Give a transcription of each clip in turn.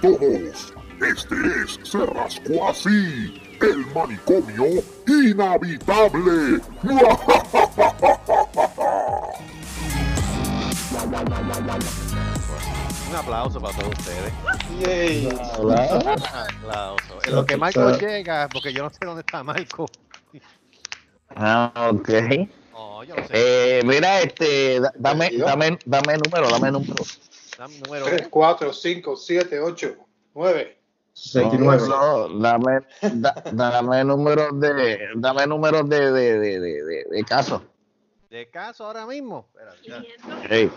todos. Este es Se Rascó Así, el manicomio inhabitable. Un aplauso para todos ustedes. Yay. Un aplauso. En lo que Marco llega, porque yo no sé dónde está Marco. Ah, ok. No, yo no sé. Eh, mira, este, da- dame, dame, dame número, dame número. Dame número. 3, 4, 5, 7, 8, 9. No, no, dame, da- dame números de, dame números de, de, de, de, de, de casos. De caso ahora mismo. Espérate, ya. Ey,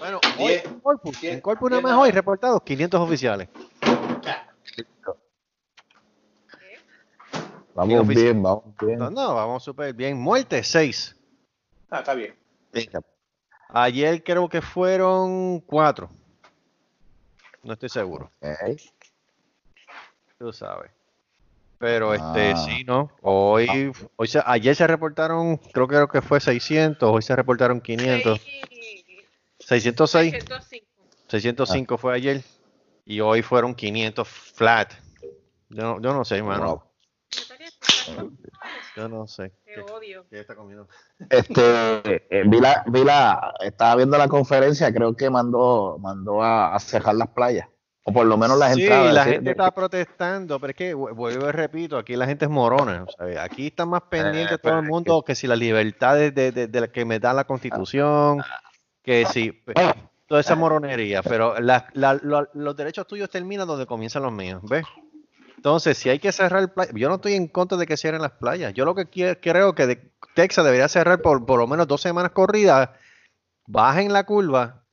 Bueno, hoy Diez. en Corpus, Diez. en Corpus nada más hoy reportados 500 oficiales. vamos ofici- bien, vamos bien. No, no, vamos súper bien. Muerte 6. Ah, está bien. Ayer creo que fueron 4. No estoy seguro. Ok. Tú sabes. Pero este, Ah. sí, ¿no? Hoy, hoy se- ayer se reportaron, creo que, creo que fue 600, hoy se reportaron 500. 606, 605. 605 fue ayer. Y hoy fueron 500 flat. Yo no, yo no sé, hermano. Yo no sé. Te odio. ¿Qué está comiendo? Este, eh, vi la, vi la, estaba viendo la conferencia, creo que mandó, mandó a, a cerrar las playas. O por lo menos las Sí, entradas. la de- gente de- está protestando, pero es que vu- vuelvo y repito, aquí la gente es morona. aquí está más pendiente Eh, todo el es mundo que si las libertades de, de- de la que me da la constitución, que si pues, toda esa moronería, pero la- la- lo- los derechos tuyos terminan donde comienzan los míos, ¿ves? Entonces, si hay que cerrar playas, yo no estoy en contra de que cierren las playas. Yo lo que quiero, creo que de- Texas debería cerrar por por lo menos dos semanas corridas, bajen la curva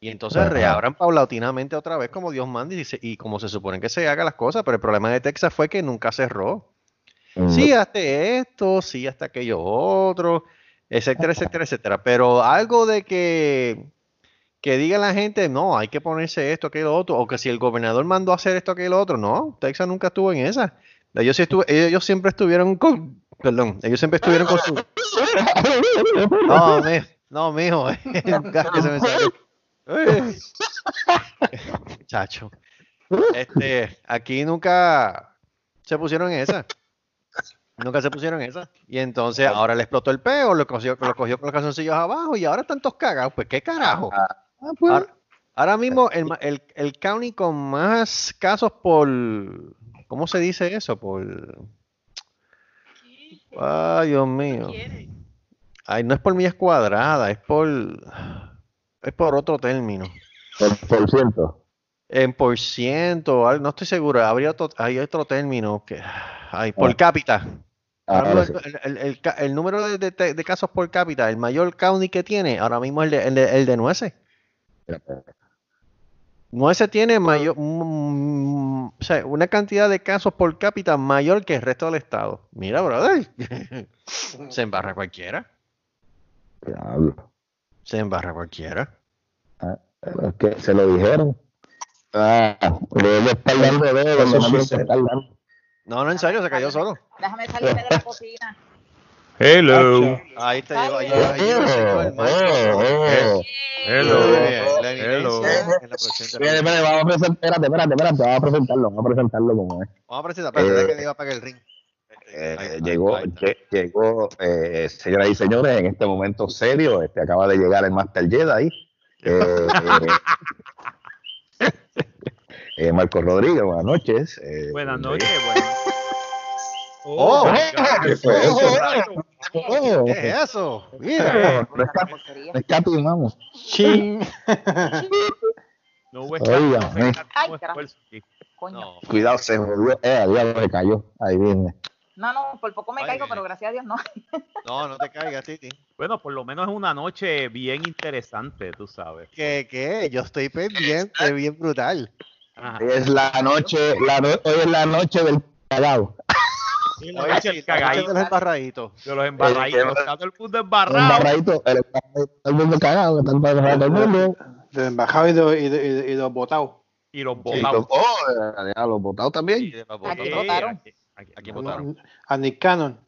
y entonces Ajá. reabran paulatinamente otra vez como Dios manda y, se- y como se supone que se hagan las cosas. Pero el problema de Texas fue que nunca cerró. Mm, Sí, hasta esto, sí, hasta aquello otro, etcétera, etcétera, etcétera. Pero algo de que, que diga la gente, no, hay que ponerse esto, aquello otro, o que si el gobernador mandó a hacer esto, aquello otro, no, Texas nunca estuvo en esa. Ellos, siempre estuvieron con, perdón, ellos siempre estuvieron con su... No, mi, no, mijo, que se me salió. Uy. Chacho. Este, aquí nunca se pusieron en esa. Nunca se pusieron esa. Y entonces ahora le explotó el peo, lo cogió, lo cogió con los calzoncillos abajo y ahora están todos cagados. Pues qué carajo. Ah, pues, Ahora, ahora mismo el, el, el county con más casos por. ¿Cómo se dice eso? Por. Ay, Dios mío. Ay, no es por millas cuadradas, es por. Es por otro término. por, por ciento. En por ciento, no estoy seguro. Habría otro, hay otro término que. Ay, por Ah. cápita. Sí. el, el- el número de, de- de casos por cápita, el mayor county que tiene, ahora mismo es el de, el de, el de Nueces. Nueces tiene mayor, mm, o sea, una cantidad de casos por cápita mayor que el resto del estado. Mira, brother, se embarra cualquiera. Diablo. Se embarra cualquiera. Es que se lo dijeron. Ah, no. No, no, en serio, se cayó solo. Déjame salirme de la cocina. Hello. Ahí te llegó, ahí, Ay, ahí llegó Hello. La Hello. evidencia en la presentación. Espérate, espérate, vamos a presentar, espérate, espérate, espérate, vamos a presentarlo, vamos a presentarlo como es. Vamos a presentar, espérate, Eh, que le iba a pagar el ring. Eh, Ahí llegó, ahí llegó eh, señoras y señores, en este momento serio, este acaba de llegar el Master Jedi. Eh, eh, eh, Marco Rodríguez, buenas noches. eh, Buenas noches. Buenas. Oh, ¿Qué fue eso? oh, ¿Qué es eso? Mira. no esca- Porquería. no hubo Oiga, esfuerzo. Coño. Cuidado, se volvió. Eh, diablo, se cayó. Ahí viene. No, no, por poco me Ay, caigo, pero gracias a Dios no. No, no te caigas, Titi. Bueno, por lo menos es una noche bien interesante, tú sabes. ¿Qué, qué? Yo estoy pendiente, bien brutal. Ajá. Hoy es la noche, la no- hoy es la noche del cagado. Sí, la noche del cagadito, de los embarraditos. de los embarraditos. Está todo el mundo embarrado. Embarradito, el, todo el mundo cagado, está embarrado todo el mundo. De embajado y de, y de, y de, y de botado. Y los botados. los- oh, los botados también. los Aquí votaron. Aquí, votaron. A Nick Cannon.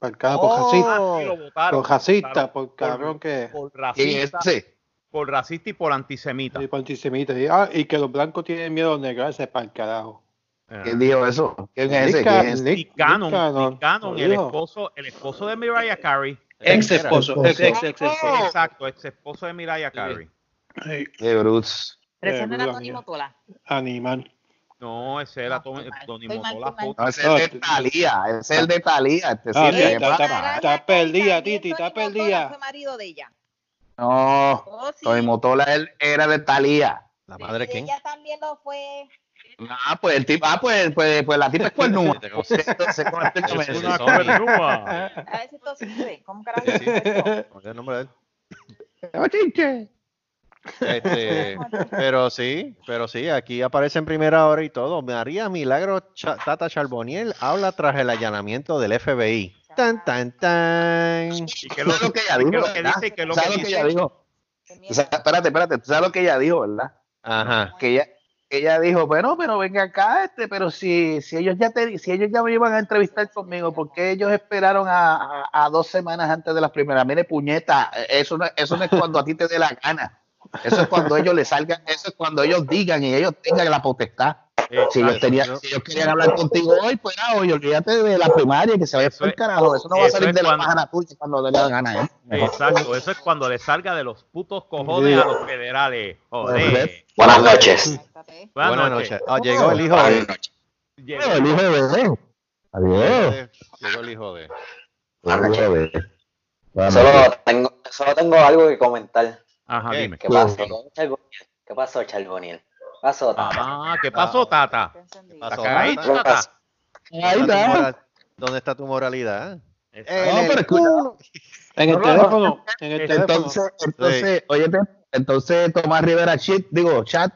Por, cada, por Oh. lo votaron. Por racista, por cabrón que. Por ¿Quién es racista. por racista y por antisemita. Y por antisemita. Y, ah, y que los blancos tienen miedo a los negros, ese para el carajo. Eh, ¿Quién dijo eso? ¿Quién es ese? Nick ¿Quién es ese? Nick- Nick Cannon, Nick Cannon, Nick Cannon, lo el esposo, el esposo de Mariah Carey. Ex esposo, ex, ex, ex, ex. Exacto, ex esposo de Mariah Carey. Qué brutos. Pero ese Eh, no era Dios Tony. Motola. Animal. No, ese era Tony, Motola. No, ese es el de Talía, ese es el de Talía. Este Ah, sí, ¿qué está- perdida, Titi, está perdida. fue marido de ella. No, Oh, sí. Tony Motola él era de Talía. ¿La madre quién? Ella también lo fue. Ah, pues el tipo, ah, pues, pues, pues la tipa es cuernúa. Te conozco. Entonces, ¿cómo explícame Es una cuernúa. A ver si esto sirve. ¿Cómo carajo Sí, el nombre de él? ¡Oh, chinche! Este, pero sí, pero sí, aquí aparece en primera hora y todo. María Milagro Cha- Tata Charboniel habla tras el allanamiento del FBI. Tan, tan, tan. ¿Y qué es lo, ¿Sabes lo que ella y qué dijo? es lo que dice? ¿Qué es lo ¿Sabes que lo que ella dijo? O sea, espérate, espérate, ¿tú sabes lo que ella dijo, verdad? Ajá. Que ella, ella dijo, bueno, pero venga acá, este, pero si, si ellos ya te, si ellos ya me iban a entrevistar conmigo, ¿por qué ellos esperaron a, a- a dos semanas antes de las primeras? Mire, puñeta, eso no, eso no es cuando a ti te dé la gana. Eso es cuando ellos le salgan, eso es cuando ellos digan y ellos tengan la potestad. Si ellos, tenían, si ellos querían hablar contigo hoy, pues era hoy, olvídate de la primaria que se vaya por el carajo. Eso no va a salir de la cuando- página tuya cuando te dé la gana. ¿eh? Exacto, eso es cuando le salga de los putos cojones a los federales. Joder. Buenas noches. Buenas noches. Ah, llegó el hijo Buenas de. noches. Llegó. El hijo de. Adiós. Llegó el hijo de. Buenas. Buenas Solo noches. tengo, solo tengo algo que comentar. Ajá, ¿Qué? dime. ¿Qué pasó, Charboniel? ¿Qué pasó, Charboniel? ¿Qué pasó, Tata? Ah, ¿qué pasó, Tata? Está encendido. Pasó, ¿Está caído, Tata? Tata? Ahí ¿Dónde está ¿Dónde está tu moralidad? En No, el pero escucha. culo. En el no, teléfono, en el teléfono. Entonces, entonces, oye, entonces Tomás Rivera Chit, digo, chat,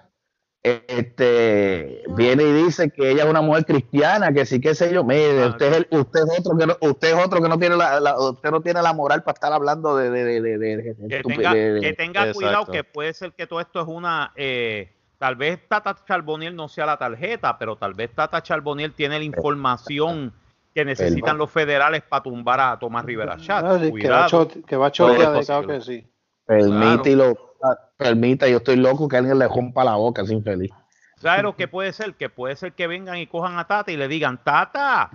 este viene y dice que ella es una mujer cristiana, que sí, qué sé yo, mire, Ah, usted es el- usted es otro que no, usted es otro que no tiene la, la- usted no tiene la moral para estar hablando de, de, de, de, de- de Que tenga, de- de- que tenga Exacto. cuidado que puede ser que todo esto es una... eh, tal vez Tata Charboniel no sea la tarjeta, pero tal vez Tata Charboniel tiene la información que necesitan los federales para tumbar a Tomás Rivera Chat. Ah, sí, que va a Cuidado. que va a chotear, claro que sí. permite y lo permita, yo estoy loco que alguien le rompa la boca, es infeliz. ¿Sabes lo que puede ser? Que puede ser que vengan y cojan a Tata y le digan, Tata,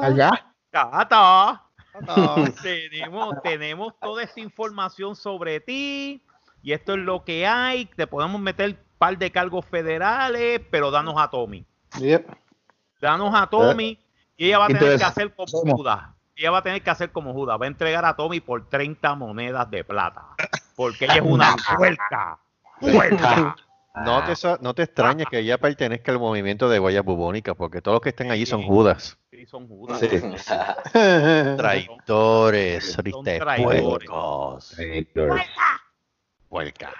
Allá. Tata, Ah, tenemos, tenemos toda esta información sobre ti y esto es lo que hay. Te podemos meter par de cargos federales, pero danos a Tommy. Yep. Danos a Tommy y ella va a Y tener te- que hacer como. Judas. Ella va a tener que hacer como Judas. Va a entregar a Tommy por 30 monedas de plata. Porque ella es una puerca. Puerca. No te, no te extrañes que ella pertenezca al movimiento de huellas bubónicas, porque todos los que están allí son judas. Sí, son Judas. Sí. Traidores, Son tristes traidores. puercos. Puerca.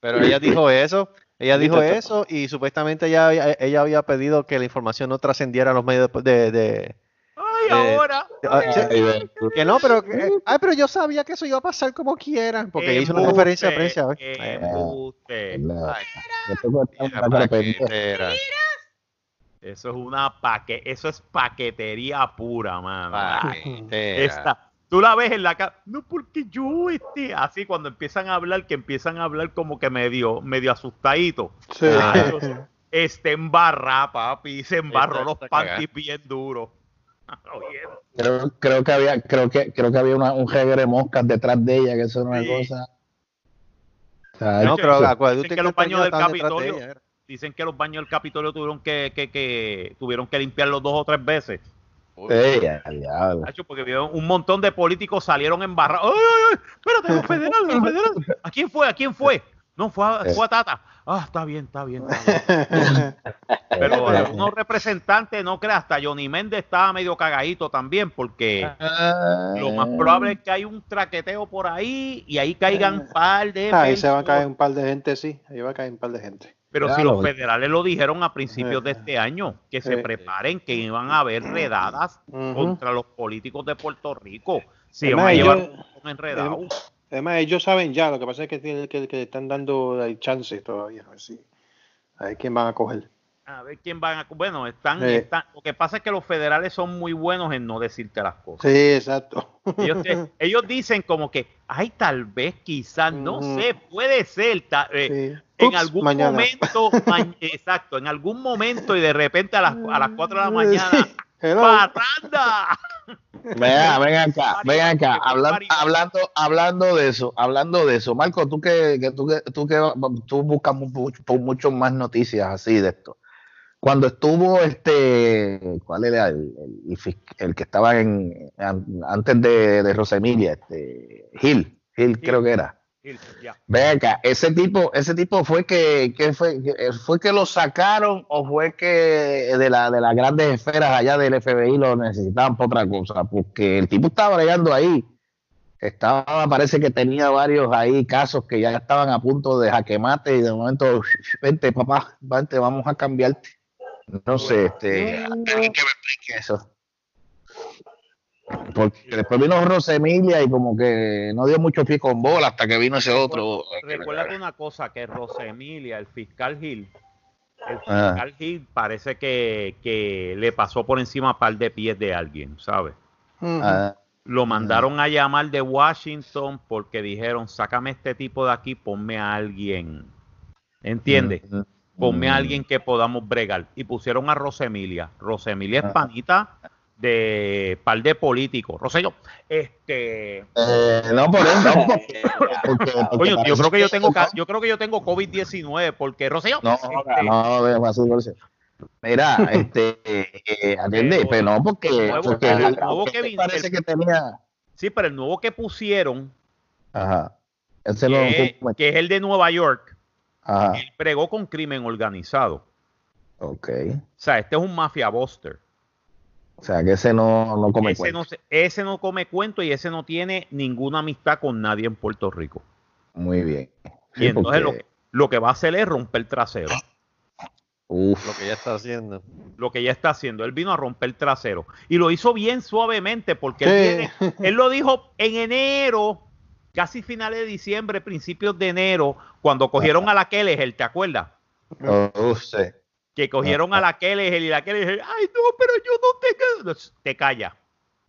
Pero ella dijo eso, ella dijo eso y supuestamente ella, había- ella había pedido que la información no trascendiera a los medios de... de- Ay, Eh, ahora. ah, sí, que no, pero que, ay, pero yo sabía que eso iba a pasar como quiera, porque ella hizo una conferencia de prensa. Eh, ay, Eso es una paque, eso es paquetería pura, mano. paquetera. Esta, tú la ves en la cara, no porque yo este, así cuando empiezan a hablar, que empiezan a hablar como que medio, medio asustadito. Sí. Ah, Este embarra, papi, se embarró los panties bien duros. Creo, creo que había, creo que, creo que había una, un jegue de moscas detrás de ella, que eso era una Sí. cosa. O sea, No, pero Dicen acuérdate que los baños del estaban detrás de ella. Dicen que los baños del Capitolio tuvieron que, que, que tuvieron que limpiarlos dos o tres veces. Nacho, porque un montón de políticos salieron embarrados. ¡Ay! Espérate, los federales, los federales. ¿A quién fue? ¿A quién fue? No, fue a, fue a Tata. Ah, está bien, está bien. Está bien. Pero algunos representantes, no creas, hasta Johnny Méndez estaba medio cagadito también, porque lo más probable es que hay un traqueteo por ahí y ahí caigan par de. Ahí se va a caer un par de gente, sí. Ahí va a caer un par de gente. Pero si lo los federales lo dijeron a principios de Eh. este año, que se preparen, que iban a haber redadas contra los políticos de Puerto Rico. Además, van a llevar un enredado. Además, ellos saben ya, lo que pasa es que, que, que están dando el chance todavía. A ver, si- a ver quién van a coger. A ver quién van a. Bueno, están, Sí. están. Lo que pasa es que los federales son muy buenos en no decirte las cosas. Sí, exacto. Ellos, te- ellos dicen como que, ay, tal vez, quizás, no sé, puede ser. ta- eh, Sí. En algún mañana. momento, ma- exacto, en algún momento y de repente a las, a las 4 de la mañana. ¡parranda! Venga, ven acá, ven acá, Party, hablan- party. hablando, hablando de eso, hablando de eso, Marco, tú que, que tú que tú que tú buscas mu- mu- mucho más noticias así de esto. Cuando estuvo este, ¿cuál era el, que estaba en an- antes de, de Rosemilia, este Gil, Gil creo que era. Ya. Ven acá, ese tipo, ese tipo fue que, que fue, que eh, fue que lo sacaron o fue que de la de las grandes esferas allá del FBI lo necesitaban para otra cosa, porque el tipo estaba bregando ahí. Estaba, parece que tenía varios ahí casos que ya estaban a punto de jaquemate y de momento, vente papá, vente, vamos a cambiarte. No sé, este, alguien que me explique eso. Porque después vino Rosemilia y como que no dio mucho pie con bola hasta que vino ese otro. Recuérdate una cosa, que Rosemilia, el fiscal Gil, el Ah. fiscal Gil parece que, que le pasó por encima un par de pies de alguien, ¿sabes? Ah, Lo mandaron a llamar de Washington porque dijeron, sácame este tipo de aquí, ponme a alguien. ¿Entiendes? mm, Ponme a alguien que podamos bregar. Y pusieron a Rosemilia. Rosemilia es Ah. De par de políticos. Rosello, este... Eh, no, por eso. no, porque- porque- porque Coño, yo creo que yo tengo no, yo creo que yo tengo COVID-19 porque Rosello, No, este, no, no, no sé. Mira, este, eh, atiende, Pero pero no porque, el nuevo- porque el el- nuevo porque que vi- parece el- que tenía, sí, pero el nuevo que pusieron, ajá, ese no, que, que es el de Nueva York, ajá, él pregó con crimen organizado. ok, O sea, este es un mafia buster. O sea que ese no, no come Ese cuento. no, se- ese no come cuento y ese no tiene ninguna amistad con nadie en Puerto Rico. Muy bien. Y Sí, entonces lo, porque- lo que va a hacer es romper trasero. uf, Lo que ya está haciendo. Lo que ya está haciendo. Él vino a romper trasero. Y lo hizo bien suavemente porque él, Sí. viene- él lo dijo en enero, casi finales de diciembre, principios de enero, cuando cogieron a la Kelleher, ¿te acuerdas? uf, sí. Que cogieron a la Kelleher y la Kelleher, ay no, pero yo no te. Te calla.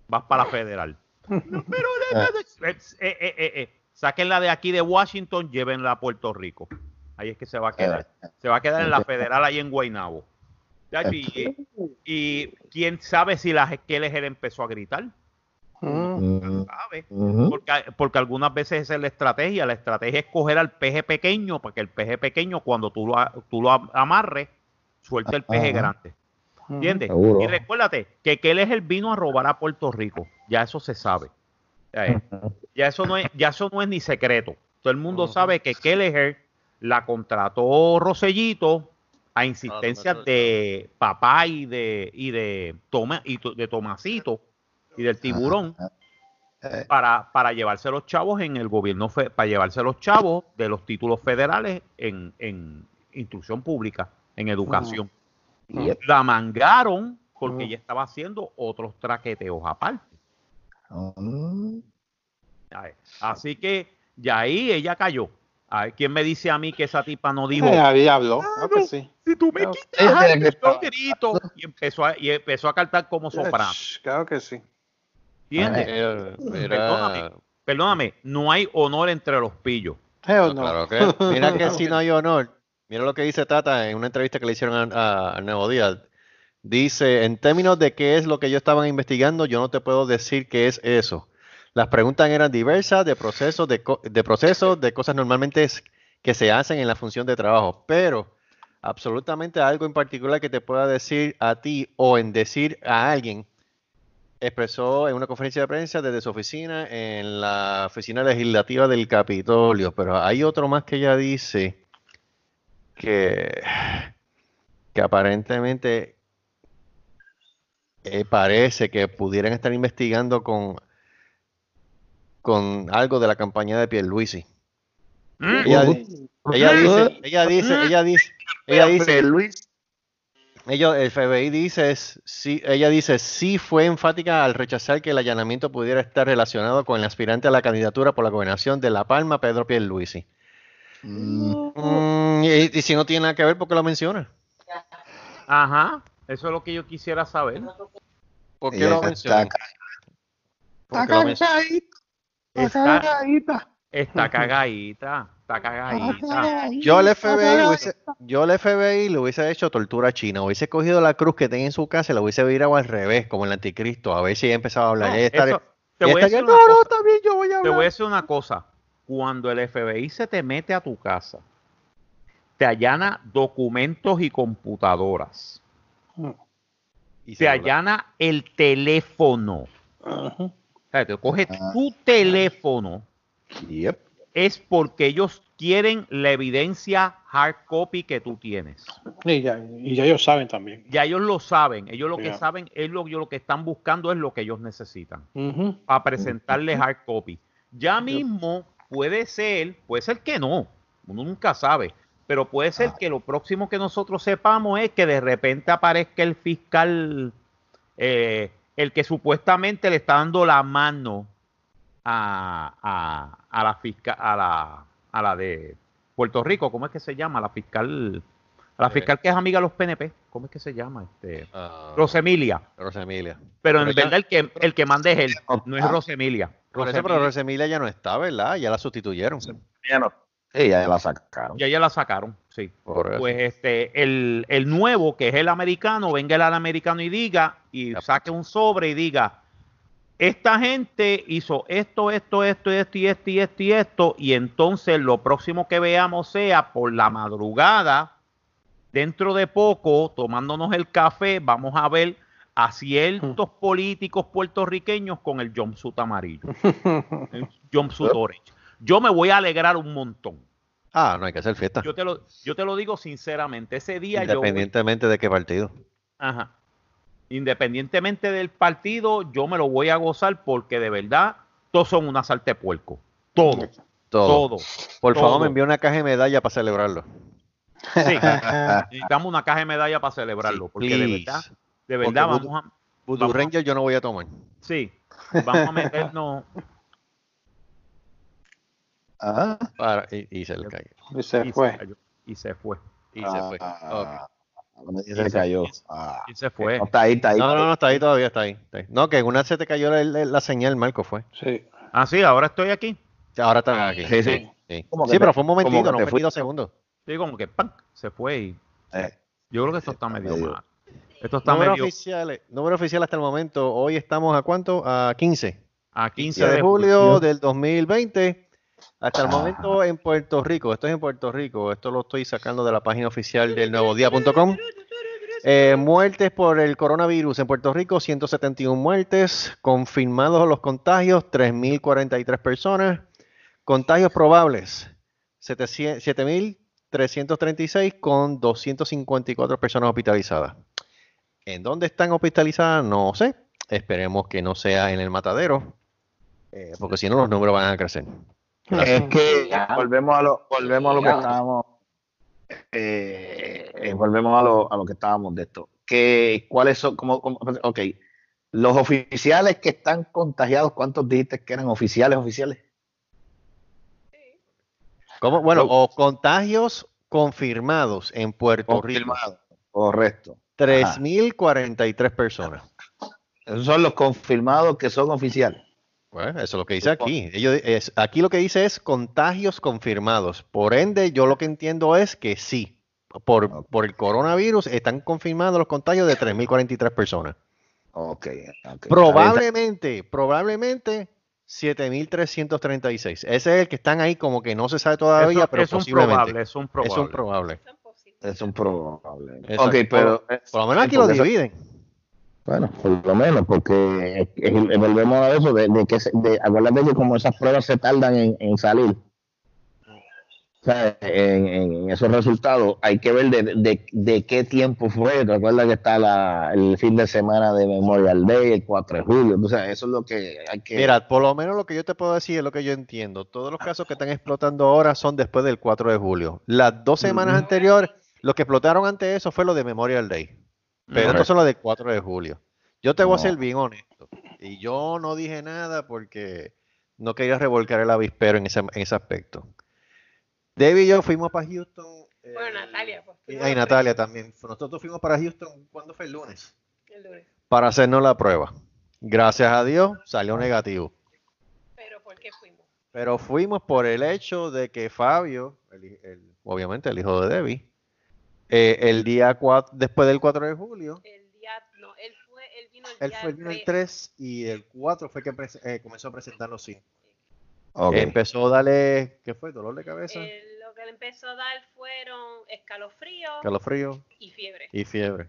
Vas para la federal. No, pero eh, eh, eh, eh, eh. sáquenla de aquí de Washington, llévenla a Puerto Rico. Ahí es que se va a quedar. Se va a quedar en la federal ahí en Guaynabo. Y, y quién sabe si la Kelleher empezó a gritar. Mm, ¿Sabe? Porque, porque algunas veces esa es la estrategia. La estrategia es coger al peje pequeño, porque el peje pequeño, cuando tú lo, tú lo am- amarres, suelta el peje Ajá. grande. ¿Entiendes? Seguro. Y recuérdate que Kelleher vino a robar a Puerto Rico. Ya eso se sabe. Ya, es- ya eso no es, ya eso no es ni secreto. Todo el mundo Ujú. sabe que Kelleher la contrató Rosellito a Ah, insistencia Tomasito. de papá y de y de Toma y to- de Tomasito y del tiburón Eh, para, para llevarse los chavos en el gobierno, fe- para llevarse los chavos de los títulos federales en, en instrucción pública, en educación. Yep. La mangaron porque Ujú. ella estaba haciendo otros traqueteos aparte. mm, Así que ya ahí ella cayó. A ver, ¿quién me dice a mí que esa tipa no dijo? Eh, ahí habló, Ah, que sí. Si tú me Claro. quitas, estaba- grito. Y empezó a, y empezó a cantar como soprano. Claro que sí. ¿Entiendes? Perdóname. Perdóname, no hay honor entre los pillos. No, no. claro que, mira que si no hay honor. Mira lo que dice Tata en una entrevista que le hicieron a, a- Nuevo. Dice, en términos de qué es lo que ellos estaban investigando, yo no te puedo decir qué es eso. Las preguntas eran diversas, de procesos, de, de procesos, de cosas normalmente que se hacen en la función de trabajo, pero absolutamente algo en particular que te pueda decir a ti o en decir a alguien, expresó en una conferencia de prensa desde su oficina en la oficina legislativa del Capitolio, pero hay otro más que ella dice que, que aparentemente eh, parece que pudieran estar investigando con, con algo de la campaña de Pierluisi. ¿Mm? Ella, di- ella dice, ella dice, ella dice, ella dice, Luis, ellos, el FBI dice, es- sí, ella dice, sí fue enfática al rechazar que el allanamiento pudiera estar relacionado con el aspirante a la candidatura por la gobernación de La Palma, Pedro Pierluisi. mm, Mm, y, y si no tiene nada que ver, ¿por qué lo menciona? Ajá, eso es lo que yo quisiera saber. ¿Por qué Ella lo está mencionan? ¿Por qué lo mencionan? Está, está cagadita, está cagadita. Yo al FBI, hubiese, yo al FBI le hubiese hecho tortura china, hubiese cogido la cruz que tenía en su casa y la hubiese virado al revés, como el anticristo, a ver si ella empezaba a hablar. No, eso- te voy a estaría, decir una no, no, cosa. está bien, yo voy a Te hablar. voy a decir una cosa. Cuando el FBI se te mete a tu casa, te allana documentos y computadoras, Y te allana el teléfono. O sea, te coge Ah. tu teléfono, Yep. es porque ellos quieren la evidencia hard copy que tú tienes. Y ya, y ya ellos saben también. Ya ellos lo saben, ellos lo que saben es lo, ellos lo que están buscando es lo que ellos necesitan. Para presentarle hard copy. Ya mismo puede ser, puede ser que no, uno nunca sabe, pero puede ser que lo próximo que nosotros sepamos es que de repente aparezca el fiscal, eh, el que supuestamente le está dando la mano a, a, a la fiscal, a la, a la de Puerto Rico, ¿cómo es que se llama? La fiscal, a la Eh. fiscal que es amiga de los PNP, ¿cómo es que se llama? Este, Ah, Rosemilia. Rosemilia. Pero, Pero en ya- verdad el que, el que manda es él, no es Ah. Rosemilia. Por eso, pero Rosemilia ya no está, ¿verdad? Ya la sustituyeron. Ya no. Sí, ya la sacaron. Ya ya la sacaron, sí. Por. Pues este, el, el nuevo, que es el americano, venga el americano y diga, y saque un sobre y diga, esta gente hizo esto, esto, esto, esto y esto y esto y esto, y entonces lo próximo que veamos sea por la madrugada, dentro de poco, tomándonos el café, vamos a ver a ciertos políticos puertorriqueños con el jumpsuit amarillo, el jumpsuit orange. Yo me voy a alegrar un montón. Ah, no hay que hacer fiesta. Yo te lo, yo te lo digo sinceramente, ese día yo... Independientemente de qué partido. Ajá. Independientemente del partido, yo me lo voy a gozar porque de verdad todos son una salta de puerco. Todo, Todo. todo. Por favor, me envía una caja de medalla para celebrarlo. Sí, necesitamos una caja de medalla para celebrarlo, porque de Please. verdad, de verdad Porque vamos a, Voodoo Vamos. Ranger yo no voy a tomar. sí, vamos a meternos. Ah, Para, y, y se le cayó. Y se y fue. Se cayó, y se fue. Y se fue. Ok. ah, ¿dónde Y se se- cayó? y se- Ah, Y se fue. no, está ahí, está ahí. No, no, no, está ahí todavía, está ahí. está ahí. No, que en una se te cayó la, la- la señal, Marco, fue. Sí. Ah, sí, ahora estoy aquí. Ahora está aquí. Sí, sí. Sí, Sí, pero fue un momentito, no fue dos segundos. Sí, como que ¡pam! se fue y Eh, yo creo que esto está medio medio- mal. Esto está Número medio oficial, número oficial hasta el momento. Hoy estamos a cuánto? A 15. a 15 15 de de julio julio. del 2020. Hasta el momento en Puerto Rico. Esto es en Puerto Rico. Esto lo estoy sacando de la página oficial del nuevodía.com. Eh, muertes por el coronavirus en Puerto Rico, 171 muertes. Confirmados los contagios, 3.043 personas. Contagios probables, 700 7.336 con 254 personas hospitalizadas. ¿En dónde están hospitalizadas? No sé. Esperemos que no sea en el matadero, eh, porque si no los números van a crecer. Es que volvemos a lo, volvemos a lo que estábamos, eh, eh, volvemos a lo, a lo que estábamos de esto. Que, ¿Cuáles son? Como, como- ok, los oficiales que están contagiados, ¿cuántos dijiste que eran oficiales, oficiales? ¿Cómo? Bueno, o contagios confirmados en Puerto Rico. Confirmados. Correcto. 3.043 personas. Esos son los confirmados que son oficiales. Bueno, eso es lo que dice aquí. Ellos, es, aquí lo que dice es contagios confirmados. Por ende, yo lo que entiendo es que sí, por, por el coronavirus están confirmados los contagios de 3.043 personas. Ok. ok. Probablemente, probablemente 7.336. Ese es el que están ahí como que no se sabe todavía, Eso- pero es un probable, es un probable. Es un probable. Es un probable. Exacto. Ok, pero. eh, Por lo menos aquí lo eso- dividen. Bueno, por lo menos, porque eh, eh, volvemos a eso, de, de que, se- de, acuérdate que como esas pruebas se tardan en, en salir, o sea, en, en esos resultados, hay que ver de, de, de qué tiempo fue. ¿Te acuerdas que está la, el fin de semana de Memorial Day, el 4 de julio? O sea, eso es lo que hay que... Mira, por lo menos lo que yo te puedo decir es lo que yo entiendo. Todos los casos que están explotando ahora son después del 4 de julio. Las dos semanas anteriores, lo que explotaron antes de eso fue lo de Memorial Day. Pero estos son los del 4 de julio. Yo te voy a ser bien honesto. Y yo no dije nada porque no quería revolcar el avispero en ese, en ese aspecto. David y yo fuimos para Houston Bueno, Natalia, pues. Y, Natalia también. Nosotros fuimos para Houston, ¿cuándo fue el lunes? el lunes. Para hacernos la prueba. Gracias a Dios salió negativo. Pero ¿por qué fuimos? Pero fuimos por el hecho de que Fabio, el- obviamente el hijo de Debbie, eh, el día 4, después del 4 de julio, El día, no, él fue, él vino el él día fue el, el 3. 3 y el 4 fue que eh, comenzó a presentar los síntomas. Ok. Empezó a darle, ¿qué fue? ¿Dolor de cabeza? Él- lo que le empezó a dar fueron escalofríos calofrío y fiebre. y fiebre.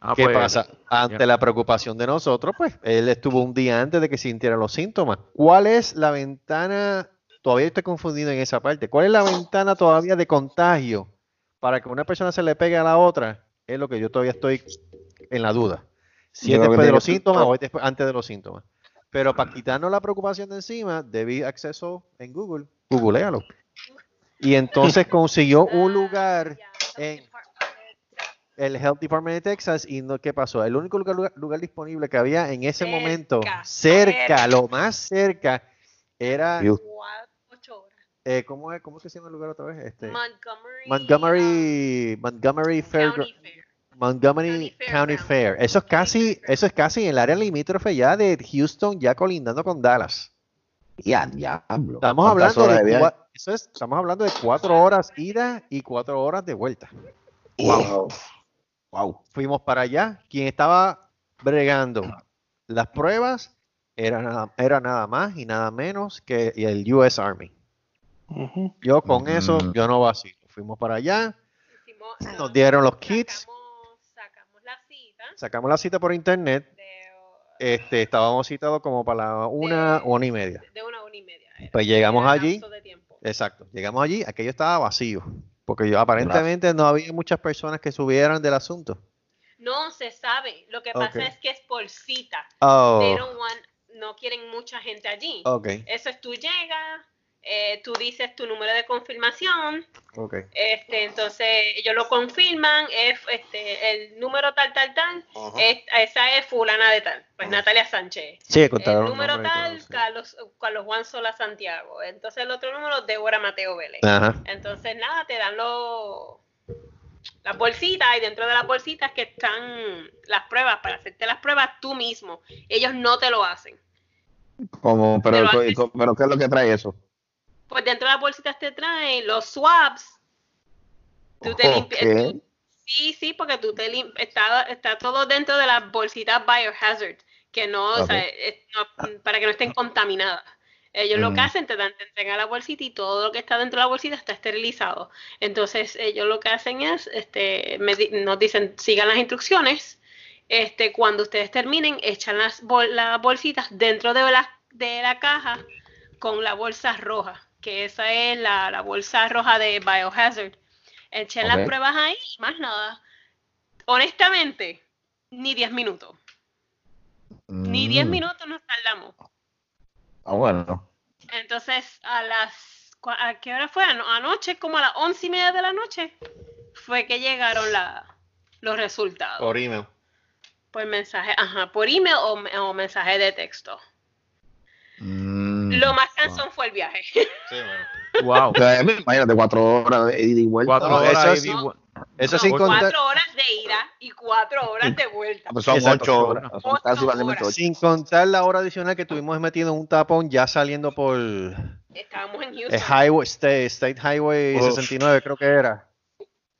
Ah, ¿Qué pues, pasa? Ante ya. la preocupación de nosotros, pues él estuvo un día antes de que sintiera los síntomas. ¿Cuál es la ventana? Todavía estoy confundido en esa parte. ¿Cuál es la ventana todavía de contagio para que una persona se le pegue a la otra? Es lo que yo todavía estoy en la duda. Si Yo es después de los síntomas o es después- antes de los síntomas. Pero para quitarnos la preocupación de encima, debí acceso en Google. Googlealo. Y entonces consiguió un Ah, lugar en- el Health Department de Texas y no, ¿qué pasó? El único lugar, lugar- lugar disponible que había en ese Cerca, momento, cerca, cerca. lo más cerca, era. Eh, ¿cómo es? ¿Cómo es que se llama el lugar otra vez? Este, Montgomery. Montgomery, Montgomery ah, Fair, County Fair. Montgomery County. Fair. Eso es casi, eso es casi en el área limítrofe ya de Houston, ya colindando con Dallas. Ya, diablo. Estamos ¿Cuántas hablando de, eso es, estamos hablando de cuatro horas ida y cuatro horas de vuelta. Wow. Wow. fuimos para allá. Quien estaba bregando las pruebas era nada, era nada más y nada menos que el US Army. Yo con eso, yo no vacilo. Fuimos para allá, Hicimos, nos ah, dieron los kits, Sacamos, sacamos la cita. sacamos la cita por internet. De, Este, estábamos citados como para la una, De- una y media. de una y media. era. Pues llegamos Era allí. de. Exacto. Llegamos allí, aquello estaba vacío. Porque yo aparentemente no había muchas personas que subieran del asunto. No se sabe. Lo que pasa es que es por cita. Oh, They don't want- no quieren mucha gente allí. Eso es tú llegas, eh, tú dices tu número de confirmación, ok. este, entonces ellos lo confirman, es este, el número tal, tal, tal, es- esa es fulana de tal, pues Natalia Sánchez. Sí, El número tal. Carlos, Carlos Juan Sola Santiago. Entonces el otro número, Débora Mateo Vélez. Ajá. Entonces, nada, te dan los las bolsitas y dentro de las bolsitas que están las pruebas, para hacerte las pruebas tú mismo. Ellos no te lo hacen. Como, pero, pero, ¿qué es lo que trae eso? Pues dentro de las bolsitas te traen los swabs. Tú te limpias. Sí, sí, porque tú te lim- está, está todo dentro de las bolsitas biohazard, que no, o sea, Ok. es- no- para que no estén contaminadas. Ellos lo que Mm. hacen, te, dan, te entregan la bolsita y todo lo que está dentro de la bolsita está esterilizado. Entonces, ellos lo que hacen es, este, me nos dicen, sigan las instrucciones. Este, cuando ustedes terminen, echan las, bol- las bolsitas dentro de la, de la caja con la bolsa roja, que esa es la, la bolsa roja de Biohazard. Echen Ok. las pruebas ahí y más nada. Honestamente, ni 10 minutos. Ni 10 Mm. minutos nos tardamos. Ah, bueno. Entonces, a las. ¿A qué hora fue? Ano- Anoche, como a las once y media de la noche, fue que llegaron la, los resultados. Por email. Por mensaje, ajá, por email o, o mensaje de texto. Mm. Lo más cansón fue el viaje. Wow. O sea, Imagínate, cuatro horas de ida y vuelta. Cuatro horas Eso No, sin contar, cuatro horas de ida y cuatro horas de vuelta. Pues son Exacto, ocho horas. horas. Son casi Ocho básicamente horas. ocho. sin contar la hora adicional que tuvimos metido en un tapón ya saliendo por Estábamos en Houston. Highway State, State Highway Uf. 69 creo que era.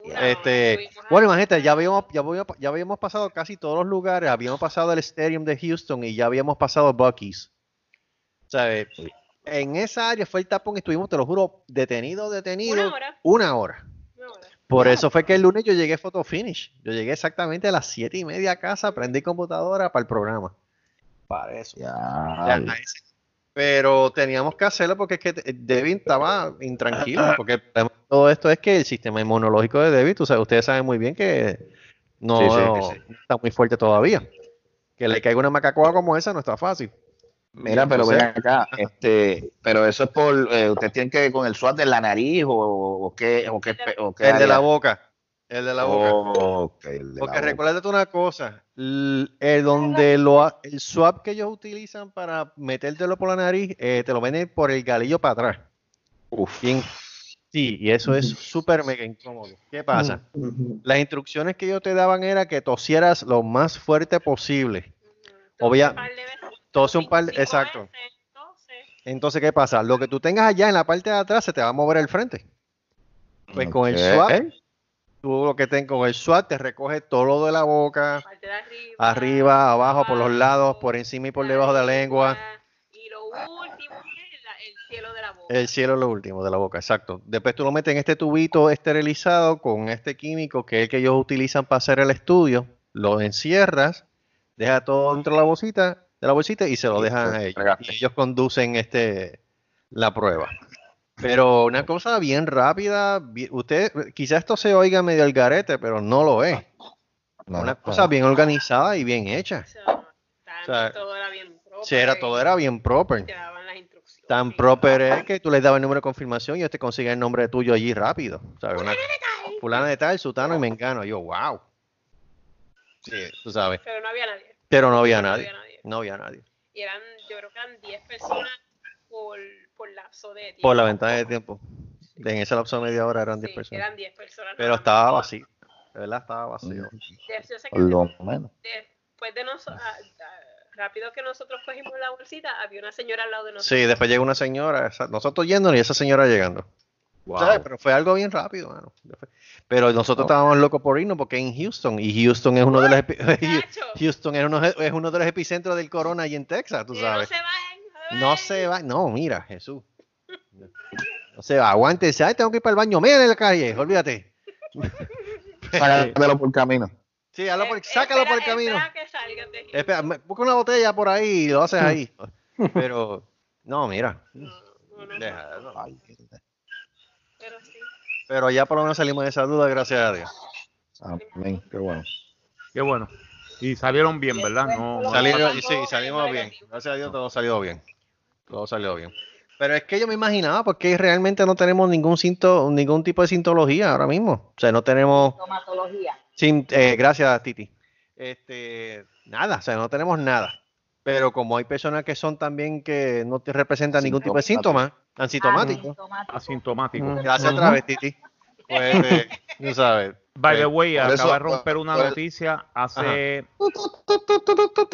No, Este, bueno, imagínate, ya habíamos, ya, habíamos, ya habíamos pasado casi todos los lugares, habíamos pasado el Stadium de Houston y ya habíamos pasado Bucky's. O sea, eh, en esa área fue el tapón y estuvimos, te lo juro, detenido, detenido, Una hora. una hora. Una hora. Por eso fue que el lunes yo llegué a Photo Finish. Yo llegué exactamente a las siete y media a casa, prendí computadora para el programa. Para eso. Ya. Ya. Pero teníamos que hacerlo porque es que eh, Devin estaba intranquilo. Porque el problema de todo esto es que el sistema inmunológico de Devin, sabes, ustedes saben muy bien que no, Sí, sí, sí, sí. está muy fuerte todavía. Que le caiga una macacoa como esa no está fácil. Mira, pero ven acá, este, pero eso es por, eh, usted tiene que ir con el swat de la nariz o, o qué, o qué, o qué El de la boca. El de la boca. Ok, el de Porque recuérdate una cosa, l- eh, donde lo, ha- el swab que ellos utilizan para metértelo por la nariz, eh, te lo venden por el galillo para atrás. Uf. Y en, Sí, y eso es súper mega incómodo. ¿Qué pasa? Las instrucciones que ellos te daban era que tosieras lo más fuerte posible. Obvia- Tose un par de- exacto. tose. Entonces, ¿qué pasa? Lo que tú tengas allá en la parte de atrás se te va a mover el frente. Pues con el Ok. swap, tú lo que tengas con el swap te recoge todo lo de la boca, parte de arriba, arriba, abajo, por los lados, por encima y por debajo de la lengua. Y lo último es el cielo de la boca. El cielo es lo último de la boca, exacto. Después tú lo metes en este tubito esterilizado con este químico que es el que ellos utilizan para hacer el estudio. Lo encierras, deja todo dentro de la bolsita, de la bolsita y se lo Y dejan a ellos. Y ellos conducen este la prueba. Pero una cosa bien rápida, usted, quizás esto se oiga medio al garete, pero no lo es. No, una no, cosa no. bien organizada y bien hecha. O sea, tan- O sea, todo era bien proper, Sí, era, todo era bien proper. Te daban las instrucciones. Tan proper es que tú les dabas el número de confirmación y ellos te consiguen el nombre tuyo allí rápido. ¿sabes? Una, fulana de tal, sutano y mengano. Yo, wow. Sí, tú sabes. Pero no había nadie. Pero no había No nadie. No había nadie. Y eran, yo creo que eran 10 personas por, por lapso de tiempo. Por la ventana de tiempo. En ese lapso de media hora eran 10 Sí, personas. eran 10 personas. Pero estaba vacío. De verdad estaba vacío. De- yo sé que Por lo menos. después de nosotros, rápido que nosotros cogimos la bolsita, había una señora al lado de nosotros. Sí, después llegó una señora, nosotros yendo y esa señora llegando. Wow. ¿Sabes? Pero fue algo bien rápido, mano. Pero nosotros estábamos locos por irnos porque en Houston, y Houston es uno de los Houston es uno, es uno de los epicentros del corona y en Texas, tú sabes. no se bajen. No se va, no, mira, Jesús. No se va, aguántense, ay, tengo que ir para el baño, miren en la calle, olvídate. Sácatelo por camino. Sí, hazlo por- Eh, sácalo por el camino. espera que salgan de aquí. Espera, me- busca una botella por ahí y lo haces ahí. Pero, no, mira. No, no, sí. Pero ya por lo menos salimos de esa duda, gracias a Dios. Amén. Qué bueno. Qué bueno. Y salieron bien, ¿verdad? No, y sí, salimos bien. Gracias a Dios todo salió bien. Todo salió bien. Pero es que yo me imaginaba porque realmente no tenemos ningún sinto, ningún tipo de sintología ahora mismo. O sea, no tenemos Tomatología. sin, eh, gracias Titi. Este, nada, o sea, no tenemos nada. Pero como hay personas que son también que no te representan ningún tipo de síntomas, asintomáticos. asintomático. Gracias otra vez, Titi. Pues, eh, tú sabes. By the pues, way, acaba eso- de romper una por- noticia hace.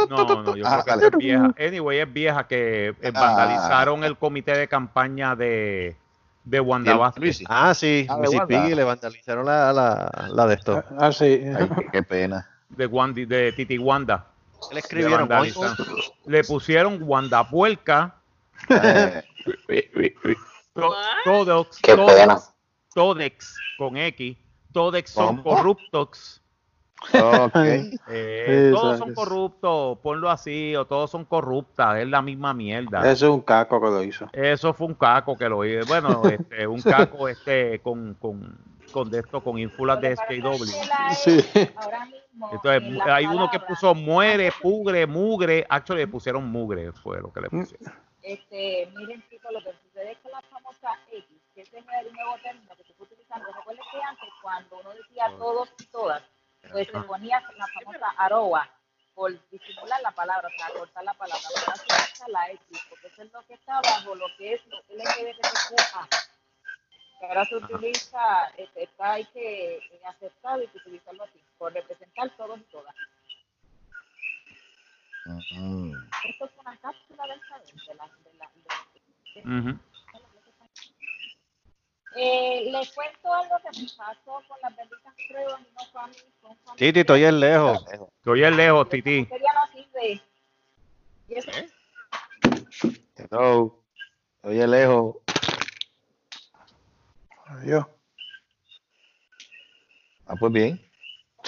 No, no, yo Ah, creo que dale. es vieja. Anyway, es vieja que eh, vandalizaron el comité de campaña de, de Wanda Vázquez. Luisi. Ah, sí, Ah, Missy. Piggy le vandalizaron la, la, la de esto. Ah, sí. Ay, qué, qué pena. de, Wandi- de Titi Wanda. Le escribieron. Le pusieron Wanda Puerca. To- What? Todox, Qué todos- pena. Todex con X. Todex son corruptos. Eh, Sí, todos son es. corruptos, ponlo así, o todos son corruptas, es la misma mierda. Eso es un caco que lo hizo. Eso fue un caco que lo hizo. Bueno, este, un caco este con, con, con de esto, con ínfulas de SKW. Sí. Ahora mismo. Entonces, hay uno que puso muere, pugre, mugre. Actually, le pusieron mugre, fue lo que le pusieron. Este, miren, chicos, lo que sucede es que la famosa X, que ese es el nuevo término que se fue utilizando. Recuerden que antes, cuando uno decía todos y todas, pues se ponía la famosa arroba por disimular la palabra, o sea, cortar la palabra. Ahora se usa la X, porque eso es lo que está bajo lo que es lo LGBTQA. Ahora se utiliza, este, está hay que eh, aceptar y que utilizarlo así, por representar todos y todas. Mm. Esto es una cápsula del saber, de la, de la, de- Ujú. Eh, les cuento algo que me pasó con las benditas pruebas y no fue a mí. Titi, estoy en lejos. Te oyes lejos, Titi. No sirve. Y eso, Hello. Oye, lejos. Adiós. Ah, pues bien.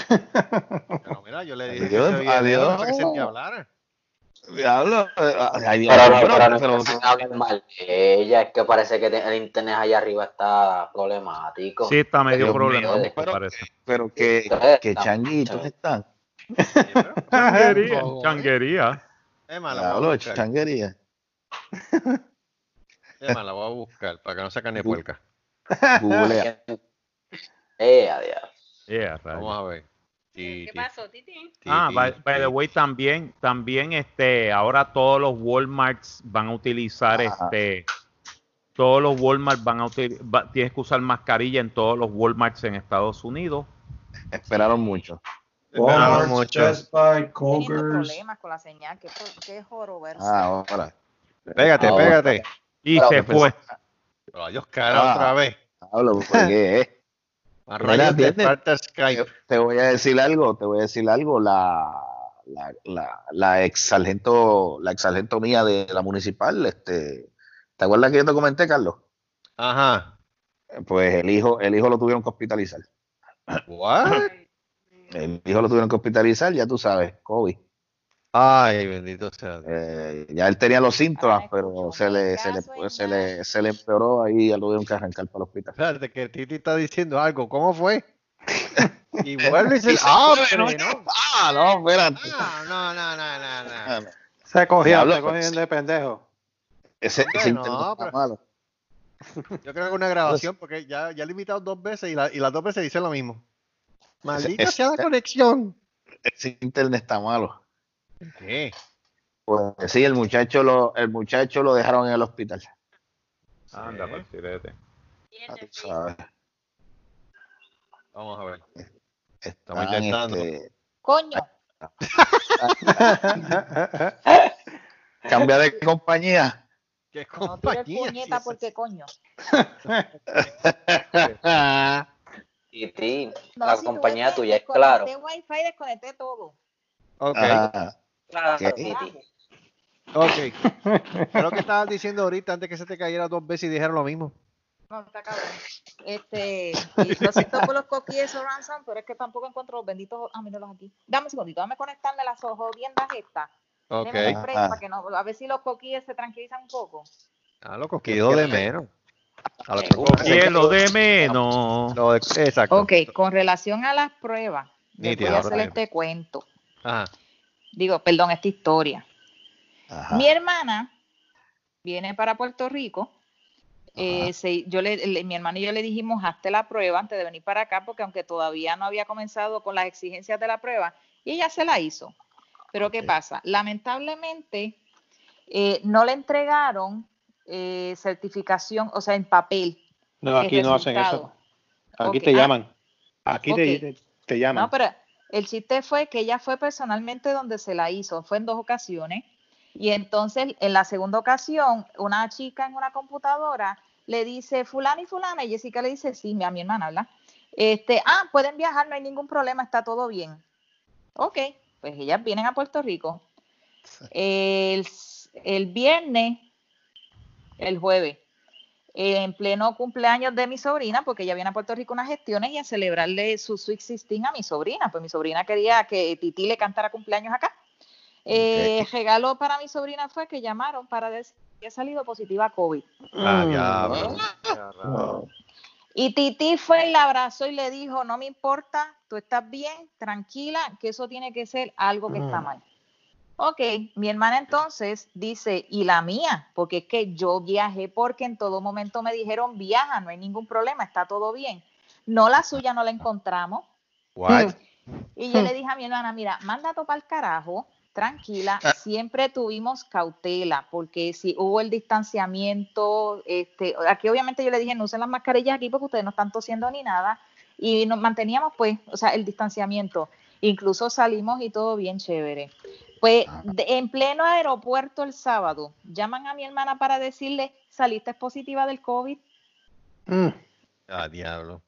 Pero mira, yo le dije que Adiós, para que se me hablara. Diablo. eh, Ay, Dios Pero no, pero no, pero- no hablen mal de ella, es que parece que el internet allá arriba está problemático. Sí, está medio problemático, pero- parece. Pero que, que está- changuitos están. Changuería. Changuería. Es más, la voy a Diablo, buscar. changuería. Es voy a buscar para que no se carne puerca. Googlea. Eh, adiós. Yeah. Vamos a ver. ¿Qué pasó, Titi? Ah, by, by the way, también, también este, ahora todos los Walmarts van a utilizar Ajá. este todos los Walmart van a util- va- tienes que usar mascarilla en todos los Walmarts en Estados Unidos. Esperaron mucho. Esperaron Walmart, mucho. Best Buy, Kroger's. problemas con la señal, qué, qué joroverso. Ah, ahora. Pégate, Ahora. pégate. Y Pero se que fue. Rayos, cara, Ah. otra vez. Hablo, porque eh, A Mira, de Skype. te, te voy a decir algo, te voy a decir algo. La, la, la, la ex sargento, la ex sargento mía de la municipal, este, ¿te acuerdas que yo te comenté, Carlos? Ajá. Pues el hijo, el hijo lo tuvieron que hospitalizar. What? El hijo lo tuvieron que hospitalizar, ya tú sabes, COVID. Ay, bendito sea. Eh, ya él tenía los síntomas, pero se le, se le, se le, se le empeoró ahí y ya lo tuvieron que arrancar para el hospital. Espérate, que Titi está diciendo algo. ¿Cómo fue? Y vuelve y dice, ah, pero no. Ah, no, espérate. No, no, no, no, no. Ah, no. Se cogió, se cogió de pendejo. Ese, ese internet está pero- malo. Yo creo que una grabación, porque ya, ya le he invitado dos veces y, la- y las dos veces dice lo mismo. Maldita Ese- sea la conexión. Ese internet está malo. ¿Qué? Pues sí, el muchacho lo, el muchacho lo dejaron en el hospital. Anda, pues, tú sabes. Vamos a ver. Están, intentando. este, Coño, cambia de compañía. ¿Qué no tires compañía? puñeta porque coño. Titi, No, la si compañía tuya es claro. desconecté Wi-Fi, desconecté todo. Ok. Ok. Creo que estabas diciendo ahorita antes que se te cayera dos veces y dijeron lo mismo. No, está cabrón. Este, y lo siento por los coquilles de Ransom, pero es que tampoco encuentro los benditos. Ah, míralos aquí. Dame un segundito, dame conectarme las jodiendas estas. Ok. Ajá. para que no, a ver si los coquilles se tranquilizan un poco. A lo coquido de menos. A lo Cielo de menos. Lo de- exacto. Ok, con relación a las pruebas, voy a hacer este cuento. Ajá. Digo, perdón, esta historia. Ajá. Mi hermana viene para Puerto Rico. eh, se- yo le, le- mi hermana y yo le dijimos, hazte la prueba antes de venir para acá, porque aunque todavía no había comenzado con las exigencias de la prueba, y ella se la hizo. Pero ¿qué pasa? Lamentablemente, eh, no le entregaron eh, certificación, o sea, en papel. No, aquí no hacen eso. Aquí te ah, llaman. Aquí te, te llaman. No, pero el chiste fue que ella fue personalmente donde se la hizo, fue en dos ocasiones. Y entonces, en la segunda ocasión, una chica en una computadora le dice, fulana y fulana, y Jessica le dice, sí, a mi hermana, ¿verdad? Este, ah, pueden viajar, no hay ningún problema, está todo bien. Ok, pues ellas vienen a Puerto Rico. El, el viernes, el jueves, en pleno cumpleaños de mi sobrina, porque ella viene a Puerto Rico unas gestiones y a celebrarle su Sweet 16 a mi sobrina, pues mi sobrina quería que Titi le cantara cumpleaños acá. Eh, regalo para mi sobrina fue que llamaron para decir que ha salido positiva a COVID. Ah, Mm. Y Titi fue y la abrazó y le dijo, no me importa, tú estás bien, tranquila, que eso tiene que ser algo que está mal. Ok, mi hermana entonces dice, y la mía, porque es que yo viajé porque en todo momento me dijeron, viaja, no hay ningún problema, está todo bien. No, la suya no la encontramos. What? Y yo le dije a mi hermana, mira, manda para el carajo, tranquila, siempre tuvimos cautela, porque si hubo el distanciamiento, este, aquí obviamente yo le dije, no usen las mascarillas aquí porque ustedes no están tosiendo ni nada, y nos manteníamos pues, o sea, el distanciamiento, incluso salimos y todo bien chévere. Pues de- en pleno aeropuerto el sábado, llaman a mi hermana para decirle, saliste positiva del COVID. Mm. Ah, diablo.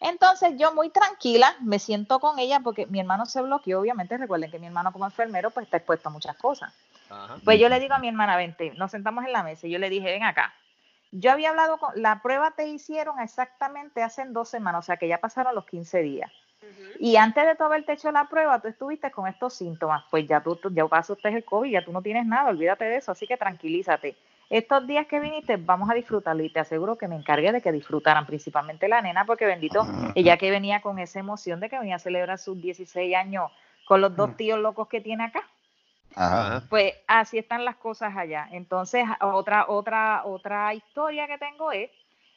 Entonces yo muy tranquila me siento con ella porque mi hermano se bloqueó, obviamente recuerden que mi hermano como enfermero pues está expuesto a muchas cosas. Ajá. Pues yo le digo a mi hermana, vente, nos sentamos en la mesa y yo le dije, ven acá. Yo había hablado con, la prueba te hicieron exactamente hace dos semanas, o sea que ya pasaron los 15 días. Y antes de tú haberte hecho la prueba, tú estuviste con estos síntomas, pues ya tú, tú- ya pasaste el COVID, ya tú no tienes nada, olvídate de eso, así que tranquilízate. Estos días que viniste, vamos a disfrutarlo y te aseguro que me encargué de que disfrutaran, principalmente la nena, porque bendito, ella que venía con esa emoción de que venía a celebrar sus 16 años con los dos tíos locos que tiene acá. Ajá. Pues así están las cosas allá. Entonces, otra, otra, otra historia que tengo es,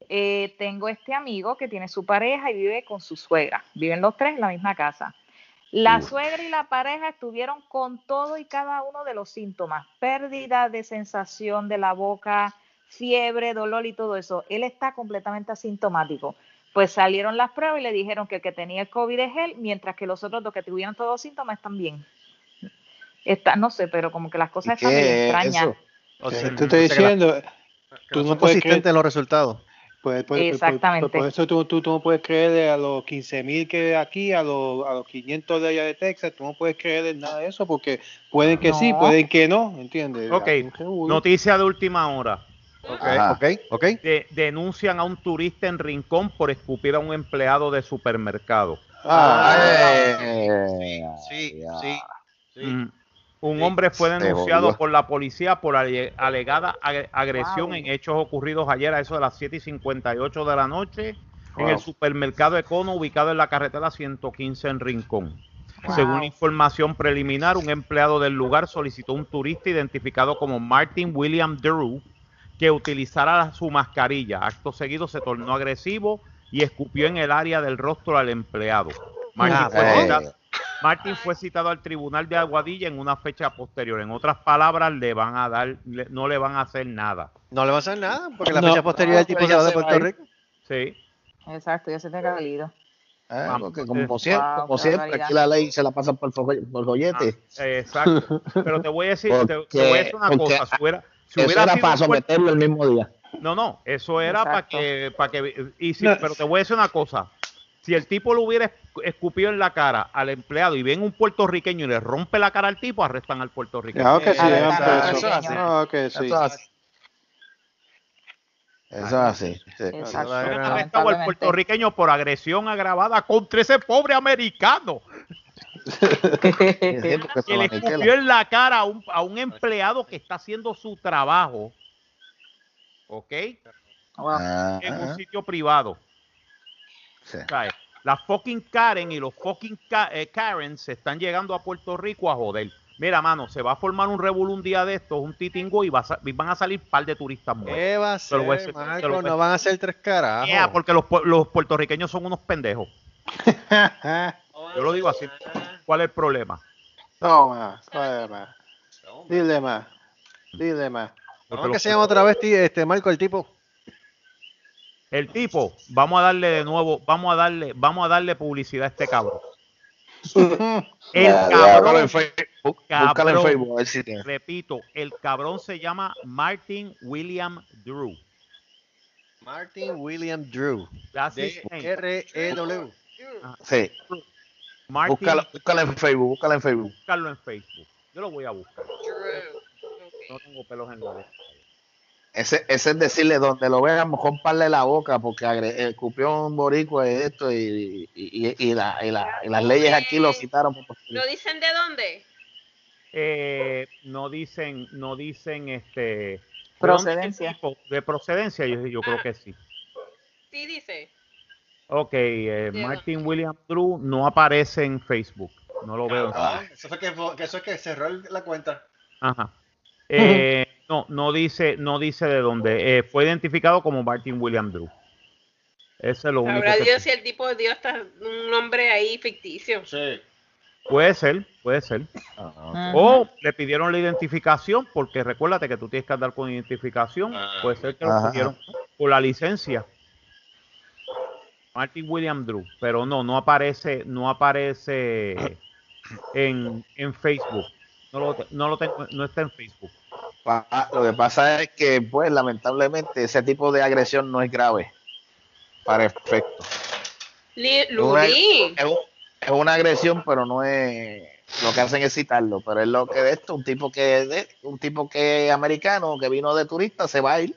eh, tengo este amigo que tiene su pareja y vive con su suegra. Viven los tres en la misma casa. La suegra y la pareja estuvieron con todo y cada uno de los síntomas. Pérdida de sensación de la boca, fiebre, dolor y todo eso. Él está completamente asintomático. Pues salieron las pruebas y le dijeron que el que tenía el COVID es él, mientras que los otros dos que tuvieron todos los síntomas están bien. Está, no sé, pero como que las cosas ¿Y están es extrañas. eso? O Te sea, estoy que la- diciendo, que tú no puedes creer- en los resultados. Pues, pues, Exactamente. por eso tú, tú, tú no puedes creer a los 15.000 que aquí, a los, a los 500 de allá de Texas, tú no puedes creer en nada de eso porque pueden que sí, pueden que no, ¿entiendes? Ok. Noticia de última hora. Ajá. Ok, ok. De- denuncian a un turista en Rincón por escupir a un empleado de supermercado. Ah, Eh, Sí, sí. sí. Mm. Un hombre fue denunciado por la policía por ale- alegada ag- agresión Wow. en hechos ocurridos ayer a eso de las 7 y 58 de la noche en el supermercado Econo ubicado en la carretera 115 en Rincón. Wow. Según información preliminar, un empleado del lugar solicitó a un turista identificado como Martin William Drew que utilizara su mascarilla. Acto seguido se tornó agresivo y escupió en el área del rostro al empleado. Martin, fue, Martin fue citado al tribunal de Aguadilla en una fecha posterior. En otras palabras, le van a dar, le- no le van a hacer nada. No le va a hacer nada, porque la No. fecha posterior el No, tipo pero se va de Puerto. Rico. Sí. Exacto, ya se te ha ido. Eh, Vamos, porque eh, como siempre, wow, como siempre, aquí la ley se la pasa por, por joyete. Ah, exacto. Pero te voy a decir, te, voy a decir una cosa. Si hubiera, si Eso hubiera era sido para someterlo el mismo día. No, no, eso era para que, para que, y sí, No. pero te voy a decir una cosa. Si el tipo lo hubiera esc- escupido en la cara al empleado y ven un puertorriqueño y le rompe la cara al tipo, arrestan al puertorriqueño. Claro que sí, Ah, eso es así. Que sí. Eso es así. Eso es así. sí. Arrestado al puertorriqueño por agresión agravada contra ese pobre americano que le escupió en la cara a un, a un empleado que está haciendo su trabajo. ¿Ok? Ah, En un sitio privado. sí. Las fucking Karen y los fucking Ka- eh, Karen se están llegando a Puerto Rico a joder. Mira, mano, se va a formar un revolú un día de estos, un titingo, y, va a sa- y van a salir un par de turistas muertos. ¿Qué va a ser, decir, Marco? lo No van a ser tres carajos. Yeah, porque los, los puertorriqueños son unos pendejos. Yo lo digo así. ¿Cuál es el problema? Toma, dile más. Dile más. Dile más. Porque ¿Cómo que se llama otra vez, este, Marco, el tipo? El tipo, vamos a darle de nuevo, vamos a darle, vamos a darle publicidad a este cabrón. El búscalo cabrón, en Facebook, Búscalo en. Facebook, a ver si tiene. repito, el cabrón se llama Martin William Drew. Martin William Drew. D-R-E-W. Sí, Martin, búscalo, búscalo en Facebook, búscalo en Facebook. buscarlo en Facebook. Yo lo voy a buscar. No tengo pelos en la boca. Ese, ese es decirle donde lo vean, mejor parle la boca porque eh, escupió un boricua y esto y, y, y- y la- y la- y las leyes aquí lo citaron. ¿No dicen de dónde? Eh, no dicen, no dicen este ¿de Procedencia. De procedencia, yo, yo creo Ah. que sí. Sí, dice. Ok, eh, Martin William Drew no aparece en Facebook. No lo veo. Ah. Eso fue que, que eso es que cerró la cuenta. Ajá. Eh, no, no dice, no dice de dónde. Eh, fue identificado como Martin William Drew. Ese es lo único. Que- Dios si el tipo dio hasta un nombre ahí ficticio. Sí. Puede ser, puede ser. O le pidieron la identificación, porque recuérdate que tú tienes que andar con identificación. Ah. Puede ser que lo Ajá. pidieron por la licencia. Martin William Drew, pero no, no aparece, no aparece en, en Facebook. No lo, no lo tengo, no está en Facebook. Lo que pasa es que, pues, lamentablemente, ese tipo de agresión no es grave para efecto. Es, un- es una agresión, pero no es. Lo que hacen es citarlo, pero es lo que de esto, un tipo que de, un tipo que es americano, que vino de turista, se va a ir.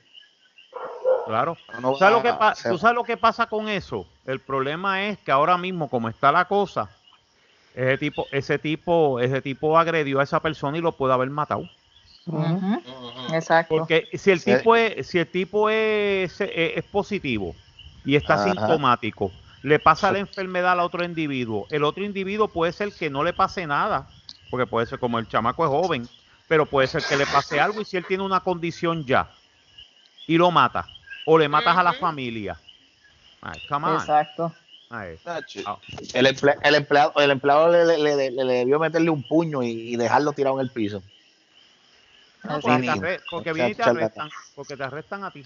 Claro. No ¿Tú sabes, va lo que se- tú sabes lo que pasa con eso? El problema es que ahora mismo, como está la cosa, ese tipo, ese tipo, ese tipo agredió a esa persona y lo puede haber matado. Exacto. Porque si el tipo es, si el tipo es, es, es positivo y está Ajá. sintomático, le pasa la enfermedad al otro individuo. El otro individuo puede ser que no le pase nada, porque puede ser como el chamaco es joven, pero puede ser que le pase algo y si él tiene una condición ya y lo mata, o le matas a la familia. Ay, come on. Exacto. Ay, ah, El, emple- el empleado, el empleado le, le- le- le- le debió meterle un puño y, y dejarlo tirado en el piso. No, porque, te mismo. arre- porque te arrestan. Porque te arrestan a ti.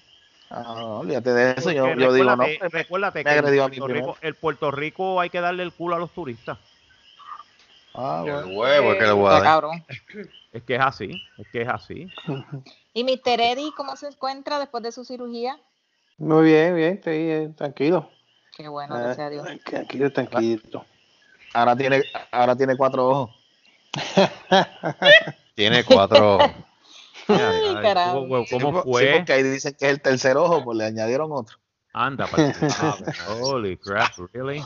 Ah, no, olvídate de eso. Yo, Porque yo digo, no, recuérdate, pues, que mí Puerto. Rico, el Puerto Rico hay que darle el culo a los turistas. Ah, El bueno. huevo que le. Es que es así, es que es así. ¿Y Mr. Eddie cómo se encuentra después de su cirugía? Muy bien, bien, estoy eh, tranquilo. Qué bueno, Ah, gracias a Dios. Tranquilo, tranquilo. Ahora tiene, ahora tiene cuatro ojos. Tiene cuatro. Ay, Ay, carajo. ¿Cómo, sí, fue? porque ahí dicen que es el tercer ojo, pues le añadieron otro. Anda, para Holy crap, really?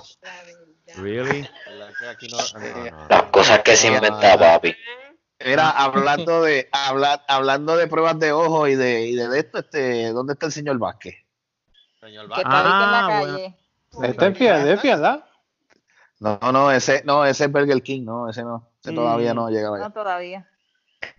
Really? Las cosas que se inventa, papi. Era hablando de habla- hablando de pruebas de ojo y de, y de esto, este, ¿dónde está el señor Vázquez? Señor Que Vázquez. está ahorita en la Ah, bueno. calle. Está en Filadelfia, ¿verdad? No, no, ese, no, ese es Burger King, no, ese no, ese Mm. todavía no llega allá. No, todavía.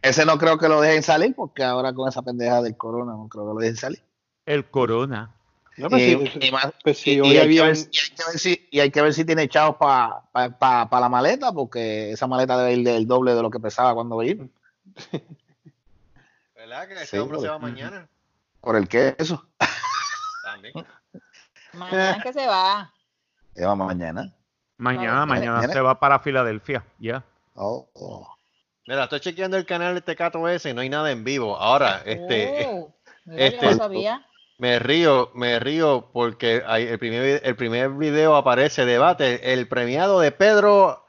Ese no creo que lo dejen salir porque ahora con esa pendeja del corona no creo que lo dejen salir. El corona. Y, hay que ver, si, y hay que ver si tiene chavos para pa, pa- pa la maleta, porque esa maleta debe ir del doble de lo que pesaba cuando ir. ¿Verdad que ese Sí, hombre se va mañana? Por el queso. También. Mañana que se va. Se va mañana. Mañana Mañana. se va para Filadelfia. Ya. Oh, oh. Mira, estoy chequeando el canal de Tecato ese y no hay nada en vivo. Ahora, este, Oh, mira, yo este- no sabía. me río, me río porque hay- el, primer, el primer video aparece debate, el premiado de Pedro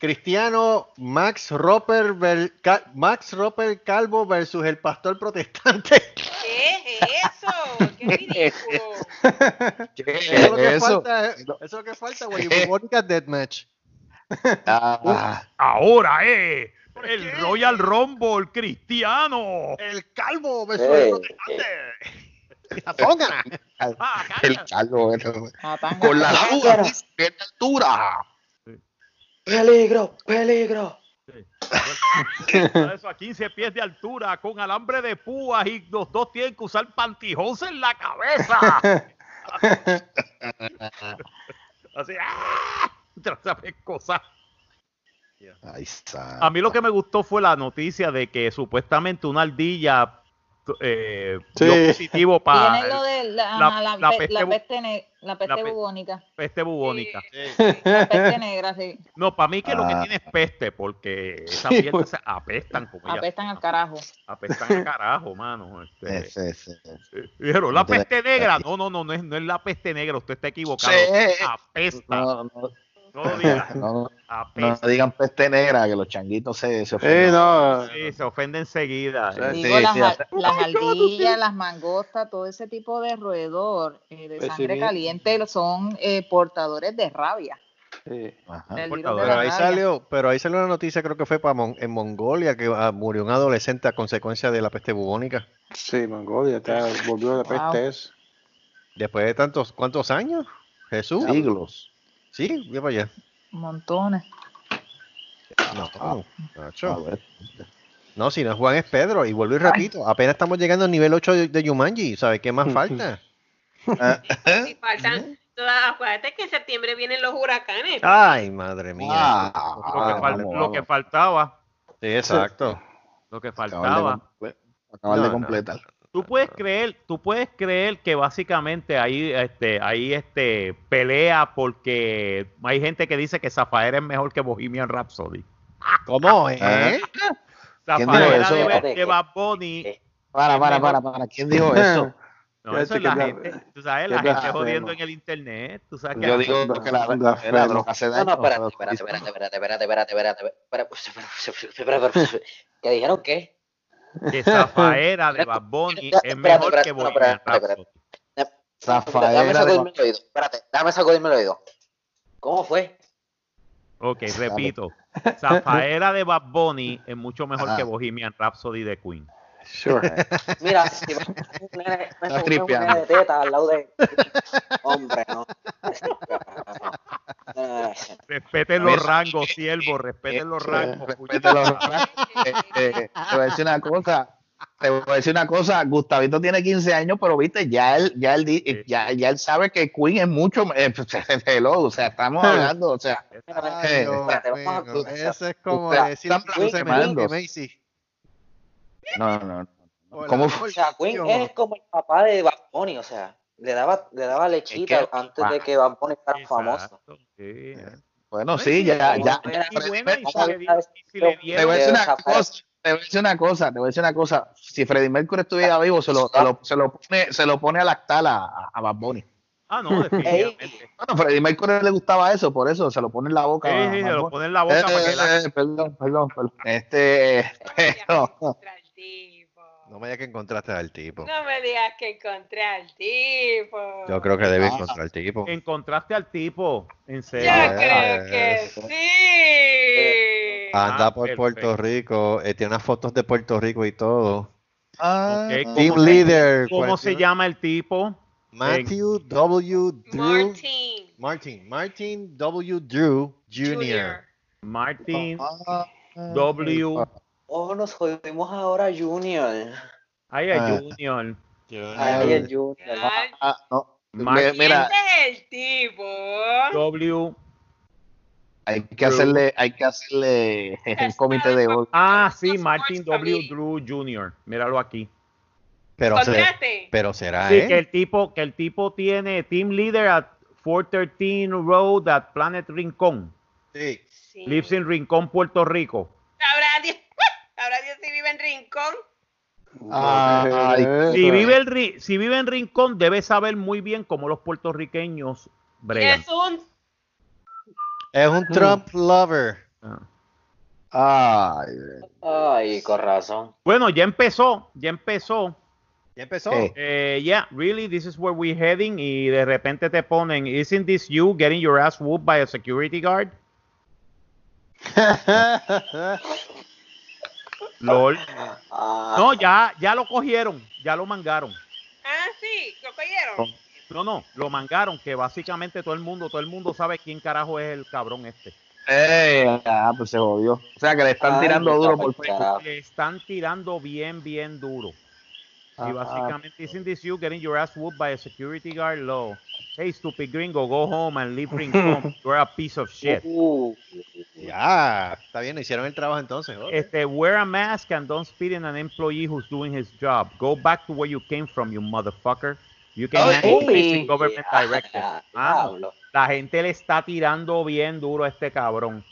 Cristiano Max Roper, Max Roper Calvo versus el pastor protestante. ¿Qué es eso? ¡Qué ridículo! ¿Qué Eso es lo que eso? falta, eh. eso es lo que falta, güey. Mónica Deathmatch. Ah, Ahora, eh. El Royal Rumble cristiano. El calvo versus Ey, el protestante. La tóngana. Ah, el calvo. Ah, Con la altura, ¿qué altura? Peligro, peligro. Eso a 15 pies de altura, con alambre de púas y los dos tienen que usar pantijones en la cabeza. Así, ¡ah! Esa pescosa. Ahí está. A mí lo que me gustó fue la noticia de que supuestamente una ardilla eh, Sí. dio positivo para Tiene lo de la, la- ajá, la, la pe- peste la bu- peste, ne- la peste pe- bubónica. peste bubónica. La peste negra, sí. No, para mí que lo que Ah. tiene es peste, porque esas Sí, mierdas pues. se apestan como. Apestan al carajo. Apestan a carajo, mano. Este, Ese, ese. eh, dijeron, la peste negra. No, no, no, no es, no es la peste negra, usted está equivocado. Sí. Apesta. No, No, no, lo digas. no, no Apesta. digan peste negra, que los changuitos se, se Sí, ofenden. no. Sí, se ofende enseguida. Sí. Digo, las, sí, las ardillas, las mangostas, todo ese tipo de roedor eh, de Pues sí, sangre caliente son eh, portadores de rabia. Sí. De Pero ahí salió, pero ahí salió una noticia, creo que fue para Mon- en Mongolia, que ah, murió un adolescente a consecuencia de la peste bubónica. Sí, Mongolia, está, volvió la Wow. peste. Después de tantos, ¿cuántos años? Jesús. Siglos. Sí, ve para allá. Montones. No, Ah. ver. No, si no es Juan es Pedro. Y vuelvo y repito, apenas estamos llegando al nivel 8 de, de Yumanji. ¿Sabes qué más falta? Ah, Y faltan, toda- acuérdate que en septiembre vienen los huracanes. Ay, madre mía. Ah, Lo que, fal- vamos, lo que vamos. faltaba. Sí, exacto. Lo que Acabar de faltaba. comple- acabar No, de no. Tú puedes creer, tú puedes creer que básicamente ahí, este, ahí este pelea porque hay gente que dice que Zafaera es mejor que Bohemian Rhapsody. ¿Cómo es? ¿Eh? ¿Quién dijo Zafaera eso? de, de Bad Bunny. Eh, Para, para, para, para. ¿Quién dijo eso? No, eso es la gente, tú sabes, la gente jodiendo en el internet, tú sabes que Yo digo que la, droga se No, daña. no, espérate, espérate, espérate, espérate, espérate, espérate, espérate, espérate, espérate, espérate, espérate, ¿Qué dijeron qué? Que Zafaera de Bad Bunny es mejor espérate, que Bohemian espérate, espérate. Rhapsody. Zafaera de sacudirme el oído, espérate, déjame sacudirme el oído. ¿Cómo fue? Ok, repito. Zafaera de Bad Bunny es mucho mejor Ajá. que Bohemian Rhapsody de Queen. Sure. Mira, si me me un tripeando. nene de teta al lado de... Hombre, no. Eh, Respeten los rangos, siervo, respeten los eh, rangos. respete los rangos. Eh, eh, te voy a decir una cosa. Te voy a decir una cosa. Gustavito tiene 15 años, pero viste, ya él, ya él, Sí. ya, ya él sabe que Queen es mucho. Eh, hello, o sea, estamos hablando, o sea, Ay, Eh, Dios Eso es como decir. Meléndez, Macy. No, no, no. Hola, ¿Cómo O fue? sea, Queen Yo- es como el papá de Bad Bunny, o sea, le daba, le daba lechita Es que- antes de que Bad Bunny fuera famoso. Sí. Bueno, sí, ya, ya. Te voy a decir una cosa, te voy a decir una cosa, te voy a decir una cosa. Si Freddie Mercury estuviera vivo, se lo, se lo, se lo pone, se lo pone a lactar a, a Bad Bunny. Ah, no, definitivamente. Bueno, Freddie Mercury le gustaba eso, por eso se lo pone en la boca. Sí, se lo pone en la boca para que la- Eh, eh, perdón, perdón, perdón. Este, pero, Contra el tipo. No me digas que encontraste al tipo. No me digas que encontré al tipo. Yo creo que debe Ah. encontrar al tipo. Encontraste al tipo, en Yo serio. Ah, creo que eso. sí. Anda Ah, por perfecto. Puerto Rico, eh, tiene unas fotos de Puerto Rico y todo. ah, Ok, ¿cómo Team se- leader. ¿Cómo se 41. llama el tipo? Matthew W. Drew. Martin Martin. Martin W. Drew Jr. Martin W. Oh, nos jodimos ahora, Junior. Ahí Ah. es Junior. Ay, el Junior. Ay, ah, no. Mar- Mi- Mira, es el tipo. W. hay que hacerle, hay que hacerle el comité de hoy. Ah, sí, Martin W. Drew Jr. Míralo aquí. Pero, se- ¿Encontraste? pero será Sí, él. que el tipo, que el tipo tiene team leader at 413 Road at Planet Rincón. Sí. Sí. Lives in Rincón, Puerto Rico. Sabrá Dios, vive en Rincón. Ay, Si vive, el, ri- si vive en Rincón, debe saber muy bien cómo los puertorriqueños bregan. Es un Es un Trump lover. Ah. ay, Ay, con razón. Bueno, ya empezó, ya empezó. ¿Ya empezó? Eh, yeah, really, this is where we're heading. Y de repente te ponen, isn't this you getting your ass whooped by a security guard? LOL. Ah, No, ya, ya lo cogieron, ya lo mangaron. Ah, sí, lo cogieron. No, no, lo mangaron, que básicamente todo el mundo, todo el mundo sabe quién carajo es el cabrón este. Eh, ah, pues se jodió. O sea que le están Ay, tirando duro por Facebook. Le están tirando bien, bien duro. Ah, Y básicamente, isn't this you getting your ass whooped by a security guard? Lo. Hey, stupid gringo, go home and leave Rincón. You're a piece of shit. Uh, Ya, está bien, hicieron el trabajo entonces. ok. Este, wear a mask and don't spit in an employee who's doing his job. Go back to where you came from, you motherfucker. You can uy, basic government ah, directives. Ah, diablo. la gente le está tirando bien duro a este cabrón.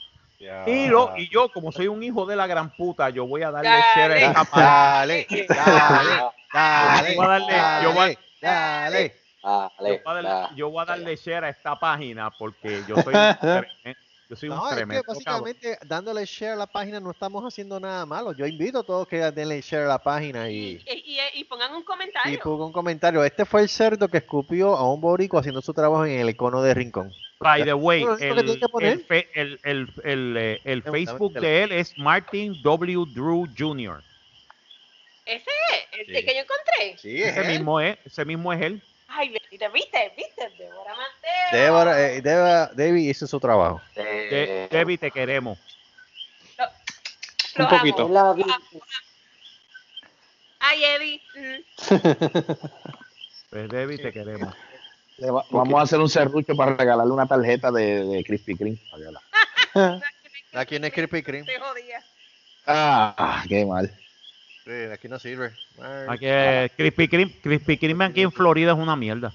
Y, lo, y yo, como soy un hijo de la gran puta, yo voy a darle Dale. share a esta página. Dale, dale, dale, Yo voy a darle- yo voy a- dale. Dale, Yo voy, a darle, dale. yo voy a darle share a esta página porque yo soy un, yo soy un No, es que tremendo cabrón. básicamente dándole share a la página no estamos haciendo nada malo. Yo invito a todos que denle share a la página Y, y, y, y- y pongan un y comentario. ponga un comentario. Este fue el cerdo que escupió a un borico haciendo su trabajo en el icono de Rincón. By the way, lo el, el, fe- el, el, el, eh, el Facebook de él es Martin W. Drew Jr. Ese es el Sí. que yo encontré. Sí, Ese mismo es, ese mismo es él. Ay, viste, viste, viste, Débora Mateo. Débora, eh, Débora- David hizo su trabajo. De- Eh, Debbie, te queremos. Los Un poquito. amo. la vi- Ay, Eddie. mm. Pues Debbie, te queremos. Le va- Vamos a hacer un serrucho para regalarle una tarjeta de, de Krispy Kreme. ¿A quién es Krispy Kreme? Te jodía. Ah, qué mal. Sí, aquí no sirve. Ay. Aquí, eh, Krispy Kreme, Krispy Kreme aquí en Florida es una mierda.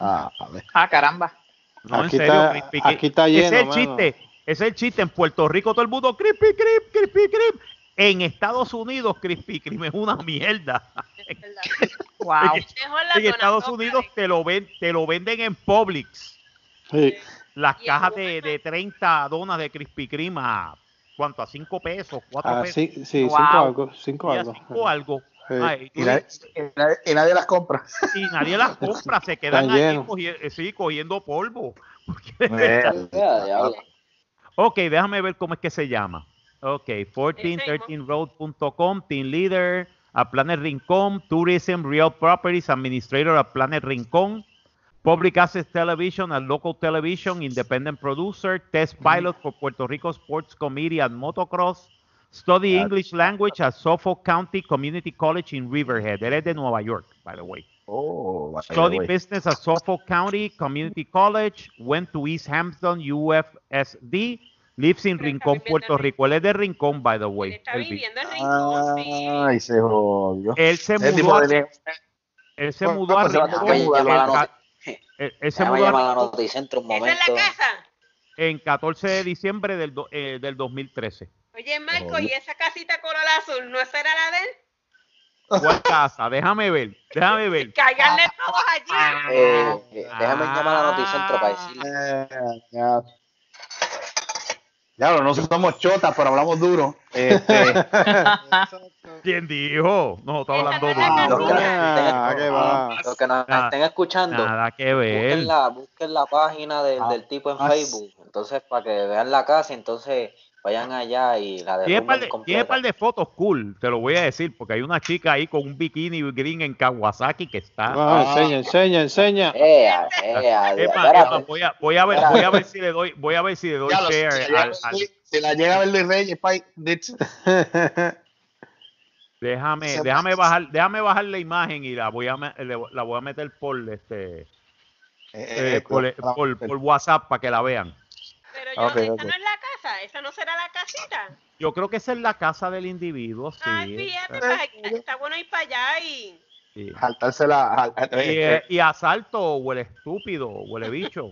Ah, a ver. Ah, caramba. No, Aquí en serio, está- Krispy Kreme. aquí está Ese lleno, es el mano. chiste. Ese es el chiste. En Puerto Rico todo el mundo, Krispy Kreme, Krispy Kreme. En Estados Unidos, Krispy Kreme es una mierda. Es. Wow. En dona Estados Unidos de- te lo, ven, te lo venden en Publix. Sí. Las en cajas de, de 30 donas de Krispy Kreme a, ¿cuánto? A 5 pesos, 4 Ah, pesos. sí, sí, Wow. cinco algo, cinco y a algo. 5 algo. Sí. Ay, Y nadie, y nadie- las compra. y nadie las compra, se quedan ahí llenos. cogi- eh, sí, cogiendo polvo. Eh, ok, déjame ver cómo es que se llama. Ok, 1413road.com, Team Leader, a Planet Rincón, Tourism, Real Properties, Administrator a Planet Rincón, Public Access Television and Local Television, Independent Producer, Test Pilot for Puerto Rico Sports Committee and Motocross, Study English Language at Suffolk County Community College in Riverhead. Él es de Nueva York, by the way. oh, Study way. business at Suffolk County Community College. Went to East Hampton UFSD. Lives in está Rincón, Puerto Rico. Él es de Rincón, by the Él way. está Él vi- viviendo en Rincón, sí. Ay, se jodió. Él se mudó, él se mudó a pues se va a Rincón. él- se mudó a Rincón ¿Esa es la casa? en 14 de diciembre del, do- eh, del 2013. Oye, Marco, ¿y esa casita color azul no será la de él? ¿Cuál casa? Déjame ver, déjame ver. Caiganle todos allí. Eh, eh, déjame llamar a la noticentro para Ah. decirle. Claro, no somos chotas, pero hablamos duro. Este, ¿Quién dijo? No, está hablando duro. casita. Ah, qué va. Los que nos Nada- estén escuchando, Nada que ver. busquen la, busquen la página del, Ah, del tipo en ah, Facebook. Entonces, para que vean la casa, entonces vayan allá y la Tiene par, derrumben de, tiene completa. par de fotos cool, te lo voy a decir, porque hay una chica ahí con un bikini green en Kawasaki que está. Ah, enseña, enseña, enseña. Ea, voy, a, voy a ver, voy a ver si le doy, voy a ver si le doy ya share al- si la llega a ver Luis Reyes, déjame, se- déjame bajar, déjame bajar la imagen y la voy a la voy a meter por este eh, por, por- por WhatsApp para que la vean. Pero yo, Ok, esa no es la casa, esa no será la casita. Yo creo que esa es la casa del individuo, sí. Ay, fíjate, pues, está bueno ir para allá y... sí. Y, eh, eh, y asalto, huele estúpido, huele bicho.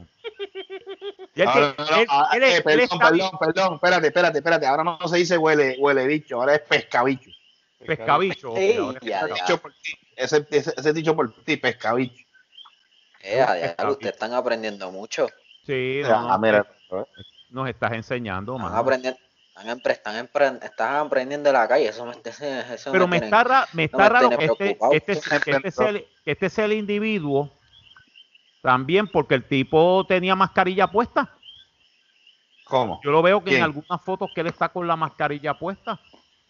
Ah, que- no, no, él- ah, él- eh, él perdón, perdón, perdón, espérate, espérate, espérate. Ahora no se dice huele, huele bicho, ahora es pescabicho. pescabicho. ok, Ey, ahora es ya, pescado. ya. Dicho por ti, ese, ese, ese dicho por ti, pescabicho. Ya, ustedes están aprendiendo mucho. Sí, no, Ah, no, nos estás enseñando, aprendiendo. Están, empre- están, empre- están aprendiendo de la calle. Eso me, eso Pero me está, ra- me no está me raro este, este, que este sea el, que este sea el individuo también, porque el tipo tenía mascarilla puesta. ¿Cómo? Yo lo veo que ¿Quién? en algunas fotos que él está con la mascarilla puesta.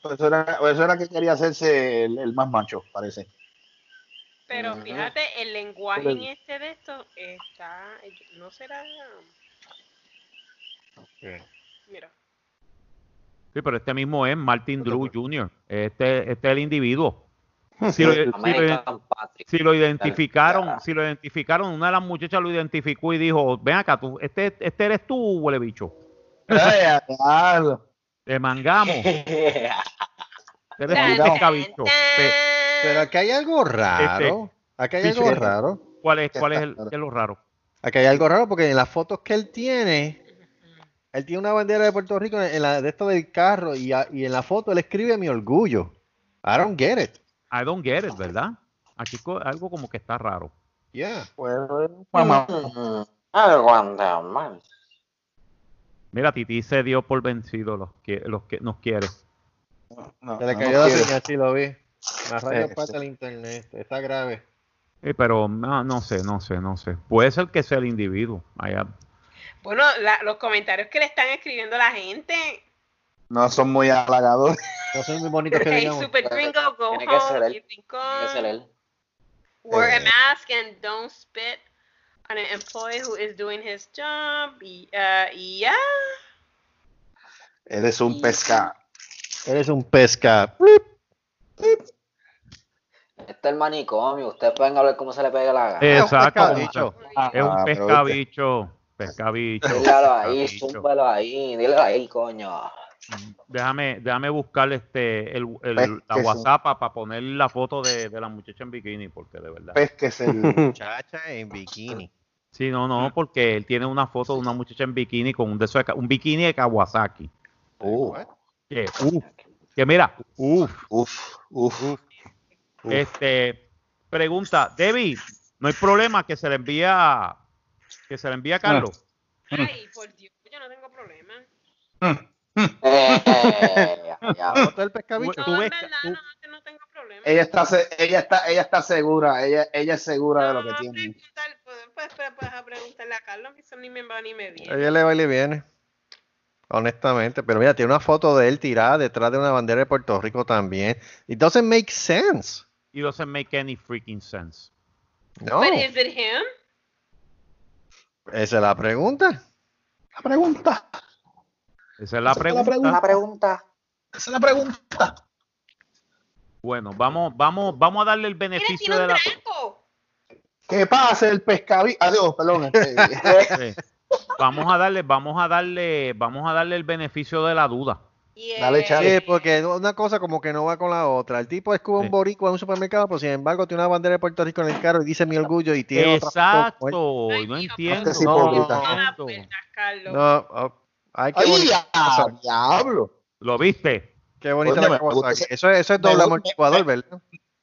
Pues Eso era, eso era que quería hacerse el, el más macho, parece. Pero fíjate, el lenguaje en este de esto está... No será... Mira. Sí, pero este mismo es Martin Drew Jr. Este, este es el individuo. Si lo, si lo- si identificaron, si lo identificaron, una de las muchachas lo identificó y dijo, ven acá, tú, este, este eres tú, huele bicho. Te mangamos. Eres tú, Pero aquí hay algo raro. Aquí hay algo raro. ¿Cuál es, cuál es, el, qué es lo raro? Aquí hay algo raro porque en las fotos que él tiene, él tiene una bandera de Puerto Rico en la de esto del carro y, a- y en la foto él escribe mi orgullo. I don't get it. I don't get it, ¿verdad? Aquí co- algo como que está raro. Yeah. Pues. Mm, Aguanta, man. Mira, Titi se dio por vencido los que, los que nos quiere. No, Se le no cayó la quiere. señal, sí lo vi. Me rayó Sí, parte sí. del internet. Está grave. Eh, pero no, no sé, no sé, no sé. Puede ser que sea el individuo. Allá. Bueno, la- los comentarios que le están escribiendo la gente. No son muy halagadores. No son muy bonitos que Hey, digamos. super gringo, go Tiene home, que ser él. Wear a Eh. mask and don't spit on an employee who is doing his job. Y, uh, y ya. Eres un pesca. Eres un pesca. Este es el manicomio. Ustedes pueden hablar como se le pegue la gana. Exacto. Es un Ah, pero pescabicho. Pescabicho. Dígalo ahí, zúmbalo ahí. Dile ahí, coño. Déjame, déjame buscar este el, el- Pues la. WhatsApp para poner la foto de, de la muchacha en bikini, porque de verdad. Pesques el. Muchacha en bikini. Sí, no, no, porque él tiene una foto de una muchacha en bikini con un de esos un bikini de Kawasaki. Uh, Que, uf, que mira, uf, uf, uf. este, pregunta, Debbie, no hay problema que se le envía, que se le envía a Carlos. Ay, por Dios, yo no tengo problema. No, no, no. Ella está, ella está, ella está segura. Ella, ella es segura de lo que No, tiene. a preguntarle a Carlos, que eso ni me va ni me viene. ella le va y le viene. Honestamente. Pero mira, tiene una foto de él tirada detrás de una bandera de Puerto Rico también. It doesn't make sense. It doesn't make any freaking sense. No. But is it him? Esa es la pregunta. La pregunta. Esa es la Esa es la pregunta. pregunta. Pregunta. Esa es la pregunta. Bueno, vamos, vamos, vamos a darle el Mira, beneficio tiene de un la. draco. ¿Qué pasa el pescabicho? Adiós, perdón. este, Sí. vamos a darle, vamos a darle, vamos a darle el beneficio de la duda. Dale, Chale. Sí, porque una cosa como que no va con la otra. El tipo es como Sí. un boricua en un supermercado, pero sin embargo tiene una bandera de Puerto Rico en el carro y dice mi orgullo y tiene otra foto como él. Exacto, no mijo, entiendo. Este sí No, no, Ah. No, oh, ay, qué ¡Ay, ya, diablo! ¿Lo viste? Qué bonita Coño, la me ese- Eso, es- eso es me doble amortiguador, ¿verdad?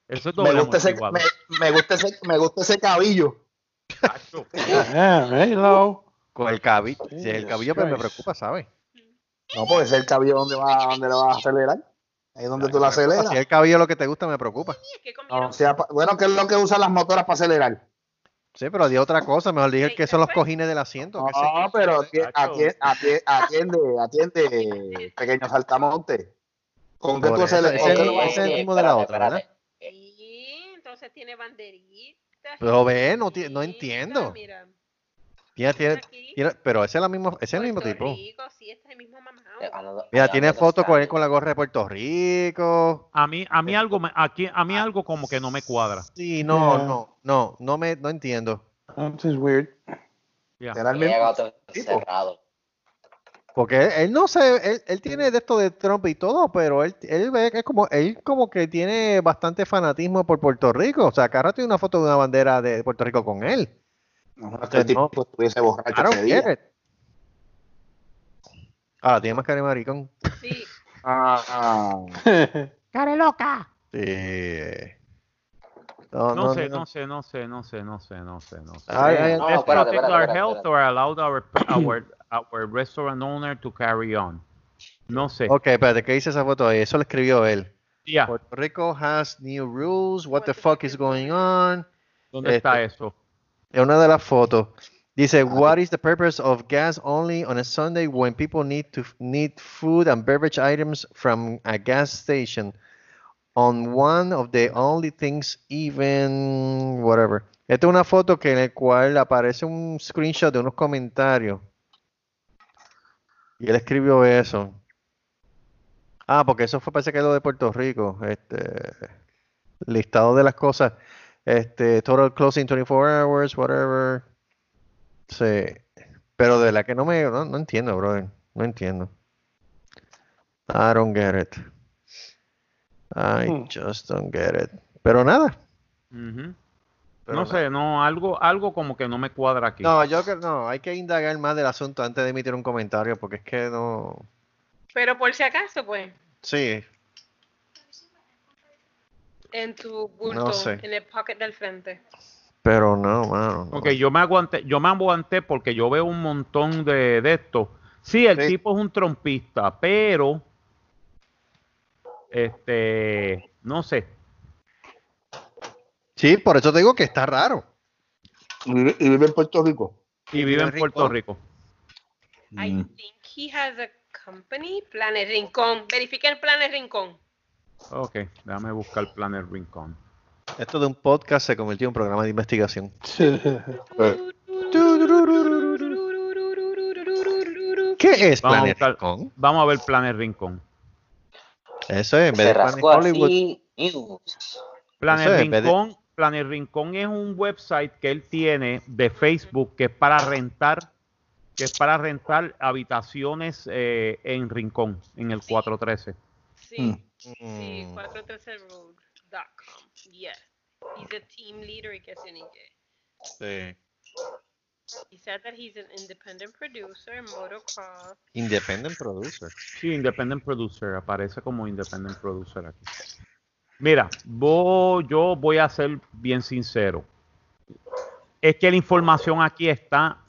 Eso es Me doble gusta, ese, amortiguador. me, me gusta ese, me gusta ese cabillo. Yeah, hello. Con el cabillo. Si el cabillo pues, me preocupa, ¿sabes? No, porque es el cabillo donde, va, donde lo vas a acelerar. Ahí es donde tú lo aceleras. Si el cabillo es lo que te gusta, me preocupa. Que o sea, bueno, ¿qué es lo que usan las motoras para acelerar? Sí, pero di otra cosa. Mejor dije que son los cojines del asiento. No, pero ati- Chacho. ati- ati- atiende, atiende, pequeño saltamonte. ¿Con qué tú aceleras? ese es el- ese es mismo de la otra, ¿verdad? Sí, entonces tiene banderitas. Pero ve, no, Mira, entiendo. Mira, Tiene, tiene, aquí, tiene- pero ese es, la misma, ese es el mismo tipo. Rico, sí, este es el mismo mamado. Mira, tiene fotos con él con la gorra de Puerto Rico. A mí, a mí algo, me- aquí, a mí algo como que no me cuadra. Sí, no, Yeah. no, no, no me, no entiendo. That seems weird. ¿Será el mismo? Tipo. cerrado. Porque él, él no sé, él, él tiene de esto de Trump y todo, pero él, él ve que es como, él como que tiene bastante fanatismo por Puerto Rico. O sea, cada rato tiene una foto de una bandera de Puerto Rico con él. No, que el tipo No. estuviese borracho I don't ese día. get it. Ah, tiene más cara de maricón. Sí, Ah, ¡Care loca! Sí. No, No sé, no sé, no sé, no sé, no sé, no sé, no sé. Ay, ay, No, Let's espérate, protect espérate, our espérate, health espérate. or allow our, our, our restaurant owner to carry on. No sé. Ok, espérate, ¿qué dice esa foto ahí? Eso lo escribió él. Ya, Puerto Rico has new rules. What the fuck is going on? ¿dónde está este- eso? En una de las fotos dice, "What is the purpose of gas only on a Sunday when people need to need food and beverage items from a gas station on one of the only things even whatever." Esta es una foto que en el cual aparece un screenshot de unos comentarios. Y él escribió eso. Ah, porque eso fue parece que lo de Puerto Rico. Este listado de las cosas. Este, total closing 24 hours, whatever. Sí. Pero de la que no me, no, no entiendo, brother. No entiendo. I don't get it. I Hmm. just don't get it. Pero nada. Pero No nada. sé, no, algo, algo como que no me cuadra aquí. No, yo creo no, hay que indagar más del asunto antes de emitir un comentario porque es que no. pero por si acaso, pues, Sí, en tu bulto, sé. en el pocket del frente. pero no, mano. no. Ok, yo me aguanté, yo me aguanté porque yo veo un montón de, de esto. Sí, el Sí. tipo es un trompista, pero este, no sé. Sí, por eso te digo que está raro. y vive y vive en Puerto Rico. Y vive en. Puerto Rico. I think he has a company, Planes Rincón. Verifica el Planes Rincón. Ok, déjame buscar Planet Rincon. Esto de un podcast se convirtió en un programa de investigación. ¿Qué es Vamos a Planet buscar- Rincón? Vamos a ver Planet Rincón. Eso es, en vez de Planet Hollywood. Planet es, vez de- Rincón, Planet Rincón es un website que él tiene de Facebook que es para rentar, que es para rentar habitaciones eh, en Rincón, en el 413. Sí, sí, Mm. 413road.com. Yes. He's a team leader y qué sé ni qué. Sí. He said that he's an independent producer in motocross. Independent producer. Sí, Independent Producer, aparece como Independent Producer aquí. Mira, vo- yo voy a ser bien sincero. Es que la información aquí está,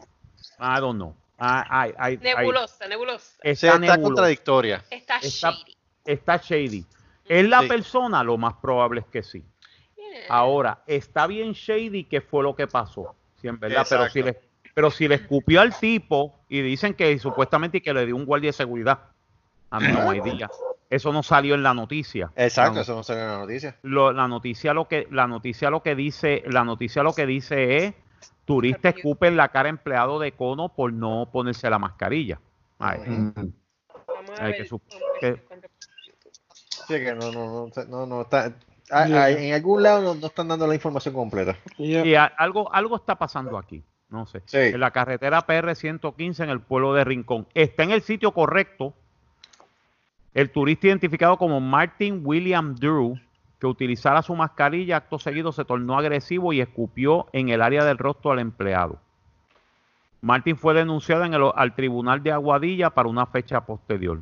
I don't know. I- I- I- I- Nebulosa, nebulosa. Está está nebulosa, contradictoria. Está, está- shady. Está shady. ¿Es la Sí. persona? Lo más probable es que sí. Yeah. Ahora, está bien shady qué fue lo que pasó. Sí, en verdad, pero si, le, pero si le escupió al tipo y dicen que supuestamente que le dio un guardia de seguridad. A mí no hay día. Eso no salió en la noticia. Exacto, La, eso no sale en la noticia. lo- la noticia lo que la noticia lo que dice la noticia lo que dice es turista escupe en la cara empleado de cono por no ponerse la mascarilla. Ay, mm. Vamos a Ay, ver. que que- si encuentro por YouTube. Sí, que no, no, no, no, no está. ah, Yeah. ah, en algún lado no, no están dando la información completa. Yep. y a- algo algo está pasando aquí. no sé. Sí. En la carretera PR 115 en el pueblo de Rincón. Está en el sitio correcto. El turista identificado como Martin William Drew, que utilizara su mascarilla, acto seguido se tornó agresivo y escupió en el área del rostro al empleado. Martin fue denunciado en el- al tribunal de Aguadilla para una fecha posterior.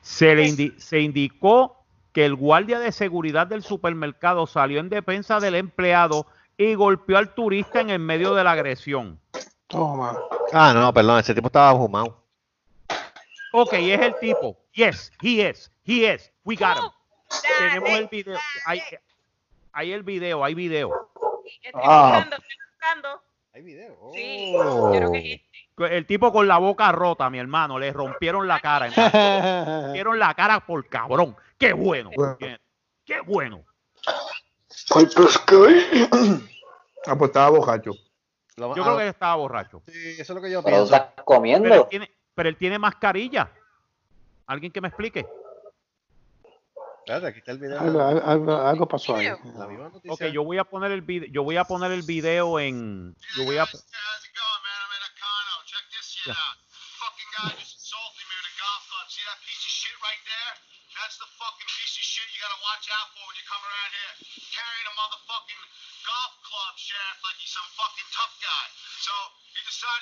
Se, le indi- se indicó que el guardia de seguridad del supermercado salió en defensa del empleado y golpeó al turista en el medio de la agresión. Toma. Ah, no, perdón, ese tipo estaba fumado. Ok, es el tipo. Yes, he is. He is. We got him. Tenemos el video. Hay, hay el video, hay video. Estoy Ah. buscando, estoy buscando. Hay video. Sí, yo creo que es este. El tipo con la boca rota, mi hermano. Le rompieron la cara. Le rompieron la cara por cabrón. Qué bueno. Qué bueno. Ay, pues qué. Ah, pues estaba bojacho. Lo- Yo ah, creo que estaba borracho. Sí, eso es lo que yo Pero pienso. estás Pero él comiendo. tiene, pero él tiene mascarilla. ¿Alguien que me explique? Espérate, aquí está el video. Algo, algo, algo pasó ahí. La misma noticia. Ok, yo voy a poner el video, yo voy a poner el video en, yo voy a, How's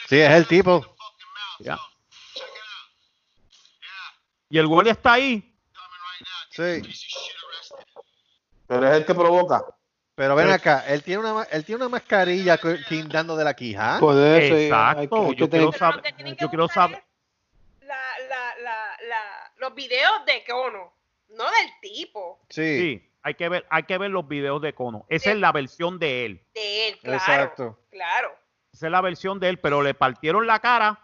Sí, es el tipo. Yeah. So check it out. Yeah, y el guardia está ahí. Sí. Pero es el que provoca. Pero ven acá, él tiene una, ma- él tiene una mascarilla guindando de la quija. Hay- Exacto, hay que- hay que yo quiero saber, yo quiero saber, La, la, la, la, los videos de Cono, no del tipo, Sí, sí, hay que ver, hay que ver los videos de Cono. Esa es la versión de él, de él, claro. exacto. Claro. Esa es la versión de él, pero le partieron la cara.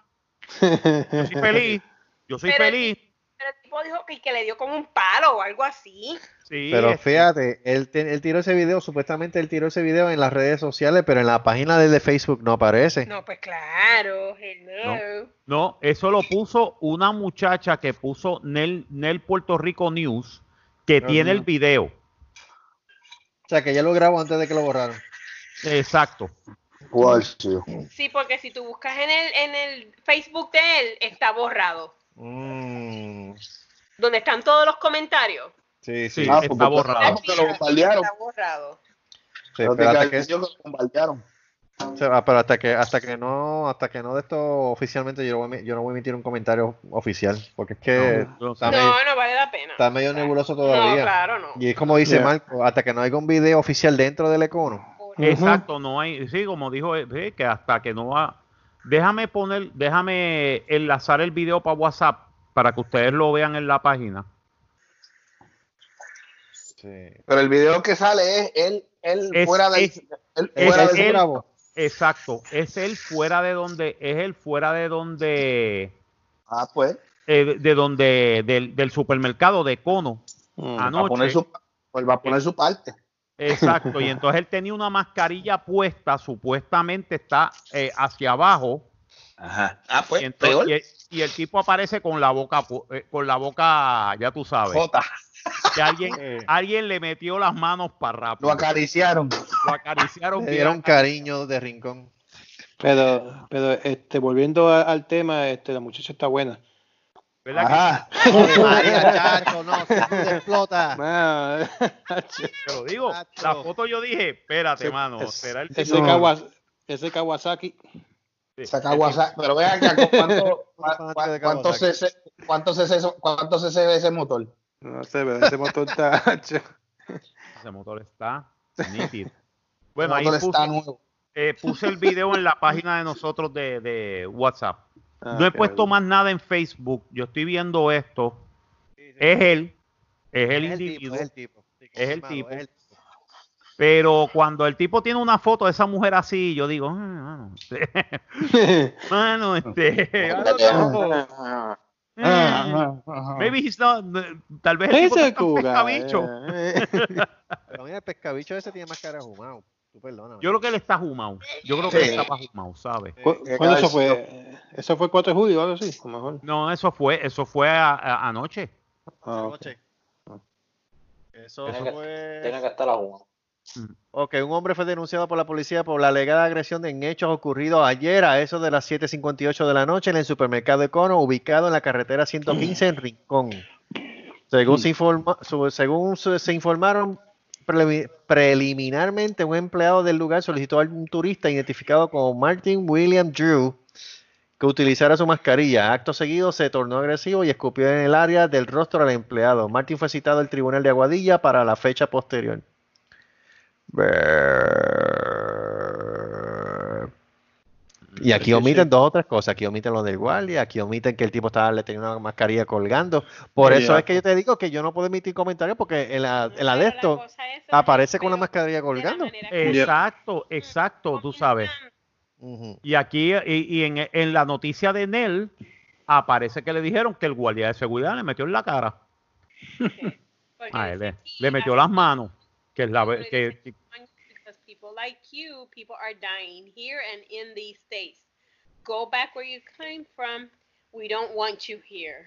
Yo soy feliz, yo soy Pero el feliz. Pero el tipo dijo que, que le dio con un palo o algo así. Sí, Pero este, fíjate, él, él tiró ese video, supuestamente él tiró ese video en las redes sociales, pero en la página de, de Facebook no aparece. No, pues claro, hello. No, eso lo puso una muchacha que puso Nel, Nel Puerto Rico News, que tiene el no. video. O sea, que ya lo grabó antes de que lo borraron. Exacto. ¿Cuál, sí? Sí, porque si tú buscas en el, en el Facebook de él, está borrado. Mm, Donde están todos los comentarios. sí, Sí. Ah, está porque- borrado. Ah, porque lo bombardearon. Está borrado. sí, Pero pero hasta que- que, que lo bombardearon. o sea, pero hasta que, hasta que no, hasta que no de esto oficialmente yo no voy, a emi- yo no voy a emitir un comentario oficial, porque es que No, está, No, medio, no vale la pena. está medio O sea, nebuloso No, todavía. claro, no. Y es como dice Yeah. Marco, hasta que no haya un video oficial dentro del econo. Exacto, no hay, sí, como dijo, eh, sí, que hasta que no va. Déjame poner, déjame enlazar el video para WhatsApp para que ustedes lo vean en la página. Sí. Pero el video que sale es él, él Es- fuera del. es- él fuera del- él. bravo. Exacto, es él fuera de donde, es él fuera de donde, Ah, pues. eh, de donde, del, del supermercado de Cono. Mm. Va a Anoche. poner su, pues va a poner su parte. Exacto, y entonces él tenía una mascarilla puesta, supuestamente está eh, hacia abajo, Ajá. Ah, pues. y, entonces- peor. y el, y el tipo aparece con la boca, eh, con la boca, ya tú sabes, Jota. que alguien, alguien le metió las manos para Lo rápido, acariciaron. lo acariciaron Le dieron cariño de rincón. Pero, pero este, volviendo a- al tema, este, la muchacha está buena. ¿Verdad que Ajá. Ave María, chacho, no, se te explota. Ah, te lo digo? Chacho. La foto yo dije, espérate, Ese- mano, es- será el ese, Kawas- ese Kawasaki. sí, WhatsApp. Pero vean acá, ¿cuánto, fanático de cuánto, Kawasaki. cc, cuánto, cc, cuánto cc de ese motor? No sé, pero ese motor está. Ese motor está nítido. Bueno, el ahí motor puse, está nuevo. eh, puse el video en la página de nosotros de, de WhatsApp. Ah, No he puesto bueno. más nada en Facebook. Yo estoy viendo esto. Es él. Es el Es el tipo, individuo. es el tipo. Sí, Es el confirmado, tipo. es el tipo. Pero cuando el tipo tiene una foto de esa mujer así, yo digo, "Ah, mano, este, mano, este, como- eh, maybe he's not, tal vez el tipo cuga, pescabicho. eh. Pero mira, el pescabicho ese tiene más cara de. Tú perdóname. Yo creo que él está jumado. Yo creo que él está jumado, ¿sabes? ¿Cu- qué ¿Cuándo eso fue? ¿Eso fue el 4 de julio o algo así? A lo mejor. No, eso fue, eso fue a- a- anoche. Ah. Anoche. Eso Tiene que- fue. Tiene que estar la jugando. Ok, un hombre fue denunciado por la policía por la alegada agresión en hechos ocurridos ayer a eso de las 7.58 de la noche en el supermercado Econo, ubicado en la carretera 115 en Rincón. Según se, informa- su- según se, se informaron preliminarmente, un empleado del lugar solicitó a un turista identificado como Martin William Drew que utilizara su mascarilla. Acto seguido se tornó agresivo y escupió en el área del rostro al empleado. Martin fue citado al tribunal de Aguadilla para la fecha posterior. Y aquí omiten dos o tres cosas. Aquí omiten lo del guardia, aquí omiten que el tipo estaba, le tenía una mascarilla colgando. Por eso es que yo te digo que yo no puedo emitir comentarios porque en la, en la de Pero la esto cosa es, aparece con la pero mascarilla colgando. Exacto, exacto, tú sabes. Y aquí, y, y en, en la noticia de Nel, aparece que le dijeron que el guardia de seguridad le metió en la cara. porque A él dice le, metió la- las manos. Que es la que, que- people like you, people are dying here and in these states. Go back where you came from. We don't want you here.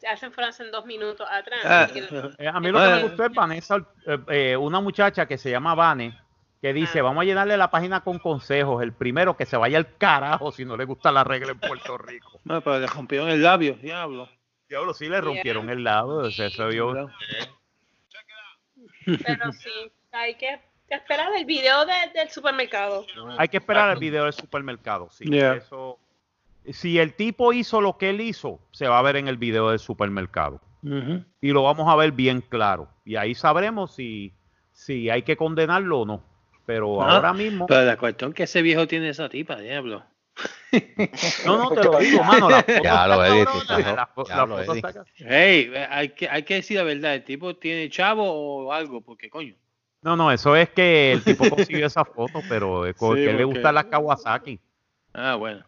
Se hacen frase en dos minutos atrás. Ah, eh, a mí lo que me gustó es Vanessa, eh, eh, una muchacha que se llama Vane, que dice, Ah. vamos a llenarle la página con consejos. El primero que se vaya al carajo si no le gusta la regla en Puerto Rico. No, pero le rompieron el labio, diablo. Diablo, sí le rompieron el lado. Se, se vio- Pero sí, hay que esperar el video de- del supermercado. Hay que esperar el video del supermercado. Sí, Yeah. eso- si el tipo hizo lo que él hizo, se va a ver en el video del supermercado. Y lo vamos a ver bien claro. Y ahí sabremos si, si hay que condenarlo o no. Pero Ah, ahora mismo. Pero la cuestión es que ese viejo tiene esa tipa, diablo. No, no, te lo digo, mano. La foto Ya lo ca- Hey, hay que, hay que decir la verdad, el tipo tiene chavo o algo, porque coño. No, no, eso es que el tipo consiguió esa foto, pero es co- Sí, que le porque- gusta la Kawasaki. Ah, bueno.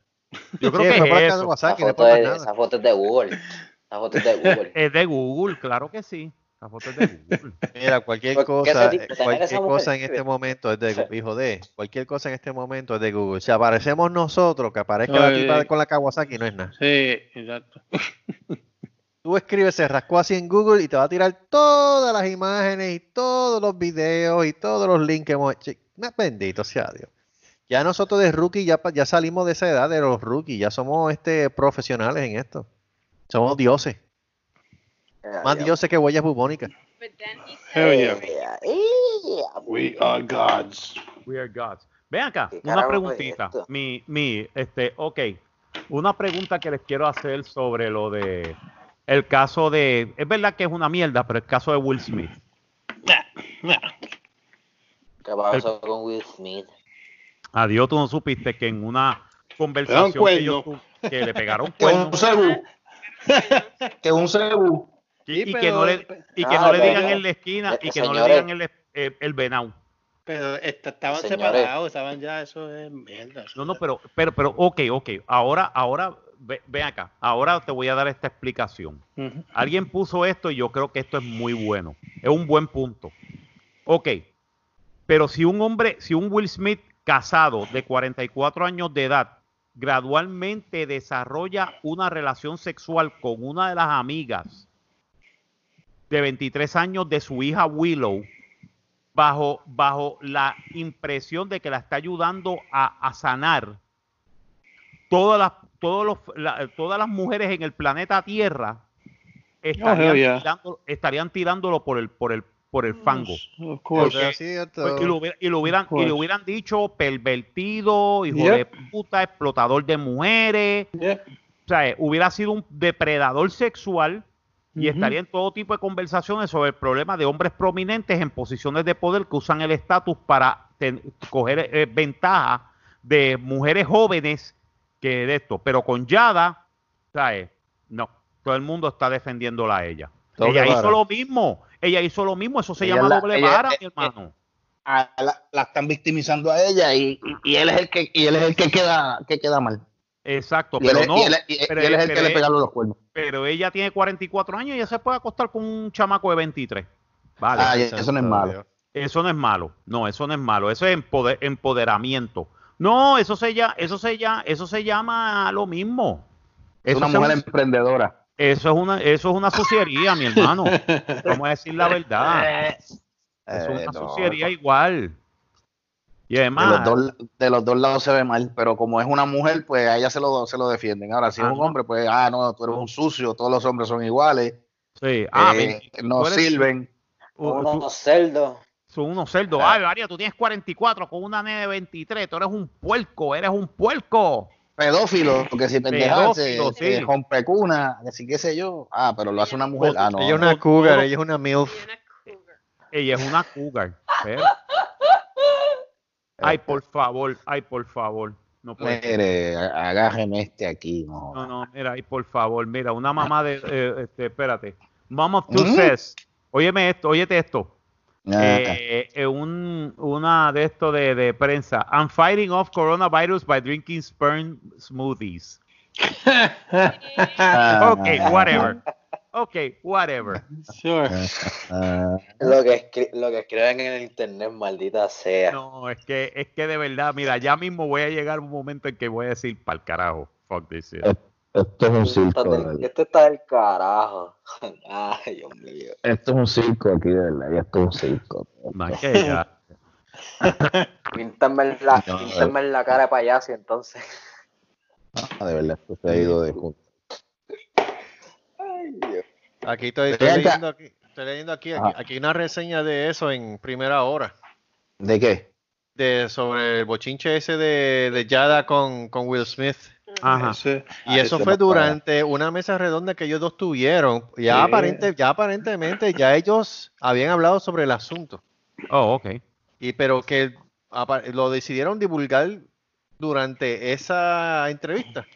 Yo creo Sí, que es eso. Kawasaki, esa, foto es, nada. esa foto es de Google. Esa foto es de Google. Es de Google, claro que sí. La foto es de Google. Mira, cualquier Porque cosa, tipo- eh, cualquier cosa en este momento es de Google, hijo de, cualquier cosa en este momento es de Google. Si aparecemos nosotros, que aparezca la tipa con la Kawasaki, no es nada. Sí, exacto. Tú escribes se rascó así en Google y te va a tirar todas las imágenes y todos los videos y todos los links que hemos hecho. Bendito sea Dios. Ya nosotros de rookie ya, ya salimos de esa edad de los rookies, ya somos este profesionales en esto. Somos dioses, Ya, más ya. dioses que huellas bubónicas. Hell yeah. Ya, ya, We are gods. We are gods. Ven acá, ¿Qué una preguntita. Mi, mi, este, ok. Una pregunta que les quiero hacer sobre lo de el caso de. Es verdad que es una mierda, pero el caso de Will Smith. ¿Qué pasó con Will Smith? Adiós, tú no supiste que en una conversación que, cuerno. ellos que le pegaron Que un que un cebú. y, Sí, y que no le, y que Ah, no le pero- digan en la esquina y que no le digan el, el, el venado. Pero esta- estaban Señores. separados, estaban ya, eso es mierda. eso No, no, pero, pero, pero, ok, ok. Ahora, ahora, ve, ve acá. Ahora te voy a dar esta explicación. Alguien puso esto y yo creo que esto es muy bueno. Es un buen punto. Ok. Pero si un hombre, si un Will Smith casado de 44 años de edad gradualmente desarrolla una relación sexual con una de las amigas de 23 años de su hija Willow, bajo, bajo la impresión de que la está ayudando a, a sanar todas las, todos los, la- todas las mujeres en el planeta Tierra estarían, yeah. tirando- estarían tirándolo por el, por el, por el fango. Of y, lo, hubiera- y lo hubieran, y le hubieran dicho pervertido, hijo Yep. de puta, explotador de mujeres. Yeah. O sea, hubiera sido un depredador sexual y Ujú. estaría en todo tipo de conversaciones sobre el problema de hombres prominentes en posiciones de poder que usan el estatus para ten- coger eh, ventaja de mujeres jóvenes que de esto. Pero con Yada, ¿sabes? No, todo el mundo está defendiéndola a ella. Doble ella hizo lo mismo, ella hizo lo mismo, eso se Ella llama la- doble ella- vara, eh, mi hermano. a- la, la están victimizando a ella y, y, y él es el que y él es el que queda que queda mal Exacto, y él, pero es- no. él es- pero- él el que le pegaron los cuernos Pero ella tiene 44 años y ella se puede acostar con un chamaco de 23. Vale. Ay, eso no es malo Eso no es malo. No, eso no es malo. Eso es empoder- empoderamiento. No, eso se llama, eso se llama, eso se llama lo mismo. es una se- mujer emprendedora eso es una, eso es una suciería, mi hermano. Vamos a decir la verdad. Eh, es Eh, una no, suciería igual. Y de, además, los dos, de los dos lados se ve mal, pero como es una mujer, pues a ella se lo, se lo defienden. Ahora, si es un Ajá. hombre, pues, ah, no, tú eres un sucio, todos los hombres son iguales, sí, ah, eh, no sirven. Unos cerdos. Son unos cerdos. Ah. Ay, María, tú tienes 44 con una nene de 23. Tú eres un puerco, eres un puerco. Pedófilo, porque si pendejadas, se, sí. rompe cuna, así qué sé yo. Ah, pero lo hace una mujer. Ah, no. ella es una cougar, ella es una MILF. Ella es una cougar. pero- Ay, por favor, ay, por favor. No puede. Mire, agárreme este aquí. No. No, no, mira, ay, por favor, mira, una mamá de, eh, este, espérate. Mom of Two ¿Mm? says, óyeme esto, óyete esto. Ah, Eh, eh, un, una de esto de, de prensa. I'm fighting off coronavirus by drinking sperm smoothies. Ok, whatever. Ok, whatever. Sure. ah, Lo que, lo que escriben en el internet, maldita sea. No, es que, es que de verdad, mira, ya mismo voy a llegar un momento en que voy a decir pa'l carajo. Fuck this shit. Esto es un circo. del-. Esto está del carajo. Ay, Dios mío. Esto es un circo aquí, de verdad. y Esto es un circo. Es que ya. Píntame en la, No, píntame en la cara de payaso entonces. Ah, de verdad, esto se ha ido de junto. Ay, Dios. Aquí estoy, leyendo aquí, estoy leyendo aquí, aquí, Ajá. aquí una reseña de eso en primera hora. ¿De qué? De, sobre el bochinche ese de, de Yada con, con Will Smith. Ajá. Ese- Y Ah, eso fue para. durante una mesa redonda que ellos dos tuvieron. Ya, Sí. aparente, ya aparentemente ya ellos habían hablado sobre el asunto. Oh, ok. Y pero que lo decidieron divulgar durante esa entrevista.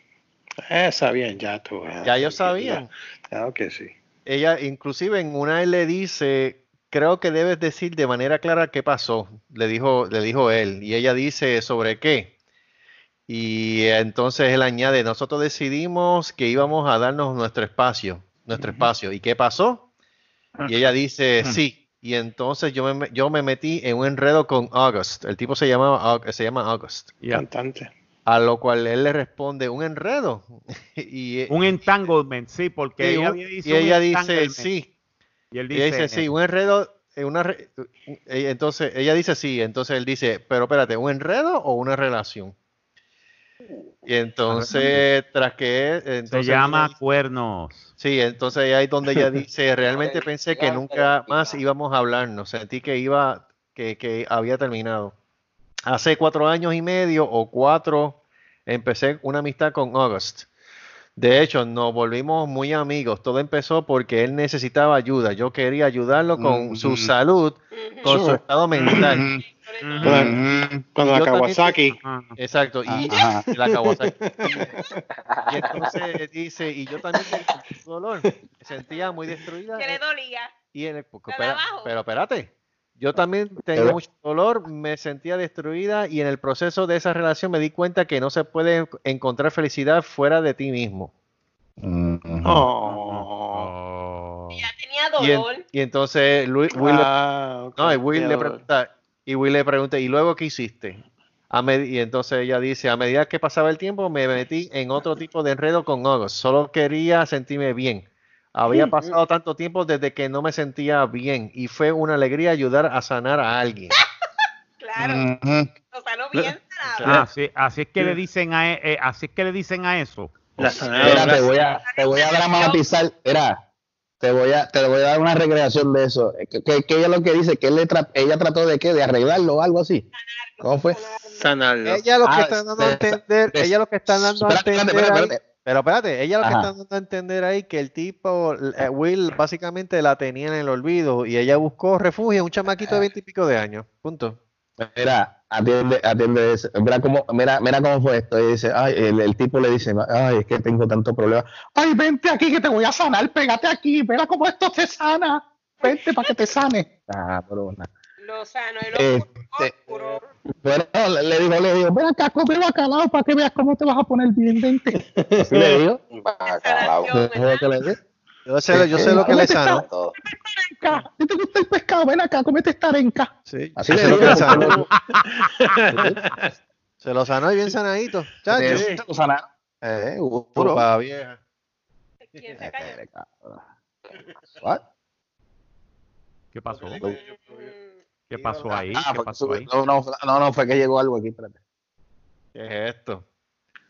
Eh, sabían ya tú. eh. Ya ellos sabían. Claro que sí. Ella, inclusive en una él le dice, creo que debes decir de manera clara qué pasó, le dijo, le dijo él. Y ella dice, ¿sobre qué? Y entonces él añade, nosotros decidimos que íbamos a darnos nuestro espacio, nuestro espacio. ¿Y qué pasó? Y ella dice, sí. Y entonces yo me, yo me metí en un enredo con August. El tipo se llamaba, se llama August. Cantante. A lo cual él le responde, un enredo. y, Un entanglement, sí, porque y ella un- había dicho y un ella dice, sí. Y él ella dice, dice, sí, un enredo, eh, una re- eh, entonces ella dice sí, entonces él dice, pero espérate, ¿un enredo o una relación? Y entonces, tras que, se llama cuernos. sí, entonces ahí es donde ella dice, realmente pensé que nunca más íbamos a hablarnos, sentí que iba, que, que había terminado. Hace cuatro años y medio o cuatro, empecé una amistad con August. De hecho, nos volvimos muy amigos. Todo empezó porque él necesitaba ayuda. Yo quería ayudarlo con su Ujú. salud, con su estado mental. Cuando, Ujú. cuando Y la también- Kawasaki. Exacto. Y la Kawasaki. Y entonces dice, y yo también tenía dolor. Me sentía muy destruida. Que le dolía. Y en el, porque ¿La de espera- abajo? pero espérate, yo también tenía mucho dolor, me sentía destruida y en el proceso de esa relación me di cuenta que no se puede en- encontrar felicidad fuera de ti mismo. Oh. Ella tenía Y, en- dolor. y entonces Lu- Will, le- Ah, no, y Will le pregunta, y Will le pregunta, ¿y luego qué hiciste? A med- y entonces ella dice, a medida que pasaba el tiempo me metí en otro tipo de enredo con August. Solo quería sentirme bien. Había pasado tanto tiempo desde que no me sentía bien y fue una alegría ayudar a sanar a alguien. Claro. Ujú. O sea, no bien sanado. Ah, sí, así es que le dicen a e- eh, así es que le dicen a eso. La te voy a, te voy a dramatizar. Mira, te voy a, te voy a dar una recreación de eso. Que, que- que ella lo que dice, que él le tra- ella trató de qué, de arreglarlo o algo así. ¿Cómo fue? Sanarlo. Ella lo que Ah, está dando a de- entender, de- ella lo que está dando a Espérate, entender espérate, espérate. Pero espérate, ella lo que está dando a entender ahí que el tipo, eh, Will, básicamente la tenía en el olvido y ella buscó refugio en un chamaquito de veinte y pico de años. Punto. Mira, atiende, atiende eso. Mira cómo, mira, mira cómo fue esto. Y dice, ay, el, el tipo le dice, ay, es que tengo tanto problema. Ay, vente aquí que te voy a sanar, pégate aquí, mira cómo esto te sana. Vente para que te sane. Ah, pero nada. Lo sano y lo Este, oscuro. Bueno, le, digo, le digo, ven acá, come bacalao para que veas cómo te vas a poner bien, vente. Así le digo. Bacalao. Yo sé, yo sé lo que le sano. ¿si te gusta el pescado? Ven acá, comete esta arenca. Sí, Así le digo. le sano. Se lo sanó y bien sanadito. Chacho. Sí, lo sanaron. Eh. Chupa vieja. ¿Quién se cayó? ¿Qué pasó? ¿Qué pasó ahí? Ah, ¿Qué pasó ahí? no, no, no, no, fue que llegó algo aquí, espérate. ¿Qué es esto?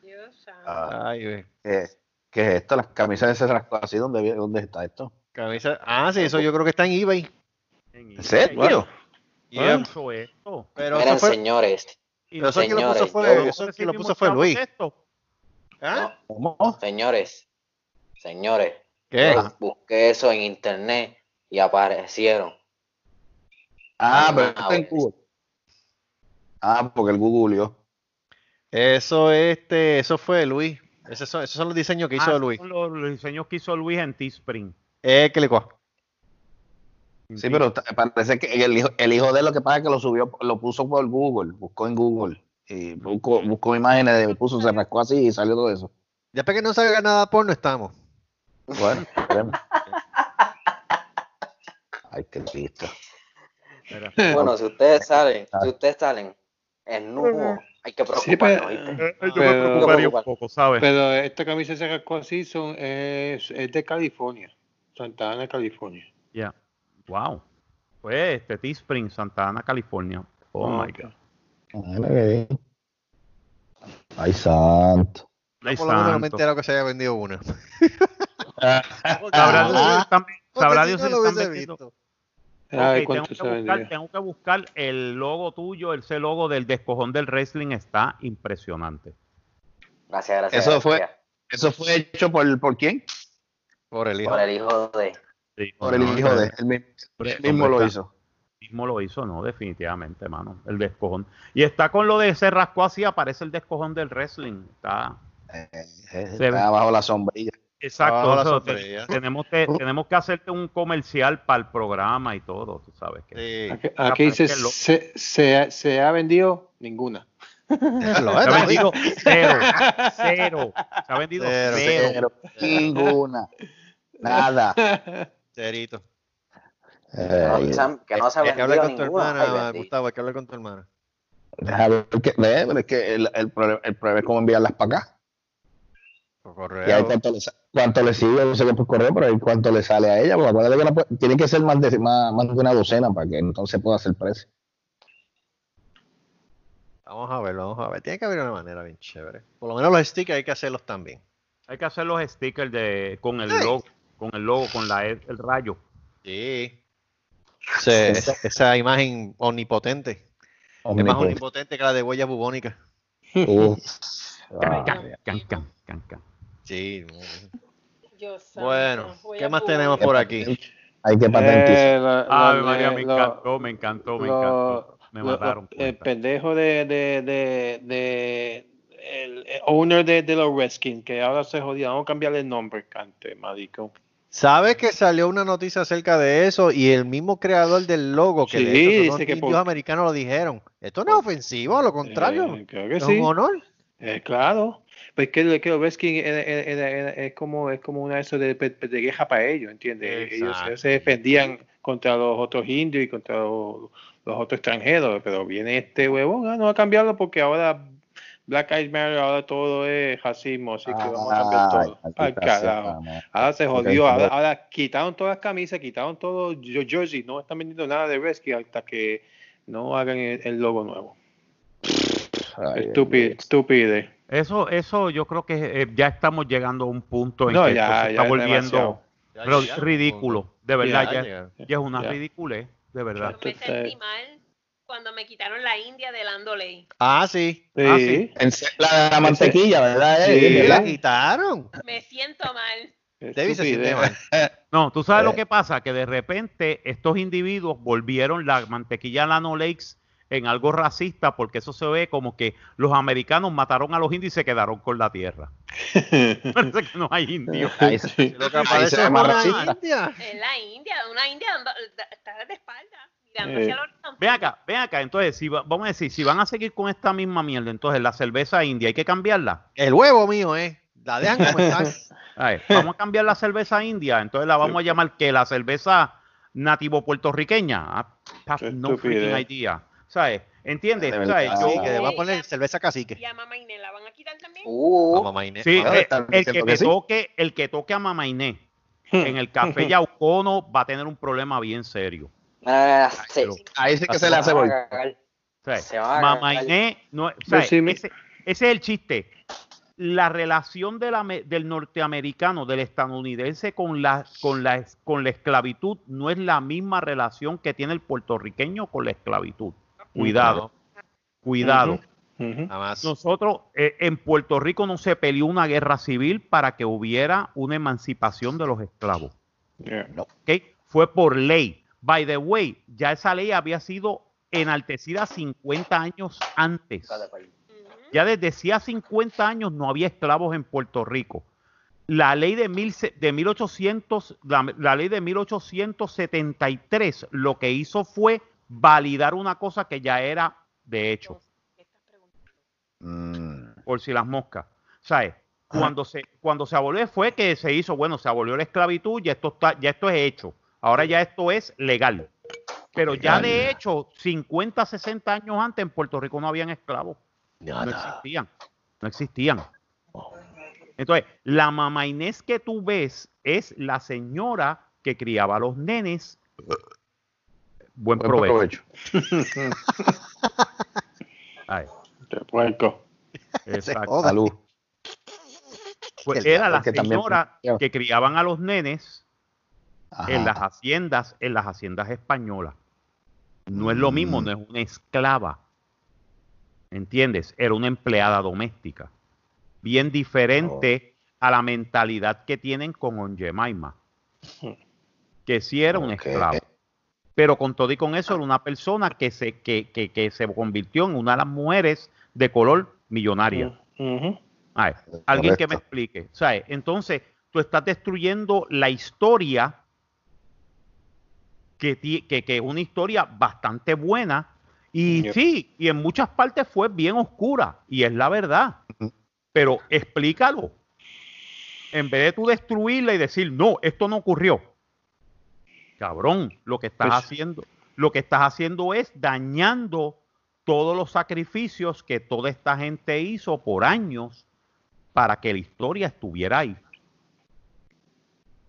Dios. Ah, Ay, ve. ¿qué, qué es esto? Las camisas de César así, ¿dónde, ¿dónde está esto? Camisa. Ah, sí, eso yo creo que está en eBay. ¿En serio? Yeah. Pero Miren, fue, señores, Y pero eso aquí lo puso señores, fue, yo- eso aquí lo puso fue Luis. esto. ¿Ah? ¿Cómo? señores, señores, ¿Qué? busqué eso en internet y aparecieron. Ah, Ah, pero está en. Google. Ah, porque el Google Eso este, eso fue Luis. Esos son, esos son los diseños que hizo Ah, Luis. son los, los diseños que hizo Luis en Teespring. Eh, que Sí, pero parece que el hijo, el hijo de él lo que pasa es que lo subió, lo puso por Google, buscó en Google. Y buscó, buscó imágenes, de, puso, se rascó así y salió todo eso. Después que no salga nada porno, estamos. Bueno, esperemos. Ay, qué listo. Bueno, si ustedes salen, Ah. si ustedes salen en nudo, hay que Sí, preocuparnos, pero. Eh, Yo me preocuparía un poco, ¿sabes? pero esta camisa se rascó así son, es, es de California, Santa Ana, California. Ya. Wow. Pues este Teespring, Santa Ana, California. Oh Ah, my. God. Ay, qué bien. Ay, santo. Ay, Por lo menos no me enterado que se haya vendido una. Sabrá Dios si están- sabrá Dios si están vendiendo. Visto. Ay, Ok, tengo, ¿cuánto que buscar, tengo que buscar el logo tuyo, ese logo del descojón del wrestling está impresionante. Gracias, gracias. Eso fue- gracias. ¿Eso fue hecho por, por quién? Por el hijo. Por el hijo de. Sí, Por el no, hijo de él mismo, él mismo lo hizo. mismo lo hizo, no, definitivamente, mano. El descojón. Y está con lo de se rascó así, aparece el descojón del wrestling. Está. Eh, eh, Se está ve. bajo la sombrilla. Exacto. Eso, te- tenemos, que, tenemos que hacerte un comercial para el programa y todo, tú sabes que. Sí. Aquí, aquí dice, se, se, se ha vendido ninguna. Lo Se ha vendido cero, cero. Se ha vendido Cero, ninguna. Nada. Cerito. Que no, Eh, que no se ha Hay que hablar vendido con tu. Ay, hermana. Gustavo, hay que hablar con tu hermana. deja ver que, ve, pero es que el, el, problema, el problema es cómo enviarlas para acá. Y ahí cuánto le, cuánto le sigue, no sé qué por correo, pero ahí cuánto le sale a ella. Porque acuérdate que no puede- tiene que ser más de, más, más de una docena para que entonces pueda hacer precio. Vamos a ver, vamos a ver. Tiene que haber una manera bien chévere. Por lo menos los stickers hay que hacerlos también. Hay que hacer los stickers de, con el Sí. logo, con el logo, con la, E, el rayo. Sí. Ese- esa imagen omnipotente. Es más omnipotente que la de huella bubónica. Can, Ah, can, can, can, can, can. Sí. Bueno, ¿qué más jugar. tenemos por aquí? Hay que patentizar. Eh, lo- María, me lo- encantó, me encantó, me lo- encantó. Me lo- mataron. El pendejo de, de, de, de el, el owner de, de los Redskins, que ahora se jodía, vamos a cambiarle el nombre, cante, marico. ¿Sabes que salió una noticia acerca de eso? Y el mismo creador del logo, que Sí, de hecho son dice los que indios por- americanos lo dijeron. Esto no es ofensivo, a lo contrario. Eh, creo que es sí. un honor. Eh, claro. Pues que, lo- que Redskins era- era- era- era- es como es como una de esas de, de- de guerra para ellos, ¿entiendes? Ellos Exacto. se defendían contra los otros indios y contra los, los otros extranjeros, pero viene este huevón, ah, no va a cambiarlo porque ahora Black Eyed Matter, ahora todo es racismo, así que vamos a cambiar todo. Carajo. Ahora se jodió, ahora, quitaron todas las camisas, quitaron todos los jerseys, no están vendiendo nada de Redskins hasta que no hagan el, el logo nuevo. Ay, Estúpido, estúpido. Eso, eso yo creo que eh, ya estamos llegando a un punto en No, que ya, esto se ya está es volviendo llegaron, ridículo. De verdad, Ya, ya, ya, ya es una ya. ridiculez, de verdad. Yo me sentí mal cuando me quitaron la India de Lando Ley. Ah, sí. Sí. Ah, sí. En La de la mantequilla, ¿verdad? Sí, Eh, Sí, la quitaron. Me siento mal. No, tú sabes Eh. lo que pasa, que de repente estos individuos volvieron la mantequilla Lano Lakes en algo racista, porque eso se ve como que los americanos mataron a los indios y se quedaron con la tierra. Parece que no hay indios. Ahí se- Sí. Lo que Ahí aparece se es racista. india. En la India, una India está de espalda, Eh. Ven acá, ven acá. Entonces, si va- vamos a decir, si van a seguir con esta misma mierda, entonces la cerveza india hay que cambiarla. El huevo mío, ¿eh? La dejan como ver, vamos a cambiar la cerveza india, entonces la vamos a llamar que la cerveza nativo puertorriqueña. Ah, no freaking idea. ¿Sabes? ¿Entiendes? De. ¿Sabes? Yo- Así que le voy a poner cerveza cacique. Y a Mamá Inés la van a quitar también. Uh, Vamos, Mainé. Sí, Ahora eh, el que sí. toque, el que toque a Mamá Inés en el café Yaucono va a tener un problema bien serio. Mira, sí. Ahí sí que se le hace a va a Mama cagar. Inés no, o sea, ese, ese es el chiste. La relación de la me- del norteamericano, del estadounidense con la, con, la, con la esclavitud no es la misma relación que tiene el puertorriqueño con la esclavitud. Cuidado, cuidado. Jamás. Nosotros eh, en Puerto Rico no se peleó una guerra civil para que hubiera una emancipación de los esclavos. Yeah. ¿ok? Fue por ley. By the way, ya esa ley había sido enaltecida 50 años antes. Ya desde hacía 50 años no había esclavos en Puerto Rico. La ley de, mil, se- de 1800, la, la ley de 1873 lo que hizo fue validar una cosa que ya era de hecho Mm, por si las moscas. ¿Sabes? Cuando se, cuando se abolió fue que se hizo, bueno, se abolió la esclavitud, ya esto está, ya esto es hecho. Ahora ya esto es legal. Pero ya de hecho, 50, 60 años antes en Puerto Rico no habían esclavos. No existían. No existían. Entonces, la mamá Inés que tú ves es la señora que criaba a los nenes. Buen buen provecho. provecho. Ay, De puerco. exacto. Salud. Pues era la también- señora que criaban a los nenes Ajá. en las haciendas, en las haciendas españolas. No es lo mismo, Mm. no es una esclava. ¿Entiendes? Era una empleada doméstica. Bien diferente a la mentalidad que tienen con Onjemaima. Que sí era una Ok. esclava. Pero con todo y con eso era una persona que se, que, que- que se convirtió en una de las mujeres de color millonaria. Ay, alguien que me explique. ¿sabes? Entonces, tú estás destruyendo la historia que, que, que es una historia bastante buena. Y Yep. sí, y en muchas partes fue bien oscura, y es la verdad. Pero explícalo. En vez de tú destruirla y decir, no, esto no ocurrió. Cabrón, lo que estás Pues- haciendo, lo que estás haciendo es dañando todos los sacrificios que toda esta gente hizo por años para que la historia estuviera ahí.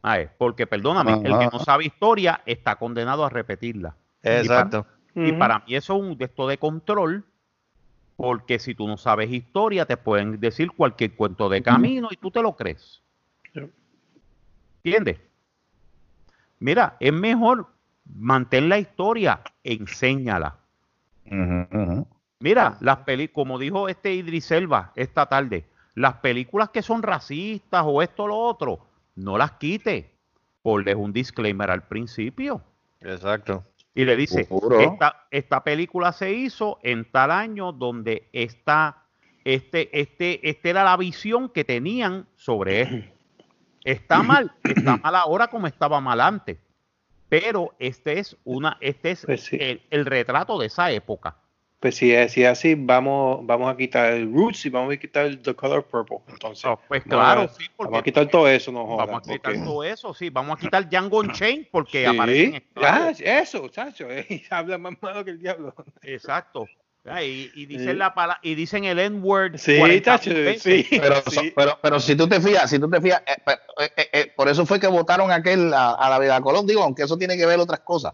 Ay, porque perdóname, el que no sabe historia está condenado a repetirla. Exacto. Y para mí eso es un de esto de control, porque si tú no sabes historia, te pueden decir cualquier cuento de camino y tú te lo crees. Sí. ¿Entiendes? Mira, es mejor mantén la historia, enséñala. Mira, las películas, como dijo este Idris Elba esta tarde, las películas que son racistas o esto o lo otro, no las quite. Ponles un disclaimer al principio. Exacto. Y le dice, esta, esta película se hizo en tal año donde esta, este, este, esta era la visión que tenían sobre esto. Está mal, está mal ahora como estaba mal antes. Pero este es una, este es Pues sí. el, el retrato de esa época. Pues si es, si es así, vamos, vamos a quitar el Roots y vamos a quitar el The Color Purple. Entonces, pues Vamos claro, a- sí, vamos a porque quitar todo eso, no jodas. vamos a quitar porque- todo eso, sí, vamos a quitar Django Unchained porque Sí, ya, esclavos. eso, chacho, eh, habla más malo que el diablo. Exacto. Ah, Y, y dicen Sí. la pala- y dicen el N-word. Sí, 40 chacho, veces. sí. Pero, sí. pero, pero si tú te fías, si tú te fías, eh, eh, eh, por eso fue que votaron aquel a, a la vida Colón, digo, aunque eso tiene que ver otras cosas.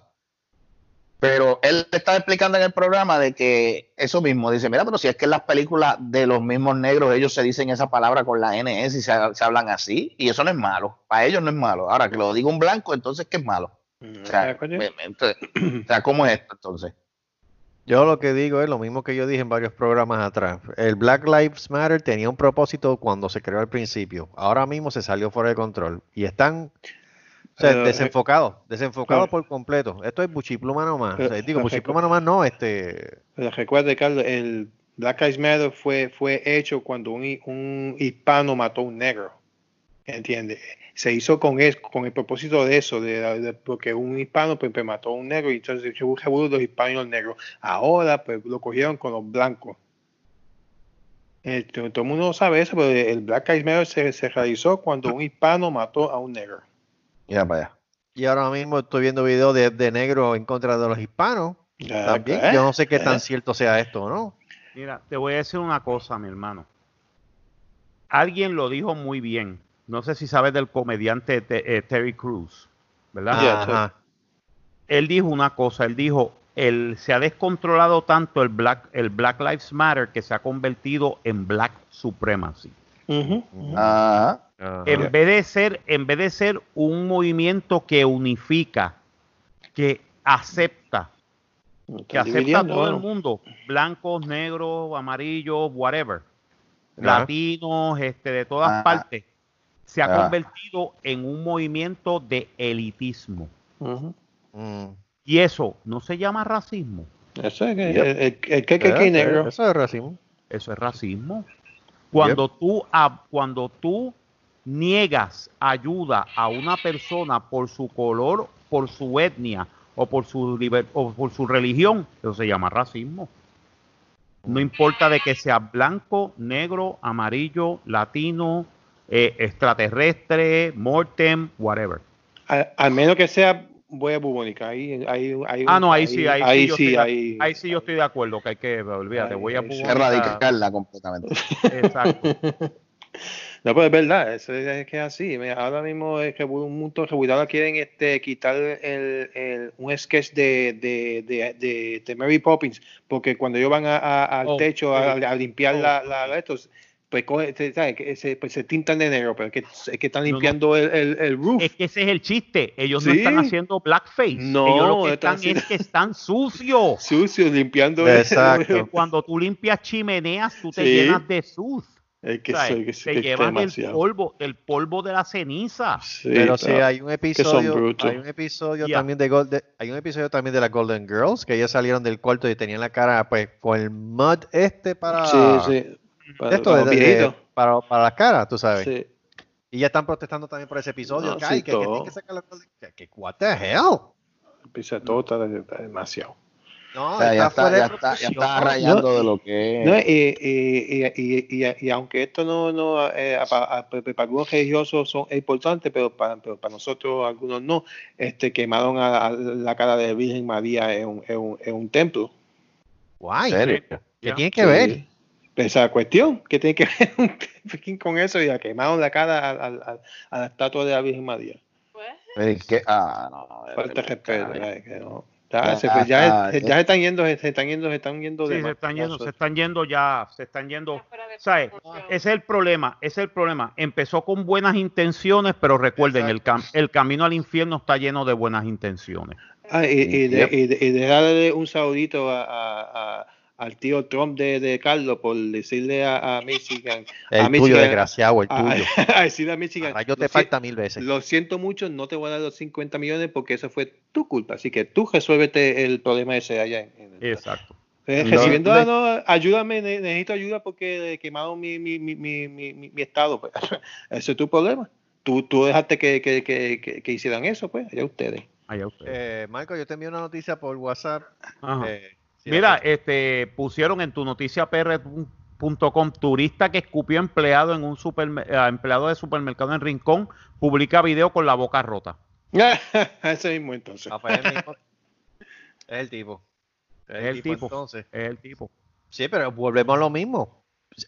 Pero él estaba explicando en el programa de que eso mismo, dice, mira, pero si es que en las películas de los mismos negros ellos se dicen esa palabra con la NS y se, se hablan así, y eso no es malo, para ellos no es malo. Ahora que lo diga un blanco, entonces ¿qué es malo? O sea, me- entonces, o sea, ¿cómo es esto entonces? Yo lo que digo es lo mismo que yo dije en varios programas atrás. El Black Lives Matter tenía un propósito cuando se creó al principio. Ahora mismo se salió fuera de control. Y están o sea, Pero, eh, desenfocados, desenfocados por completo. Esto es buchipluma nomás. O sea, digo, buchipluma nomás no, este... Recuerde, Carlos, el Black Lives Matter fue, fue hecho cuando un, un hispano mató a un negro. ¿Entiendes? Se hizo con, es, con el propósito de eso, de, de- porque un hispano pues, pues, mató a un negro y entonces se hubo revuelo de los hispanos y los negros. Ahora pues lo cogieron con los blancos. Eh, todo, el mundo sabe eso, pero el Black Lives Matter se, se realizó cuando un hispano mató a un negro. Ya para allá. Y ahora mismo estoy viendo videos de, de negros en contra de los hispanos. Ya, También. ¿eh? Yo no sé qué tan cierto sea esto, o ¿no? Mira, te voy a decir una cosa, mi hermano. Alguien lo dijo muy bien. No sé si sabes del comediante Te- eh, Terry Crews, ¿verdad? Ajá. él dijo una cosa, él dijo, el, se ha descontrolado tanto el Black, el Black Lives Matter que se ha convertido en Black Supremacy. En vez de ser, en vez de ser un movimiento que unifica, que acepta, que acepta a todo el mundo, blancos, negros, amarillos, whatever, latinos, este, de todas Ah. partes, se ha Ah. convertido en un movimiento de elitismo. Mm. Y eso no se llama racismo, Eso es que Yep. el, el, el que que- que Eso- negro. Eso es racismo. eso es racismo. Cuando tú, a- cuando tú niegas ayuda a una persona por su color, por su etnia o por su, liber- o por su religión, eso se llama racismo. No importa de que sea blanco, negro, amarillo, latino, eh, extraterrestre, mortem, whatever. Al, al menos que sea huella bubónica. Ahí, ahí, ahí, Ah, no, ahí sí, ahí, sí, yo sí, estoy ahí- ahí sí yo estoy de acuerdo, que hay que, olvídate, Ahí- voy a ahí sí. Erradicarla completamente. Exacto. No, pero es verdad, es, es que es así. Mira, ahora mismo es que un montón de rebudados quieren este, quitar el, el- un sketch de, de, de, de, de Mary Poppins, porque cuando ellos van a- a- al Oh, techo a, sí. a limpiar Oh, la, la, la- estos, pues, coge- se, ¿sabes? Que se, pues se tintan de negro, pero es que, es que están No, no. limpiando el, el, el roof. Es que ese es el chiste. Ellos no están haciendo blackface. No, Ellos lo que están están es haciendo- que están sucios. Sucio, limpiando el- Exacto. Que cuando tú limpias chimeneas, tú te Sí. llenas de sus. Es que ¿sabes? soy- que- que llevas el polvo, el polvo de la ceniza. Sí, Pero sí, pero- hay un episodio, brutos. hay un episodio también de, Gold- de- hay un episodio también de las Golden Girls que ellas salieron del cuarto y tenían la cara pues con el mud este para sí, sí. Para, esto para de- de- para, para la cara, tú sabes. Sí. Y ya están protestando también por ese episodio. No, que, sí, ay, que, que tienen que sacar la que, que what the hell? Pisa todo está, está demasiado. No, O sea, ya está, ya está, ya está rayando de lo que No, es. y, y, y, y, y- y aunque esto no, no eh, para, para- algunos religiosos son, es importante, pero para, pero para nosotros algunos no, este quemaron a, a la cara de Virgen María en un, en un, en un templo. Guay, ¿En serio? ¿Qué Ya. tiene que Sí. ver? Esa cuestión, ¿qué tiene que ver un con eso? Y la quemaron la cara a, a- a- a la estatua de la Virgen María. Pues, Es que- ah, no, no, Falta respeto. que no. Ya, Ya, se, pues, ya, ya se están yendo, se están yendo, se están yendo Sí, de se están Ya, yendo, se están yendo ya, se están yendo. ¿Sabes? Ese es el problema, ese es el problema. Empezó con buenas intenciones, pero recuerden, el, cam- el camino al infierno está lleno de buenas intenciones. Ah, y, y de, Yep. y de- y de darle un saludito a, a- a- al tío Trump de, de Carlos por decirle a, a Michigan. El a tuyo, Michigan, desgraciado, el tuyo. a decirle a Michigan. Rayo te falta mil veces. lo siento mucho, no te voy a dar los 50 millones porque eso fue tu culpa. Así que tú resuélvete el problema ese allá en, en el- Exacto. Eh, No, recibiendo, ah, no, ayúdame, ne- necesito ayuda porque quemaron mi, mi, mi, mi, mi, mi- mi estado. Pues. Ese es tu problema. Tú, tú dejaste que, que, que, que, que hicieran eso, pues, allá ustedes. Allá ustedes. Eh, Marco, yo te envié una noticia por WhatsApp. Ajá. eh, Mira, la- este pusieron en tu noticia pr.com turista que escupió empleado en un superme- eh, empleado de supermercado en Rincón publica video con la boca rota. ese mismo entonces. Ah, pues es el mismo. Es el tipo. Es el tipo. entonces. Es el tipo. Sí, pero volvemos a lo mismo.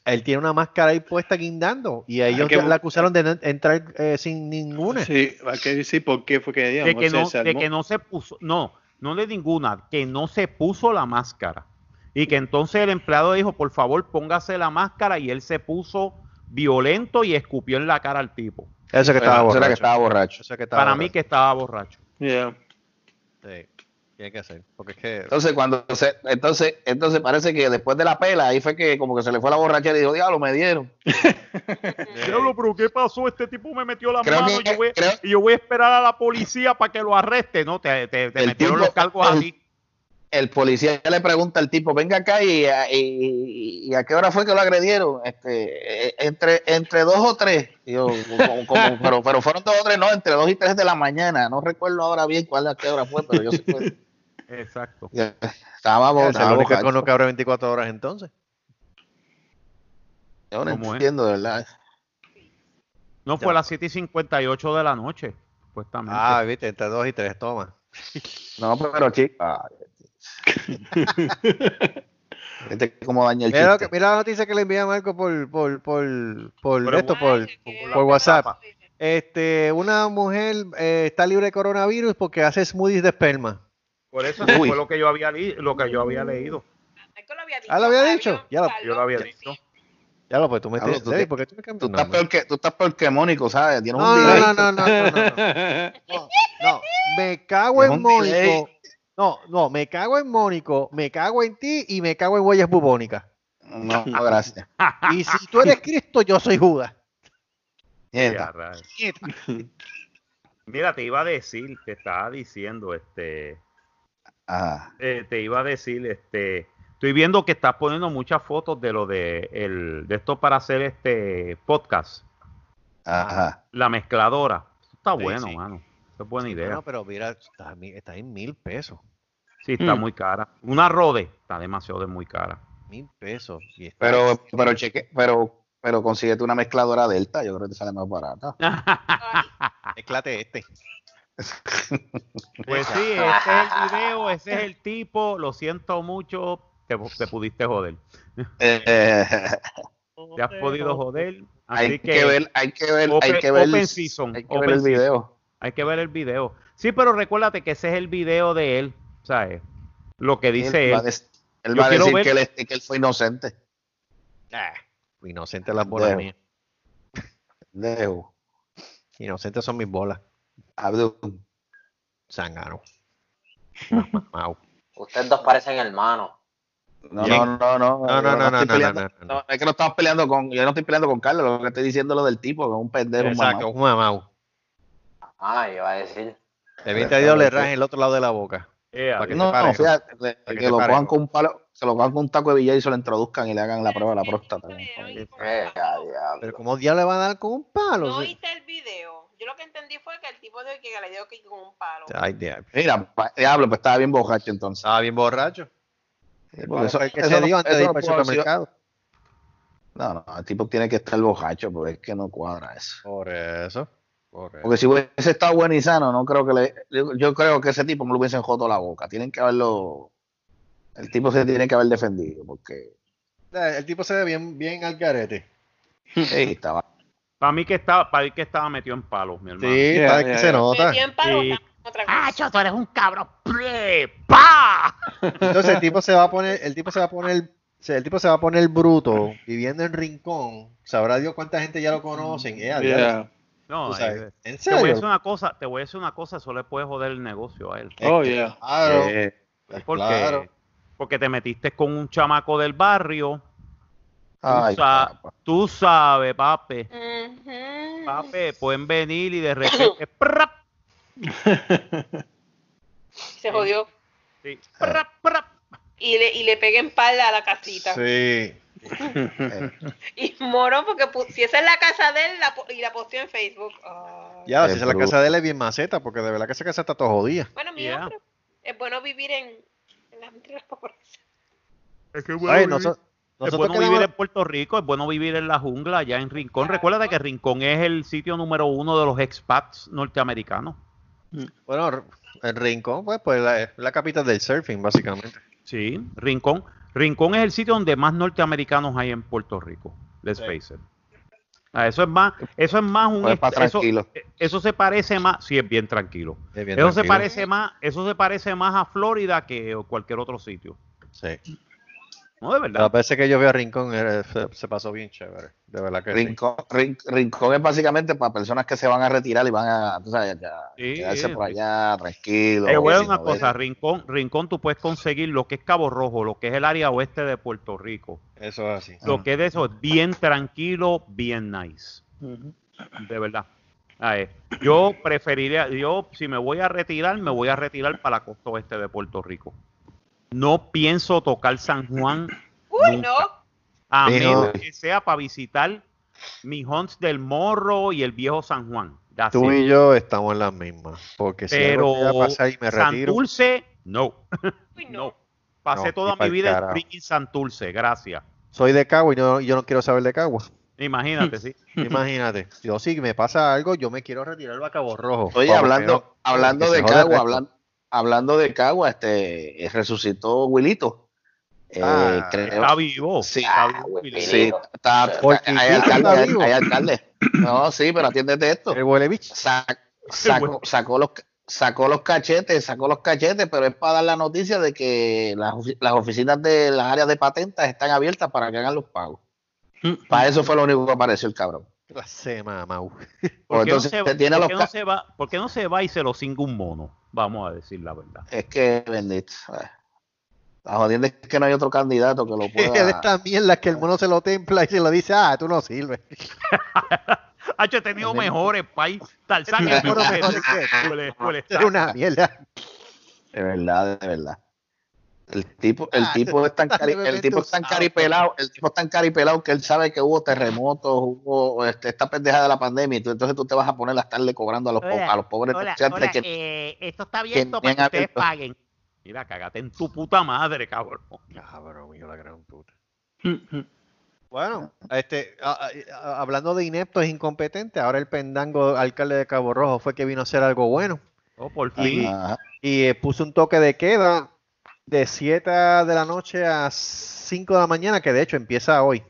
Él tiene una máscara ahí puesta guindando y ellos que le acusaron de entrar eh, sin ninguna. Sí, hay que decir por qué fue que De digamos, que, se- no, se de que no se puso, no, no de ninguna, que no se puso la máscara. Y que entonces el empleado dijo, por favor, póngase la máscara y él se puso violento y escupió en la cara al tipo. Eso que estaba borracho. que estaba borracho. Eso que estaba Para mí que estaba borracho. Yeah. Sí, tiene que ser. Porque es que. Entonces, cuando se, entonces, entonces parece que después de la pela, ahí fue que como que se le fue la borrachera y dijo, diablo, me dieron. Diablo, pero ¿qué pasó? Este tipo me metió la Creo mano que- y yo, voy, creo- y yo voy a esperar a la policía para que lo arreste. No, te, te- metieron tipo- los cargos a el- ti. El policía le pregunta al tipo, venga acá y, y- y a qué hora fue que lo agredieron. Este, eh, entre, entre dos o tres. Yo, como- como- pero, pero fueron dos o tres, no, entre dos y tres de la mañana. No recuerdo ahora bien cuál a qué hora fue, pero yo sé que fue- Exacto. estábamos, es el estábamos único icono que abre 24 horas entonces. Yo no entiendo, de verdad. No fue a las 7 y 58 de la noche, supuestamente. Ah, viste, entre 2 y 3, toma. No, pero chico. Este cómo daña el Mira, que- mira la noticia que le envía a Marco por, por, por, por, Pero esto, por, por WhatsApp. Este, una mujer eh, está libre de coronavirus porque hace smoothies de esperma. Por eso Uy. fue lo que yo había, lo que yo había leído. Es que lo había dicho. Ah, ¿lo había Fabio, dicho? Ya lo- Yo lo había sí. dicho. Ya lo, pues tú me tú Ey, te- ¿por qué tú me Tú estás, peor que, tú estás peor que Mónico, ¿sabes? Tienes No, un no, delay. no, no, no, no, no, no. No, no, me cago en delay. Mónico. No, no, me cago en Mónico, me cago en ti y me cago en huellas bubónicas. No, no, gracias. Y si tú eres Cristo, yo soy Judas. Nieta. Mira, te iba a decir, te estaba diciendo, este, Ajá. eh, te iba a decir, este, estoy viendo que estás poniendo muchas fotos de lo de el, de esto para hacer este podcast, Ajá. la mezcladora. Eso está Sí, bueno, sí. mano. Eso es buena idea. No, pero mira, está, en mi- está en mil pesos. Sí, está Mm. muy cara. Una Rode está demasiado de muy cara. Mil pesos. y está- Pero, pero cheque, pero, pero consíguete una mezcladora Delta, yo creo que te sale más barata. Mezclate este. Pues sí, ese es el video, ese es el tipo. Lo siento mucho, te, te pudiste joder. Eh, Te has podido joder. Así hay que, ver, hay que ver, Open- hay que ver, Open season, hay que ver el video. Hay que ver el video. Sí, pero recuérdate que ese es el video de él, ¿sabes? Lo que dice él él. va a, des- él Yo va a quiero decir ver- que, él, es- que él fue inocente. Ah, inocente las bolas mías. Dejo. Inocentes son mis bolas. Abdul. Sangano. Mau. Ustedes dos parecen hermanos. No, no, no, no. No, no, no, no, no, no, no, no. no, Es que no estamos peleando con, yo no estoy peleando con Carlos, lo que estoy diciendo es lo del tipo, que es un pendejo, un Exacto, un mamau. Ah, iba a decir. De bien te dio le raje el otro lado de la boca. Para que No, no, fíjate, que, que lo cojan ¿no? con un palo, se lo cojan con un taco de billar y se lo introduzcan y le hagan la prueba de la próstata. Eh. Pero como diablo le van a dar con un palo. no viste el video. Lo que entendí fue que el tipo de que le dio que con un palo. Ay, diablo. Mira, pa- diablo, pues estaba bien borracho entonces. Estaba bien borracho. Sí, porque eso- el que eso se no- dio antes de ir para el supermercado. No, no, el tipo tiene que estar borracho, porque es que no cuadra eso. Por eso. Por eso. Porque si hubiese estado bueno y sano, no creo que le. Yo, yo creo que ese tipo no le hubiesen joto la boca. Tienen que haberlo. El tipo se tiene que haber defendido, porque. El tipo se ve bien, bien al garete. Sí, estaba. Para mí que estaba, para mí que estaba metido en palos, mi hermano. Sí, Yeah, yeah, que se yeah. nota. Metió en palo, Sí. otra cosa. Ah, Choto, eres un cabrón. ¡Ple! ¡Pa! Entonces el tipo se va a poner, el tipo se va a poner, el tipo se va a poner bruto, viviendo en Rincón. Sabrá Dios cuánta gente ya lo conocen. Eh, adiós. Yeah. No, sabes, eh, ¿En te voy a decir serio? una cosa, te voy a decir una cosa, eso le puede joder el negocio a él. Oh, yeah. Claro, Eh, pues Porque, claro. porque te metiste con un chamaco del barrio. Ay, tú, sa- papá. tú sabes, papi. Papi, pueden venir y de repente. ¡prap! Se jodió. Sí, ¡prap, prap! Y le, y le pegué en pala a la casita. Sí. Y moro porque si esa es la casa de él la, y la posteó en Facebook. Ya, si es la casa de él es bien maceta, porque de verdad que esa casa está todo jodida. Bueno, Yeah. pero es bueno vivir en, en las mentiras pobreza. Es que Ay, bueno, noso- es nosotros bueno vivir en Puerto Rico, es bueno vivir en la jungla, allá en Rincón. Recuerda que Rincón es el sitio número uno de los expats norteamericanos. Bueno, el Rincón, pues, pues la, la capital del surfing, básicamente. Sí, Rincón. Rincón es el sitio donde más norteamericanos hay en Puerto Rico. Let's Sí. face it. Ah, eso es más, eso es más un Pues eso, eso se parece más, sí es bien tranquilo. Es bien Eso se parece más, eso se parece más a Florida que cualquier otro sitio. Sí. No, de La verdad. veces que yo vi a Rincón era- se, se pasó bien chévere. De verdad que sí. Rincón, Rin- Rincón es básicamente para personas que se van a retirar y van a, tú sabes, ya, Sí, quedarse por sí. allá tranquilo. Te voy a sin decir una cosa, Rincón, Rincón tú puedes conseguir lo que es Cabo Rojo, lo que es el área oeste de Puerto Rico. Eso es así. Lo que es de eso es bien tranquilo, bien nice. De verdad. A ver, yo preferiría, yo si me voy a retirar, me voy a retirar para la costa oeste de Puerto Rico. No pienso tocar San Juan Uy, Nunca. no. a menos que sea para visitar mis hunts del Morro y el viejo San Juan. That's Tú it. y yo estamos en las mismas. Porque si algo Pero llega a pasar y me retiro. Santurce, no. Uy, no. No. Pasé No, toda mi vida en freaking Santurce, gracias. Soy de Cagua y no- yo no quiero saber de Cagua. Imagínate, sí. Imagínate. Yo si me pasa algo, yo me quiero retirar a Cabo Rojo. Oye, hablando, no- hablando de el Cagua, hablando, hablando de Cagua, este eh, resucitó Wilito. Eh, Ah, creo- Está vivo. Sí. está Ah, vivo, sí, está, hay, alcalde, está hay- vivo. hay alcalde. No, sí, pero atiéndete esto. El huele bicho. Sa- sacó, sacó los sacó los cachetes, sacó los cachetes, pero es para dar la noticia de que las, las oficinas de las áreas de patentes están abiertas para que hagan los pagos. Para eso fue lo único que apareció el cabrón. Clase. ¿Por Pues qué, no se va, por qué no se va y se lo cinga un mono? Vamos a decir la verdad. Es que bendito. eh. La jodienda es que no hay otro candidato que lo Él pueda. está mierda que el mono se lo templa y se lo dice, ah, tú no sirves. Hacho, he tenido mejores, pay. Tarzán Es una mierda. De verdad, de verdad. El tipo, el Ah, tipo es tan cari- el tipo es tan caripelado, el tipo es tan caripelado que él sabe que hubo terremotos, hubo este, esta pendeja de la pandemia, y tú, entonces tú te vas a poner a estarle cobrando a los, po- Hola, a los pobres Hola, que eh, esto está que abierto ni para que ustedes abierto. paguen. Mira, cagate en tu puta madre, cabrón. Cabrón, mío, la gran puta. Bueno, este, a- a- a- hablando de ineptos e incompetentes, ahora el pendango alcalde de Cabo Rojo fue que vino a hacer algo bueno Oh, por y, fin. Y eh, puso un toque de queda de 7 de la noche a 5 de la mañana, que de hecho empieza hoy.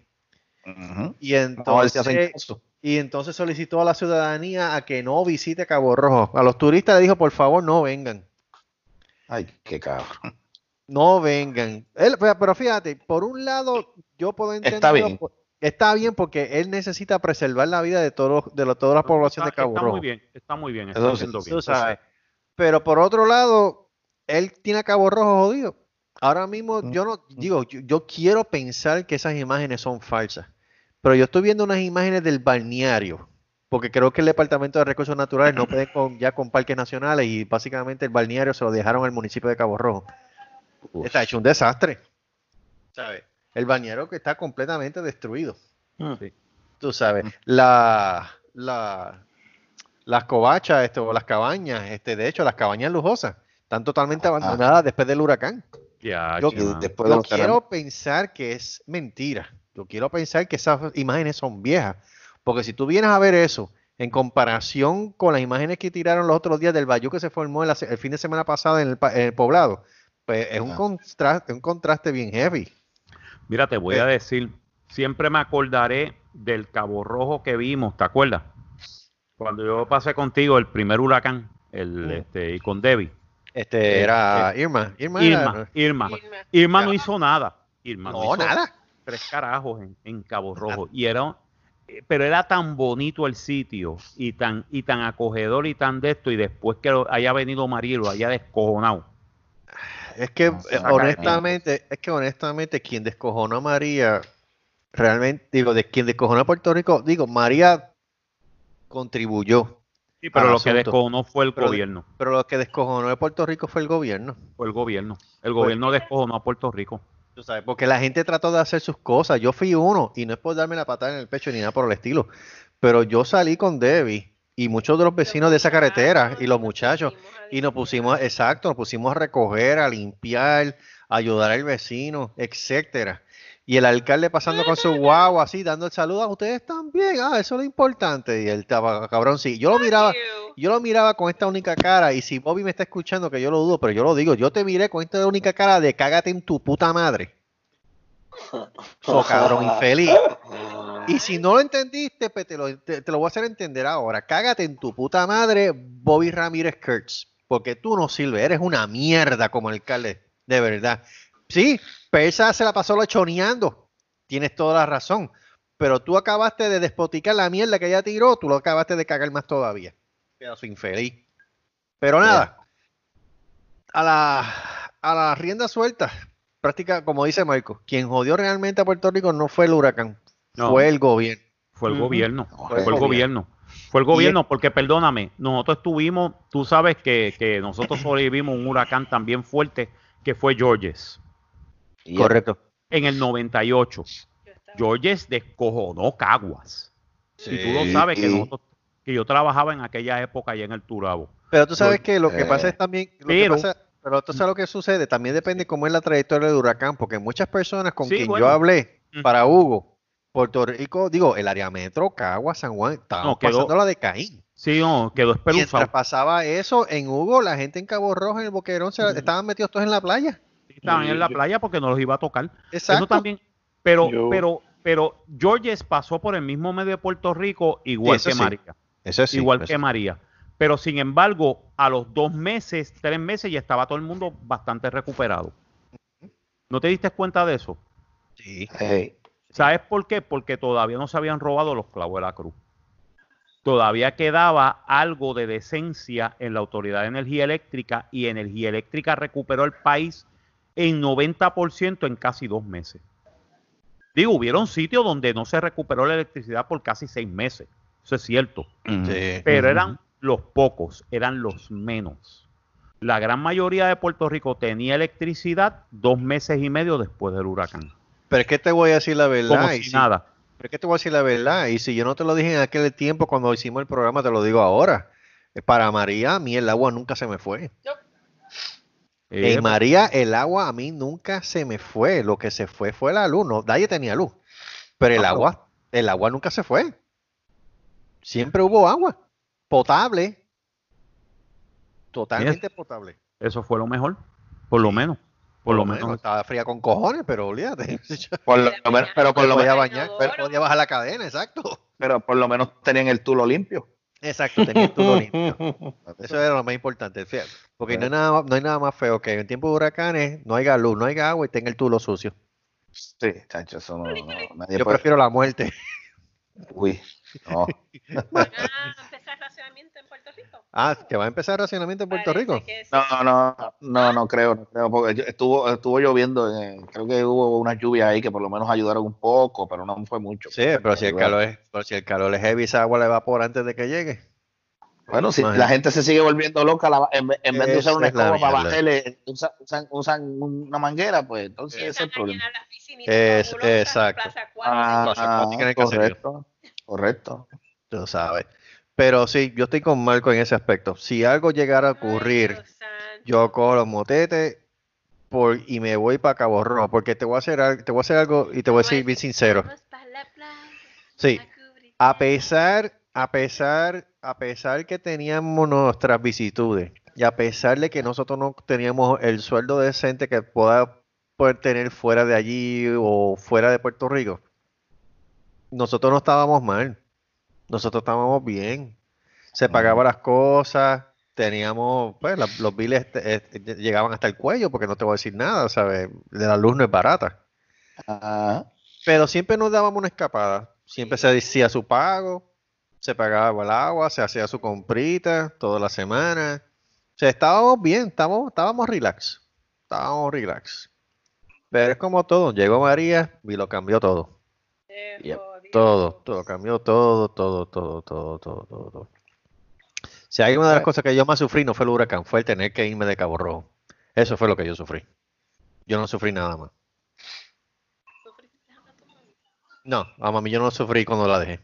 Y entonces, y entonces solicitó a la ciudadanía a que no visite Cabo Rojo. A los turistas le dijo, por favor, no vengan. Ay, qué cabrón. No vengan. Él, pero fíjate, por un lado, yo puedo entender. Está bien. Está bien porque él necesita preservar la vida de todos de lo- toda la población de Cabo está Rojo. muy bien, está muy bien, está Eso haciendo bien. Pero por otro lado, él tiene a Cabo Rojo jodido. Ahora mismo, yo no digo, yo, yo quiero pensar que esas imágenes son falsas. Pero yo estoy viendo unas imágenes del balneario. Porque creo que el Departamento de Recursos Naturales no puede con, ya con parques nacionales y básicamente el balneario se lo dejaron al municipio de Cabo Rojo. Uf. Está hecho un desastre. ¿Sabes? El balneario que está completamente destruido. Sí. Tú sabes, la, la, las covachas, este, o las cabañas, este, de hecho, las cabañas lujosas, están totalmente abandonadas después del huracán. Yo-. Después de quiero pensar que es mentira. Yo quiero pensar que esas imágenes son viejas. Porque si tú vienes a ver eso en comparación con las imágenes que tiraron los otros días del bayou que se formó en la se- el fin de semana pasado en el, pa- en el poblado, pues es un Ajá. contraste, un contraste bien heavy. Mira, te voy Eh. a decir, siempre me acordaré del Cabo Rojo que vimos, ¿te acuerdas? Cuando yo pasé contigo el primer huracán, el, este, y con Debbie. Este Eh, era Irma. Irma, era- Irma, Irma. Irma. No hizo nada. Irma no, No, hizo nada. tres carajos en, en Cabo Rojo. Y era, eh, pero era tan bonito el sitio y tan, y tan acogedor y tan de esto. Y después que lo- haya venido María y lo haya descojonado. Es que No, eh, honestamente, es que honestamente quien descojonó a María, realmente, digo, de quien descojonó a Puerto Rico, digo, María contribuyó, Sí, pero lo que descojonó fue el Pero- gobierno. pero lo que descojonó de Puerto Rico fue el gobierno. Fue el gobierno. El Pues- gobierno descojonó a Puerto Rico. Tú sabes, porque la gente trató de hacer sus cosas. Yo fui uno, y no es por darme la patada en el pecho ni nada por el estilo, pero yo salí con Debbie y muchos de los vecinos de esa carretera y los muchachos, y nos pusimos, exacto, nos pusimos a recoger, a limpiar, a ayudar al vecino, etcétera. Y el alcalde pasando con su guau así, dando el saludo a ustedes también, ah, eso es lo importante. Y él estaba, cabrón, sí. Yo lo miraba, yo lo miraba con esta única cara, y si Bobby me está escuchando, que yo lo dudo, pero yo lo digo, yo te miré con esta única cara de cágate en tu puta madre. So, cabrón infeliz. Y si no lo entendiste, pues te lo, te, te lo voy a hacer entender ahora. Cágate en tu puta madre, Bobby Ramírez Kurtz. Porque tú no sirves, eres una mierda como alcalde, de verdad. Sí, Persa se la pasó lechoneando. Tienes toda la razón. Pero tú acabaste de despoticar la mierda que ella tiró, tú lo acabaste de cagar más todavía. Pedazo infeliz. Pero nada, a la, a la rienda suelta, práctica, como dice Marco, quien jodió realmente a Puerto Rico no fue el huracán, No. fue el gobierno. Fue el gobierno. Fue Fue el el gobierno. Fue el gobierno porque, perdóname, nosotros estuvimos, tú sabes que, que nosotros sobrevivimos un huracán también fuerte que fue Georges Correcto. en el 98. Georges descojonó Caguas. Y tú lo Sí. sabes que nosotros, que yo trabajaba en aquella época allá en el Turabo. Pero tú sabes Lo- que lo que eh, pasa es también, lo que pero- pasa- pero tú sabes lo que sucede, también depende cómo es la trayectoria del huracán, porque muchas personas con Sí, quien bueno. yo hablé para Hugo, Puerto Rico, digo, el área metro, Caguas, San Juan, No, quedó- pasando la de Caín. Sí, no, quedó Mientras espeluzado. pasaba eso, en Hugo, la gente en Cabo Rojo, en el Boquerón, se, estaban metidos todos en la playa. Estaban en la playa porque no los iba a tocar. Exacto. Eso también. Pero, Yo- pero, pero Georges pasó por el mismo medio de Puerto Rico igual que sí. María. Eso sí. igual eso que. María. Pero sin embargo, a los dos meses, tres meses, ya estaba todo el mundo bastante recuperado. ¿No te diste cuenta de eso? Sí. Hey, ¿Sabes por qué? Porque todavía no se habían robado los clavos de la cruz. Todavía quedaba algo de decencia en la Autoridad de Energía Eléctrica y Energía Eléctrica recuperó el país en 90% en casi dos meses. Digo, hubieron sitios donde no se recuperó la electricidad por casi seis meses. Eso es cierto. Sí. Pero eran los pocos, eran los menos. La gran mayoría de Puerto Rico tenía electricidad dos meses y medio después del huracán. Pero es que te voy a decir la verdad. Como y si si- nada. Pero es que te voy a decir la verdad. Y si yo no te lo dije en aquel tiempo cuando hicimos el programa, te lo digo ahora. Eh, Para María, a mí el agua nunca se me fue. Eh, En María, el agua a mí nunca se me fue. Lo que se fue fue la luz. No, nadie tenía luz. Pero el Ah, agua, el agua nunca se fue. Siempre hubo agua. Potable. Totalmente potable. Eso fue lo mejor, por lo menos. Por lo menos. Estaba fría con cojones, pero olvídate. por lo menos, pero por lo podía menos, bañar, pero podía bajar la cadena, exacto. pero por lo menos tenían el tulo limpio. Exacto, tenía el tubo limpio. Eso era lo más importante, fíjate. Porque no hay, nada, no hay nada más feo que en tiempo de huracanes no haya luz, no haya agua y tenga el tulo sucio. Sí, chacho, eso no, no- nadie Yo puede- prefiero la muerte. Uy, no. ¿Van a empezar racionamiento en Puerto Rico? Ah, que va a empezar racionamiento en Puerto Parece Rico. sí. No, no, no, no creo, no creo, porque yo- estuvo, estuvo lloviendo, eh, creo que hubo unas lluvias ahí que por lo menos ayudaron un poco, pero no fue mucho. Sí, pero si el calor es, pero si el calor es heavy, esa agua la evapora antes de que llegue. Bueno, si Imagínate. la gente se sigue volviendo loca, la- en, vez- en vez de usar una es escoba para bajarle, usan, usan, usan una manguera, pues entonces ese es el problema. Es- exacto. Ah, el correcto, correcto. Tú sabes. Pero sí, yo estoy con Marco en ese aspecto. Si algo llegara a ocurrir, yo cojo los motetes por, y me voy para Cabo Rojo, porque te voy a hacer algo, te voy a hacer algo y te voy a decir bien sincero. Sí, a pesar, a pesar, a pesar que teníamos nuestras vicitudes y a pesar de que nosotros no teníamos el sueldo decente que pueda poder tener fuera de allí o fuera de Puerto Rico, nosotros no estábamos mal, nosotros estábamos bien, se pagaban las cosas, teníamos, pues la- los biles este, este, llegaban hasta el cuello porque no te voy a decir nada, ¿sabes? De la luz no es barata. Ah, Pero siempre nos dábamos una escapada. Siempre se decía su pago, se pagaba el agua, se hacía su comprita toda la semana. O sea, estábamos bien, estábamos, estábamos relax. Estábamos relax. Pero es como todo. Llegó María y lo cambió todo. Yep. Todo, todo, cambió todo, todo, todo, todo, todo, todo, todo. Si hay una de las cosas que yo más sufrí no fue el huracán, fue el tener que irme de Cabo Rojo. Eso fue lo que yo sufrí. Yo no sufrí nada más. No, a mami yo no sufrí cuando la dejé.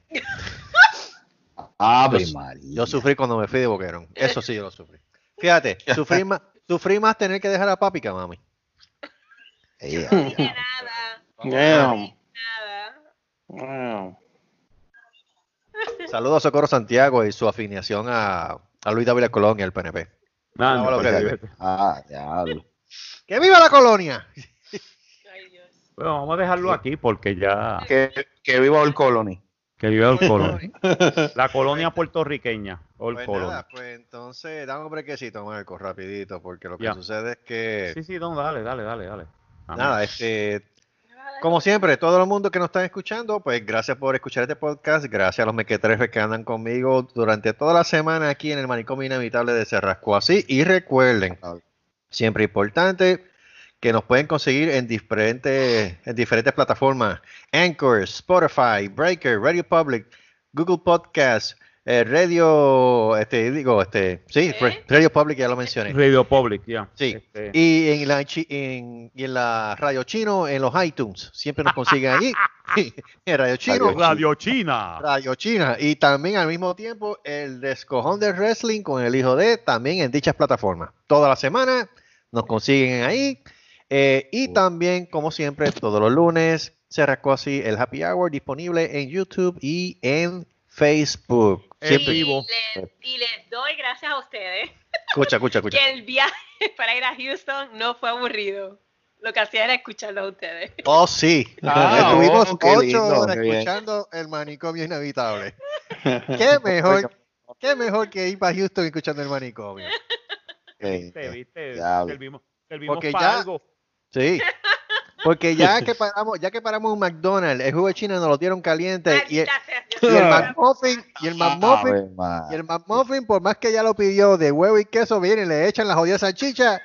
Ave Yo- María. Yo sufrí cuando me fui de Boquerón. Eso sí, yo lo sufrí. Fíjate, sufrí más, sufrí más tener que dejar a papi que a mami. No dije nada. Wow. Saludos a Socorro Santiago y su afiliación a, a Luis Dávila Colón y al PNP. Lo que vive. Ah. ¡Que viva la colonia! Ay, Dios. Bueno, vamos a dejarlo aquí porque ya Que, que viva el colony. que vive el colon. La colonia puertorriqueña. Old Pues Colony. nada, pues entonces dame un brequecito, Marco, rapidito, porque lo que Ya. sucede es que, Sí, sí, no, dale, dale, dale, dale. Amén. nada, este, ¿Me vas a dar como siempre, todo el mundo que nos está escuchando, pues gracias por escuchar este podcast, gracias a los mequetrefes que andan conmigo durante toda la semana aquí en el manicomio inevitable de Cerrasco así, y recuerden, siempre importante, que nos pueden conseguir en diferentes, en diferentes plataformas, Anchor, Spotify, Breaker, Radio Public, Google Podcast, eh, Radio, este, digo, este, sí, ¿Eh? Radio Public ya lo mencioné. Radio Public, ya. Sí. Este, Y en la, chi- en, y en la Radio Chino, en los iTunes, siempre nos consiguen allí. en Radio Chino, Radio China. Radio China. Y también al mismo tiempo el descojón de wrestling con el hijo de, también en dichas plataformas. Toda la semana nos consiguen ahí. Eh, y también, como siempre, todos los lunes, se rascó así el Happy Hour disponible en YouTube y en Facebook. Siempre. vivo. Y les, y les doy gracias a ustedes Escucha, escucha, escucha. que el viaje para ir a Houston no fue aburrido. Lo que hacía era escucharlos a ustedes. Oh, sí. Ah, Estuvimos oh, ocho lindo, horas escuchando el manicomio inevitable. Qué mejor, qué mejor que ir para Houston escuchando el manicomio. ¿Viste? ¿Viste? Servimos, servimos Porque para ya- algo. Sí. Porque ya que paramos, ya que paramos un McDonald's, el jugo de China nos lo dieron caliente y el, y el. McMuffin, y el McMuffin, y el McMuffin, por más que ya lo pidió de huevo y queso, vienen y le echan la jodida salchicha.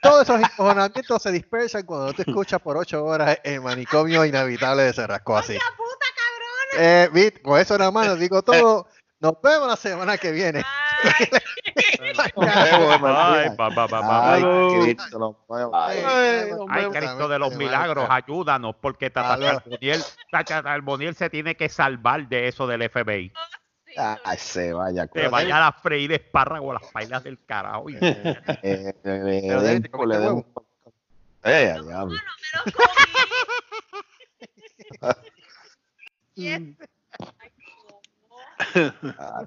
Todos esos encojonamientos se dispersan cuando tú escuchas por ocho horas el manicomio inhabitable de Cerrasco así. Eh, con eso nada más les digo todo. Nos vemos la semana que viene. Ay, Cristo, de los milagros, ayúdanos, porque Tata. Charboniel, Tata Charboniel se tiene que salvar de eso del FBI. sí, Ay, se vaya. Se vaya a freír espárrago a las pailas del carajo. y- Eh, eh, eh, Pero le un- Eh, al diablo. me lo comí. Ah,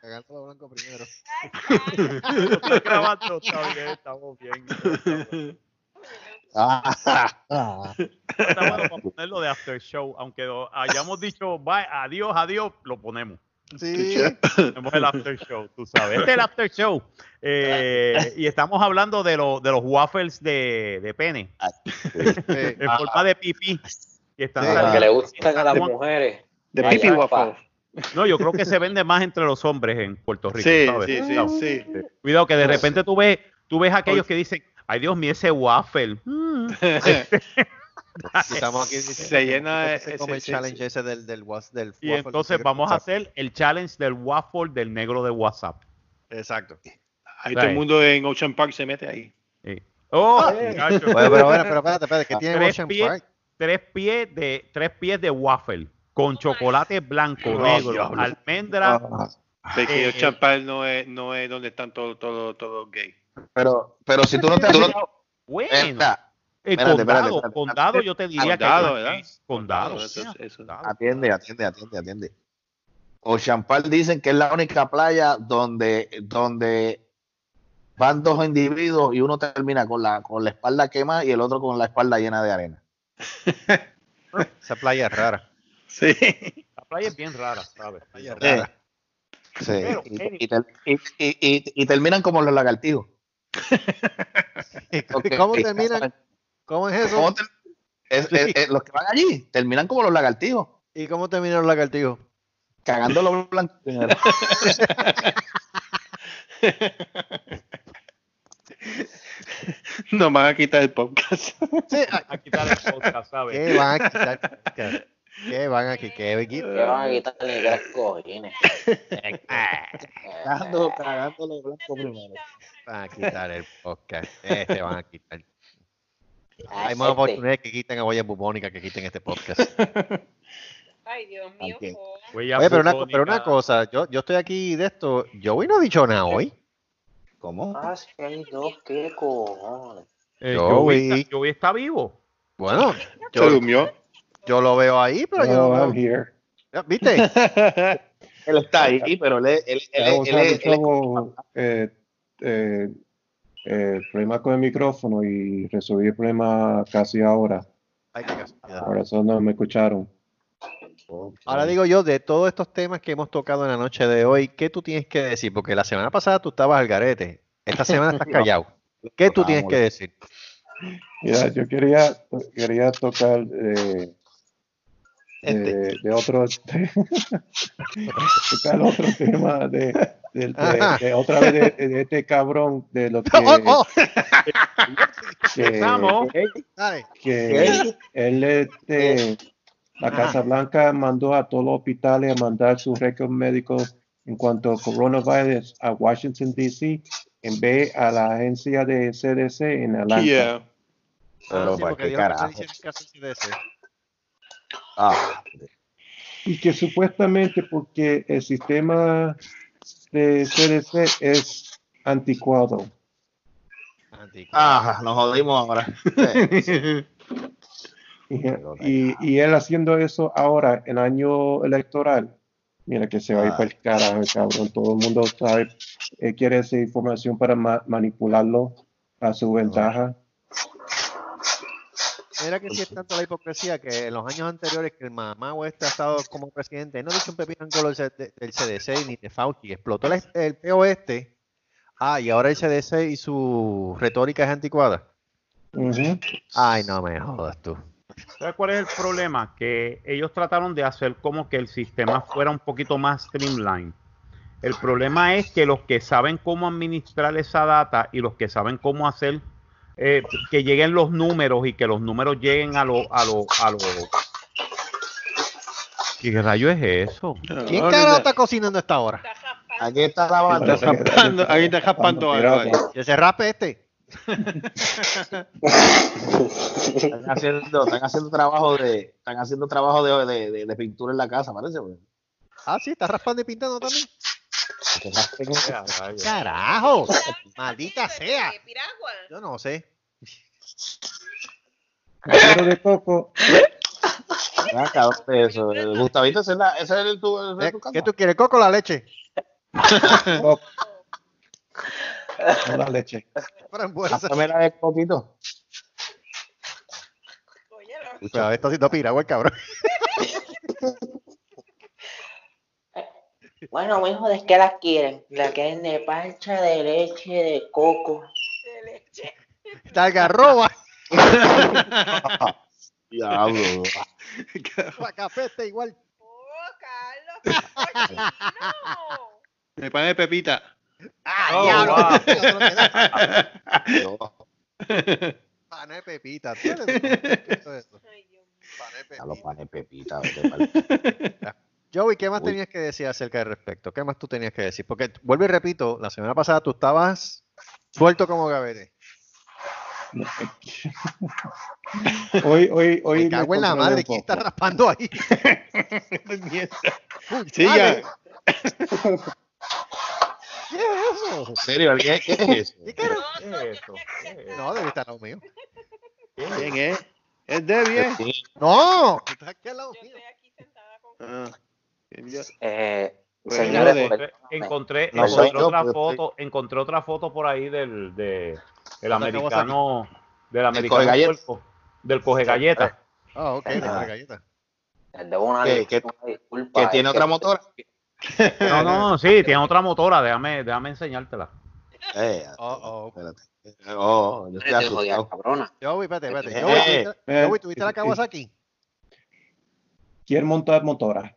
Cagando blanco primero. Está grabando, está bien, estamos bien. ah, ah. Está bueno para ponerlo de after show, aunque lo hayamos dicho bye, adiós, adiós, lo ponemos. Sí. Tenemos el after show, tú sabes. Este es el after show. Eh, y estamos hablando de, lo- de los waffles de, de pene, Sí. en forma de pipí. Que están Sí. que le gustan a las Estamos- mujeres. De Pipi ay, Waffle. No, yo creo que se vende más entre los hombres en Puerto Rico. Sí, ¿sabes? sí, sí, Cuidado. sí. Cuidado que de repente tú ves, tú ves aquellos que dicen, ay Dios mío, ese waffle. Mm. Estamos aquí Se llena se ese- come el ese- challenge ese del, del, del Y waffle entonces de vamos a hacer el challenge del waffle del negro de WhatsApp. Exacto. Ahí todo el mundo en Ocean Park se mete ahí. Sí. Oh, muchacho. Bueno, pero, bueno, pero espérate, espérate, que tiene tres, Ocean pies, Park. tres pies de tres pies de waffle con chocolate blanco, Oh, negro, almendra. Porque Eh, Ocean Park no es, no es donde están todos todo, todo gay. Pero, pero si tú no te has Bueno, el espérate, condado, espérate, espérate. condado yo te diría Condado, que ¿verdad? es condado. Eso- eso- condado. Atiende, atiende, atiende, atiende. Ocean Park dicen que es la única playa donde, donde van dos individuos y uno termina con la, con la espalda quemada y el otro con la espalda llena de arena. Esa playa es rara. Sí. La playa es bien rara, ¿sabes? Playa Sí. rara. Sí, Pero, y, y y- y- y- y terminan como los lagartijos. ¿Cómo terminan? ¿Cómo es eso? ¿Cómo ter- es- es- es- los que van allí terminan como los lagartijos, ¿Y cómo terminan los lagartijos? cagando los blancos. Nos van a quitar el podcast. Sí, ay, A quitar el podcast, ¿sabes? ¿Qué van a quitar? ¿Qué van a quitar? ¿Qué Que van a quitar ni tres cojines. cagando, cagando los blancos primero. van a quitar el podcast? Este van a quitar. Hay más este. oportunidades que quiten a Huella Bubónica que quiten este podcast. Ay, Dios mío. Oye, pero una, pero una cosa, yo, yo estoy aquí de esto. Joey no ha dicho nada hoy. ¿Cómo? Ah, sí, dos, qué cojones. Eh, Yo Joey, vi- está, Joey está vivo. Bueno, Se yo, durmió. Yo lo veo ahí, pero yo no I'm veo. here. ¿Viste? Él está ahí, pero él, es- él, él, él, él, él- usando eh, eh, eh, el problema con el micrófono y resolví el problema casi ahora. Ay, qué casualidad. Por eso no me escucharon. Ahora digo yo, de todos estos temas que hemos tocado en la noche de hoy, ¿qué tú tienes que decir? Porque la semana pasada tú estabas al garete. Esta semana estás callado. ¿Qué tú tienes que decir? Mira, yo quería, quería tocar eh, Este. de, de otro otro tema de, de- de- Ajá. de otra vez de, de este cabrón de lo que, Oh, oh, que, él este, la Casa Blanca mandó a todos los hospitales a mandar sus récords médicos en cuanto a coronavirus a Washington DC en vez a la agencia de CDC en Atlanta. Yeah. Pero Ah, sí, porque qué carajo. que. Ah, Y que supuestamente porque el sistema de CDC es anticuado. Anticuado. ah, nos jodimos ahora. Sí. Y, y- y él haciendo eso ahora en año electoral, mira que se va a ir Ah. para el carajo, cabrón. Todo el mundo sabe, él quiere esa información para ma- manipularlo a su ventaja. Mira que si es tanto la hipocresía que en los años anteriores que el mamá este ha estado como presidente, no ha dicho un pepino en color del CDC ni de Fauci, explotó el, el peo este. Ah, y ahora el CDC y su retórica es anticuada. Ay, no me jodas tú. ¿Sabes cuál es el problema? Que ellos trataron de hacer como que el sistema fuera un poquito más streamline. El problema es que los que saben cómo administrar esa data y los que saben cómo hacer eh, que lleguen los números y que los números lleguen a los a lo, a lo ¿Qué rayo es eso? ¿Quién carajo está cocinando a esta hora? Aquí está la banda. Está raspando, ahí está raspando algo. Que se rape este. Están haciendo, están haciendo trabajo de, están haciendo trabajo de, de, de- de pintura en la casa, parece. Ah, sí, está raspando y pintando también. Carajo, maldita sea. Yo no sé. Caballero de coco. Acá, ¿dónde es eso? Gustavito, ¿ese es, el tu, Eh, tu? ¿Qué tú quieres, coco o la leche? Coco. No la leche. Pásame la de coquito. Pero esto haciendo piragua el cabrón. Bueno, mijo, ¿de qué la quieren? ¿La quieren de pancha, de leche, de coco? Está algarroba. Diablo. Cafete igual. Me pone Pepita. Ah, Oh, diablo. wow. Dios, Pana de pepita. ¿tú eres- qué es eso? Pana de Ya lo pepita. panes pepita. vete pa'l- Joey, ¿qué más Uy. tenías que decir acerca del respecto? ¿Qué más tú tenías que decir? Porque, vuelvo y repito, la semana pasada tú estabas suelto como gavete. Hoy, hoy, hoy. Me cago en la madre, ¿quién está raspando ahí? Sí, ya. ¿Qué es eso? ¿En serio? ¿Qué, qué es eso? ¿Qué? ¿Qué es eso? ¿Qué es eso? No, debe estar al lado mío. ¿Quién es? ¿Es Debbie? eh? Sí. No, está aquí al lado mío. Ah. ¿Quién ya? Eh, señores, de- por- Encontré, No encontré yo, otra estoy- foto, encontré otra foto por ahí del, de, del americano, del coge americano del coge galletas. Ah, ok, Ah. la galleta. les debo una, ¿Qué- qué- una disculpa. ¿Que tiene otra motora? No, no, no, sí, tiene otra motora, déjame, déjame enseñártela. Eh, Oh, oh. espérate. Oh, yo estoy asustado. cabrona. Joey, espérate, espérate. Eh, Joey, eh, ¿tuviste- eh, Joey, ¿tuviste la Kawasaki? ¿Quién montar motora?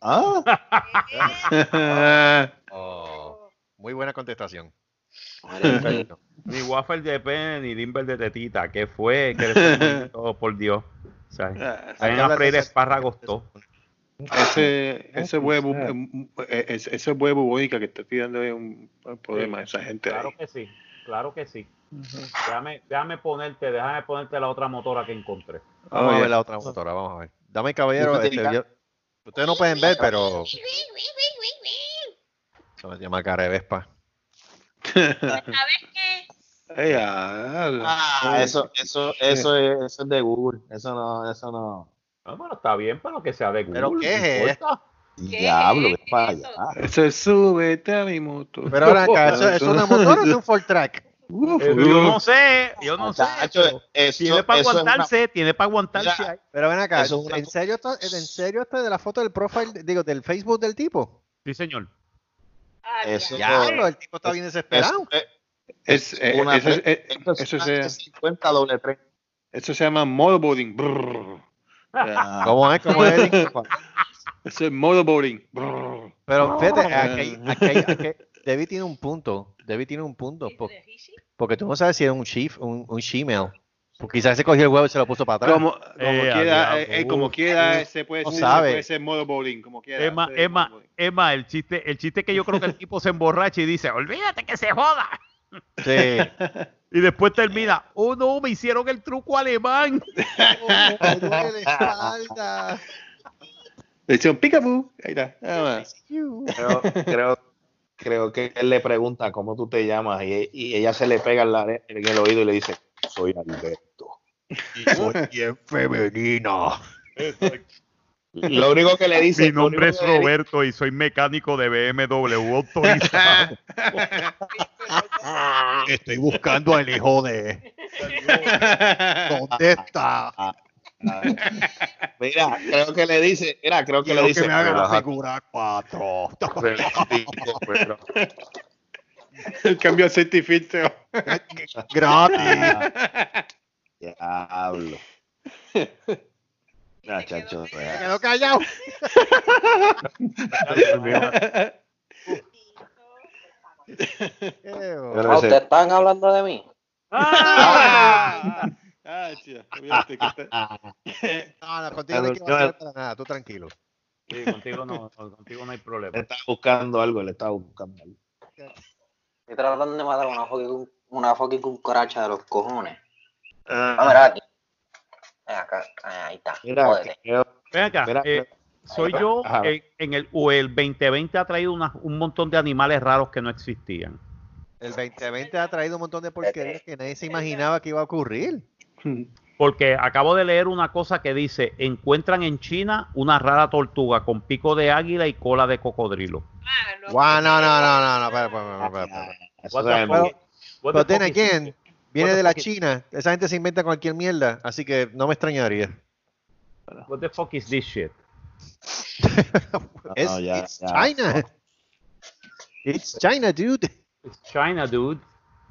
Ah, Oh, muy buena contestación. Perfecto. Ni waffle de pene, ni limber de tetita, ¿qué fue? ¿Qué le todo por Dios? O sea, Ah, vayan a freír espárragos todo. Ese, Oh, ese huevo, pues, eh, ese, ese huevo bónica que está tirando es un problema esa gente Claro ahí. que sí, claro que sí. Déjame, déjame ponerte, déjame ponerte la otra motora que encontré. Vamos a Oye. ver la otra motora, vamos a ver. Dame caballero, este, yo- ustedes no pueden ver, pero eso se llama cara de Vespa. ¿Sabes qué? Ah, eso, eso, eso es, eso es de Google. Eso no, eso no. Ah, bueno, está bien, pero que sea de Google. ¿Pero qué es. ¿Qué Diablo, es para eso? allá. Eso es súbete a mi moto. Pero ahora acá, ¿eso, ¿es una motora o es un Ford Track? Uf, Eh, yo no sé, yo no sé. Muchacho, pero eso, tiene para una- aguantarse, tiene para aguantarse. Pero ven acá, Eso es una ¿en serio, esto, ¿en serio esto de la foto del profile, digo, del Facebook del tipo? Sí, señor. Ah, Eso- ya. El tipo está bien desesperado. eso es- Es, eh, una eso, es- eh, eso se, 50 doble tres. eso se llama. Ah, ¿Cómo es? ¿Cómo es? Eso es motorboarding. Brrr. Pero fíjate, aquí, hay- aquí, hay- aquí- Debbie tiene un punto. Debbie tiene un punto. po- Porque tú no sabes si era un chief, un, un shemale. Porque quizás se cogió el huevo y se lo puso para atrás. Como, como Eh, quiera, eh, eh, como quiera se puede, no ser- sabe. se puede ser motorboarding, como quiera. Emma, Emma, motorboarding. Emma, el chiste, el chiste que yo creo que el tipo se emborracha y dice, olvídate que se joda. Sí. Y después termina, oh no, me hicieron el truco alemán. Oh, me duele la espalda. Le hicieron peekaboo. Ahí está. nada más. creo, creo, creo que él le pregunta cómo tú te llamas y, y ella se le pega en, la, en el oído y le dice, soy Alberto. Y soy bien femenina. Lo único que le dice... Mi nombre es dice- Roberto y soy mecánico de BMW autorizado. Estoy buscando al hijo de. ¿Dónde está? Ah, Mira, creo que le dice, mira, creo que Quiero le dice. que me haga la figura 4. Pero- El cambio de aceite y filtro. Gratis. Diablo. Ya, chacho, Me vea. quedo callado. Pero Ah, ¿Ustedes están hablando de mí? Ah, ah, chido. Olvídate que te- No, no, contigo no hay que para nada, tú tranquilo. Sí, contigo no, contigo no hay le problema. está buscando algo, le está buscando algo. Estoy tratando de matar una fucking, una fucking cucaracha de los cojones. Ah, Ah, mira aquí. Ven acá. Ah, Ahí está. Mira, Ven acá, Mira, eh, soy yo en, en el o el 2020 ha traído una- un montón de animales raros que no existían. El 2020 ha traído un montón de porquerías que nadie se imaginaba que iba a ocurrir. Porque acabo de leer una cosa que dice, encuentran en China una rara tortuga con pico de águila y cola de cocodrilo. Ah, no. Guau, no, no, no, no, no, espera, espera, Pero then again, viene de la China. Esa gente se inventa cualquier mierda, así que no me extrañaría. What the fuck is this shit? Es no, ya, it's ya. China. It's China, dude. It's China, dude.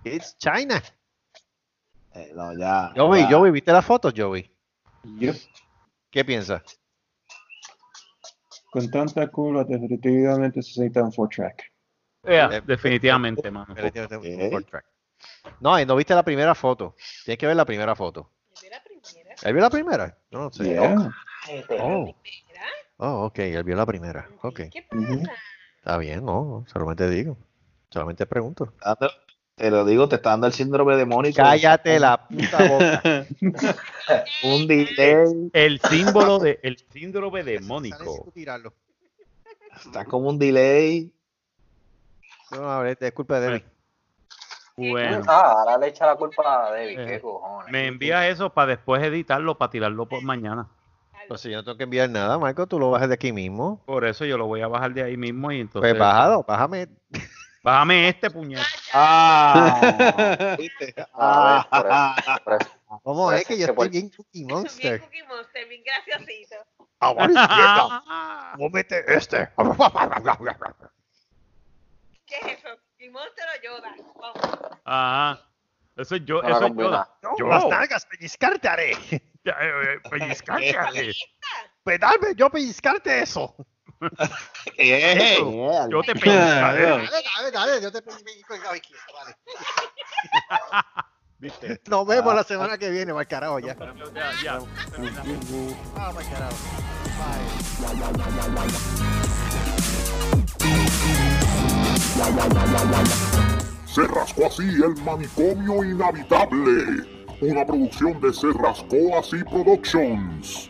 It's China. Eh, no, ya. Joey, ya. Joey, ¿viste la foto, Joey? Yep. ¿Qué piensas? Con tanta curva, definitivamente se necesita un four track. Yeah, Eh, definitivamente, mano. Definitivamente un Ok. four track. No, y no viste la primera foto. Tienes que ver la primera foto. Primera. ¿Él vio la primera? Yo no sé. Yeah. Oh, oh, ok, él vio la primera. Ok, ¿Qué pasa? está bien, no, solamente digo. Solamente pregunto. Te lo digo, te está dando el síndrome demónico. Cállate la puta boca. Un delay. El símbolo de el síndrome demónico. tirarlo. Está como un delay. No, a ver, es culpa de Debbie. Bueno, Ah, ahora le echa la culpa a David. Eh, ¿Qué cojones? me envía eso para después editarlo, para tirarlo por mañana. Pues si yo no tengo que enviar nada, Marco, tú lo bajas de aquí mismo. Por eso yo lo voy a bajar de ahí mismo y entonces. Pues bájalo, bájame. Bájame este puñet. Ah, ¿viste? A ver, por eso, por eso. ¿Cómo es que yo estoy por- bien Cookie Bien Monster? Cookie Monster, bien graciosito. A la izquierda, móvete este. ¿Qué es eso? ¿Cookie Monster o Yoda? Vamos. Ajá. Eso es yo, Una eso es combina. yo. Yo las nalgas, pellizcarte haré. Pellizcarte. Pues dame, yo pellizcarte eso. Eh, Yo te pellizcaré. Dale, dale, dale, yo te pellizco el izquierdo, vale. ¿Viste? Nos vemos la semana que viene, mal carajo ya. Ya, ya. Ah, mal carajo. Bye. Se rascó así el manicomio inhabitable. Una producción de Se rascó así Productions.